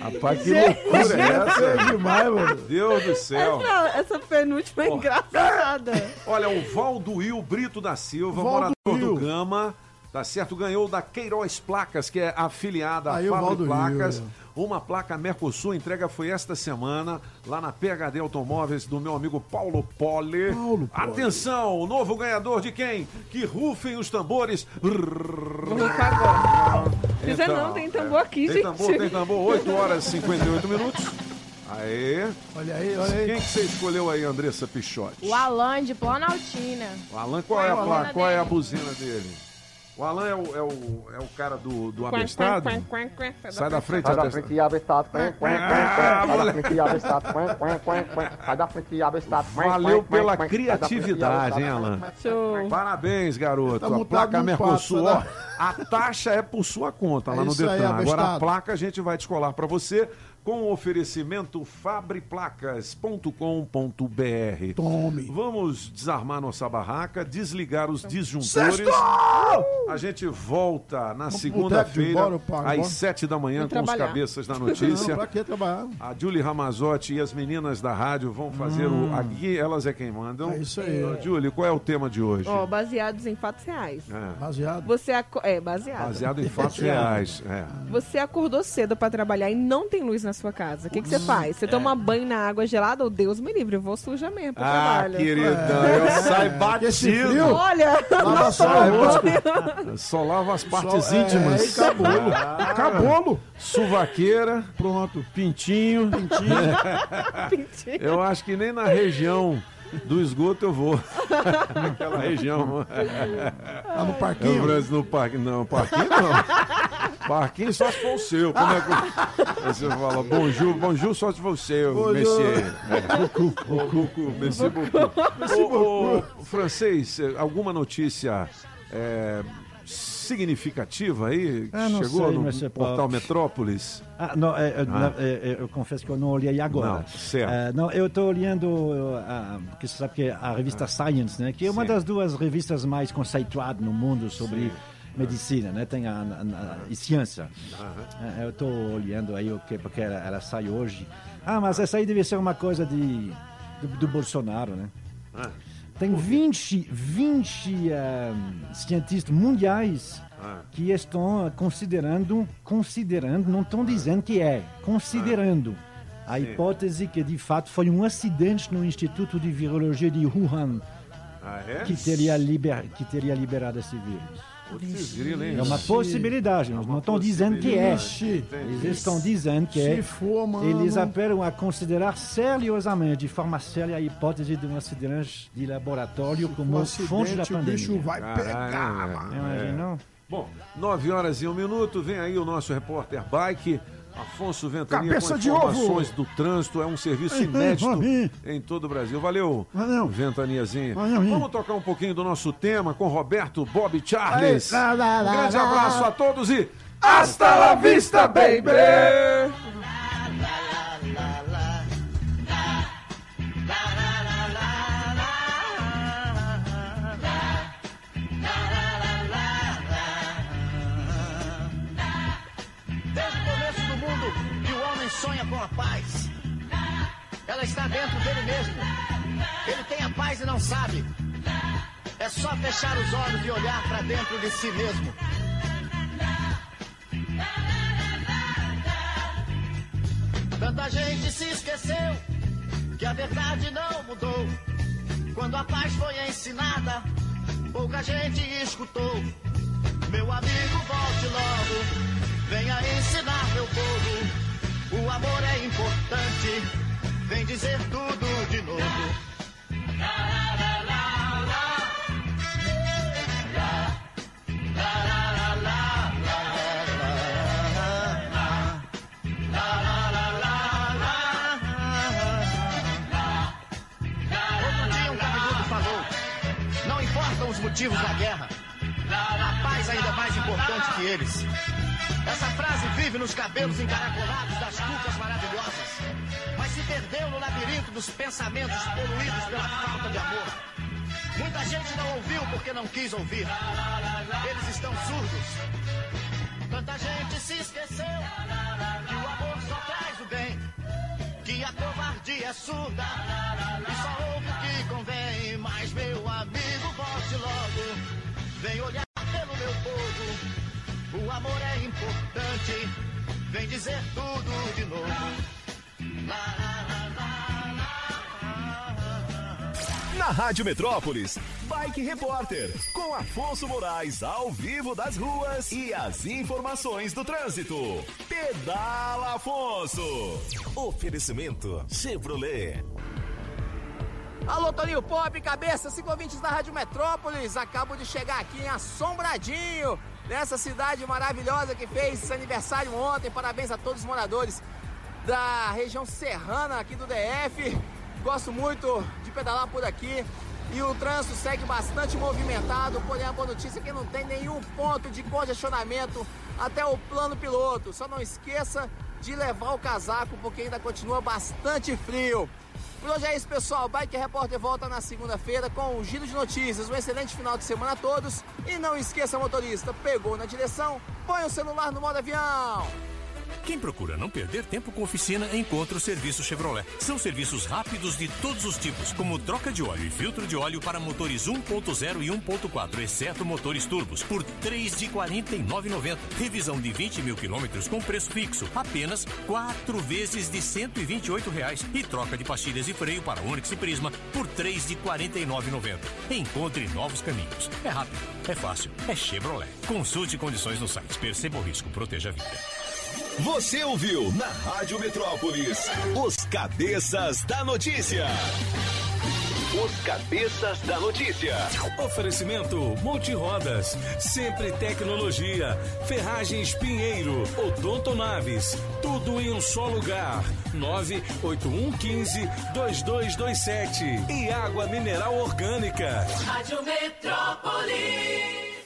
Rapaz, que loucura é essa? É demais, mano. Deus do céu. Essa, essa penúltima é engraçada. Olha, o Valduil Brito da Silva, Valduil. morador do Gama, tá certo? Ganhou da Queiroz Placas, que é afiliada à Aí o Fábio. Placas. Uma placa Mercosul, entrega foi esta semana, lá na PHD Automóveis, do meu amigo Paulo Poli. Paulo Poli. Atenção, o novo ganhador de quem? Que rufem os tambores. Rufar agora. Quiser não, tem tambor aqui, tem gente. tambor, tem tambor, 8 horas e 58 minutos. Aê. Olha aí, olha aí. Quem que você escolheu aí, Andressa Pichotti? O Alan de Planaltina. O Alan, qual é a, Qual é a buzina é dele? O Alan é o, é o, é o cara do, do abestado? quen, quen, quen, quen. Sai da frente, Sai da abestado. frente e abestado. Quen, quen, quen, quen. Sai da frente e abestado. Quen, quen, quen, quen. Sai da frente e abestado. Quen, Valeu pela criatividade, hein. Alan? Show. Parabéns, garoto. Tá a placa Mercosul, passo, ó, a taxa é por sua conta lá É no Detran. Agora a placa a gente vai descolar para você com o oferecimento fabriplacas.com.br. Tome. Vamos desarmar nossa barraca, desligar os disjuntores. A gente volta na segunda-feira, às sete da manhã, com os cabeças da Não, notícia. pra que trabalhar? A Julie Ramazotti e as meninas da rádio vão fazer o. Aqui elas é quem mandam. É isso aí. Julie, qual é o tema de hoje? Ó, baseados em fatos reais. É, Baseado. Você aco... É, baseado. baseado em fatos reais. É. Você acordou cedo pra trabalhar e não tem luz na sua casa. O que, que você faz? Você toma banho na água gelada ou Deus me livre, eu vou suja mesmo pro Ah, trabalho. queridão, eu saio batido. Olha, lava só a roupa. Só lava as partes Só- é, íntimas. e cabolo. Ah, Cabolo. Suvaqueira, Pronto. pintinho. Pintinho. Eu acho que nem na região do esgoto eu vou. Naquela região. Lá no Eu parquinho. Brasil no parque. Não, parquinho não. Parquinho só se for o seu. Como é que você fala bonjour, bonjour só se for o seu, Bonjour. monsieur. É. Ô, Cucu, merci beaucoup. Ô, ô, francês, alguma notícia eh, significativa aí? que Ah, não Chegou sei, no é portal. Metrópolis? Ah, não, é, é, Ah. na- é, é, eu confesso que eu não olhei agora. Não, certo. É, não, eu estou olhando, uh, a, porque você sabe que a revista Science, né, que é uma Sim. das duas revistas mais conceituadas no mundo sobre medicina, né, tem a, a- a- e ciência. Eu estou olhando aí o que, porque ela, ela sai hoje. Ah, mas essa aí deve ser uma coisa de, do, do Bolsonaro, né? Ah. Tem 20, 20 ah, cientistas mundiais Ah. que estão considerando, considerando, não estão dizendo que é, considerando a Sim. hipótese que de fato foi um acidente no Instituto de Virologia de Wuhan Ah, é? que teria, liber, que teria liberado esse vírus. É uma possibilidade, eles não estão dizendo que é. Eles estão dizendo que é. Eles apelam a considerar seriosamente, de forma séria, a hipótese de um acidente de laboratório como fonte da acidente, o pandemia. bicho vai pegar, é. mano. Imaginou? Bom, 9 horas e um minuto, vem aí o nosso repórter Bike, Afonso Ventania, Cabeça com de informações do trânsito. É um serviço Ei, ei, inédito Fabinho. em todo o Brasil. Valeu, Valeu. Ventaniazinha. Valeu. Vamos tocar um pouquinho do nosso tema com Roberto Bob Charles. Aí, lá, lá, Um lá, grande lá. abraço a todos e hasta la vista, baby! Não sabe. É só fechar os olhos e olhar para dentro de si mesmo. Tanta gente se esqueceu que a verdade não mudou. Quando a paz foi ensinada, pouca gente escutou. Meu amigo, volte logo. Venha ensinar meu povo. O amor é importante. Vem dizer tudo de novo. Da guerra. A paz ainda mais importante que eles. Essa frase vive nos cabelos encaracolados das cucas maravilhosas, mas se perdeu no labirinto dos pensamentos poluídos pela falta de amor. Muita gente não ouviu porque não quis ouvir. Eles estão surdos. Tanta gente se esqueceu que o amor só traz o bem, que a covardia é surda e só ouve vem olhar pelo meu povo. O amor é importante, vem dizer tudo de novo. Lá, lá, lá, lá, lá, lá. Na Rádio Metrópolis, Bike Repórter, com Afonso Moraes ao vivo das ruas e as informações do trânsito. Pedala Afonso. Oferecimento Chevrolet. Alô, Toninho Pop, cabeça, cinco ouvintes da Rádio Metrópolis. Acabo de chegar aqui em Assombradinho, nessa cidade maravilhosa que fez aniversário ontem. Parabéns a todos os moradores da região serrana aqui do DF. Gosto muito de pedalar por aqui. E o trânsito segue bastante movimentado, porém a boa notícia é que não tem nenhum ponto de congestionamento até o plano piloto. Só não esqueça de levar o casaco, porque ainda continua bastante frio. Por hoje é isso, pessoal. Bike Repórter volta na segunda-feira com um giro de notícias. Um excelente final de semana a todos. E não esqueça, motorista, pegou na direção, põe o celular no modo avião. Quem procura não perder tempo com oficina, encontra o serviço Chevrolet. São serviços rápidos de todos os tipos, como troca de óleo e filtro de óleo para motores 1.0 e 1.4, exceto motores turbos, por R$ 3 de R$ 49,90. Revisão de 20 mil quilômetros com preço fixo, apenas quatro vezes de 128 reais. E troca de pastilhas e freio para Onix e Prisma por R$ 3 de R$ 49,90. Encontre novos caminhos. É rápido, é fácil, é Chevrolet. Consulte condições no site. Perceba o risco, proteja a vida. Você ouviu na Rádio Metrópolis os cabeças da notícia. Os cabeças da notícia. Oferecimento Multirodas, sempre tecnologia, Ferragens Pinheiro, Odonto Naves, tudo em um só lugar. 98115 2227 e água mineral orgânica. Rádio Metrópolis.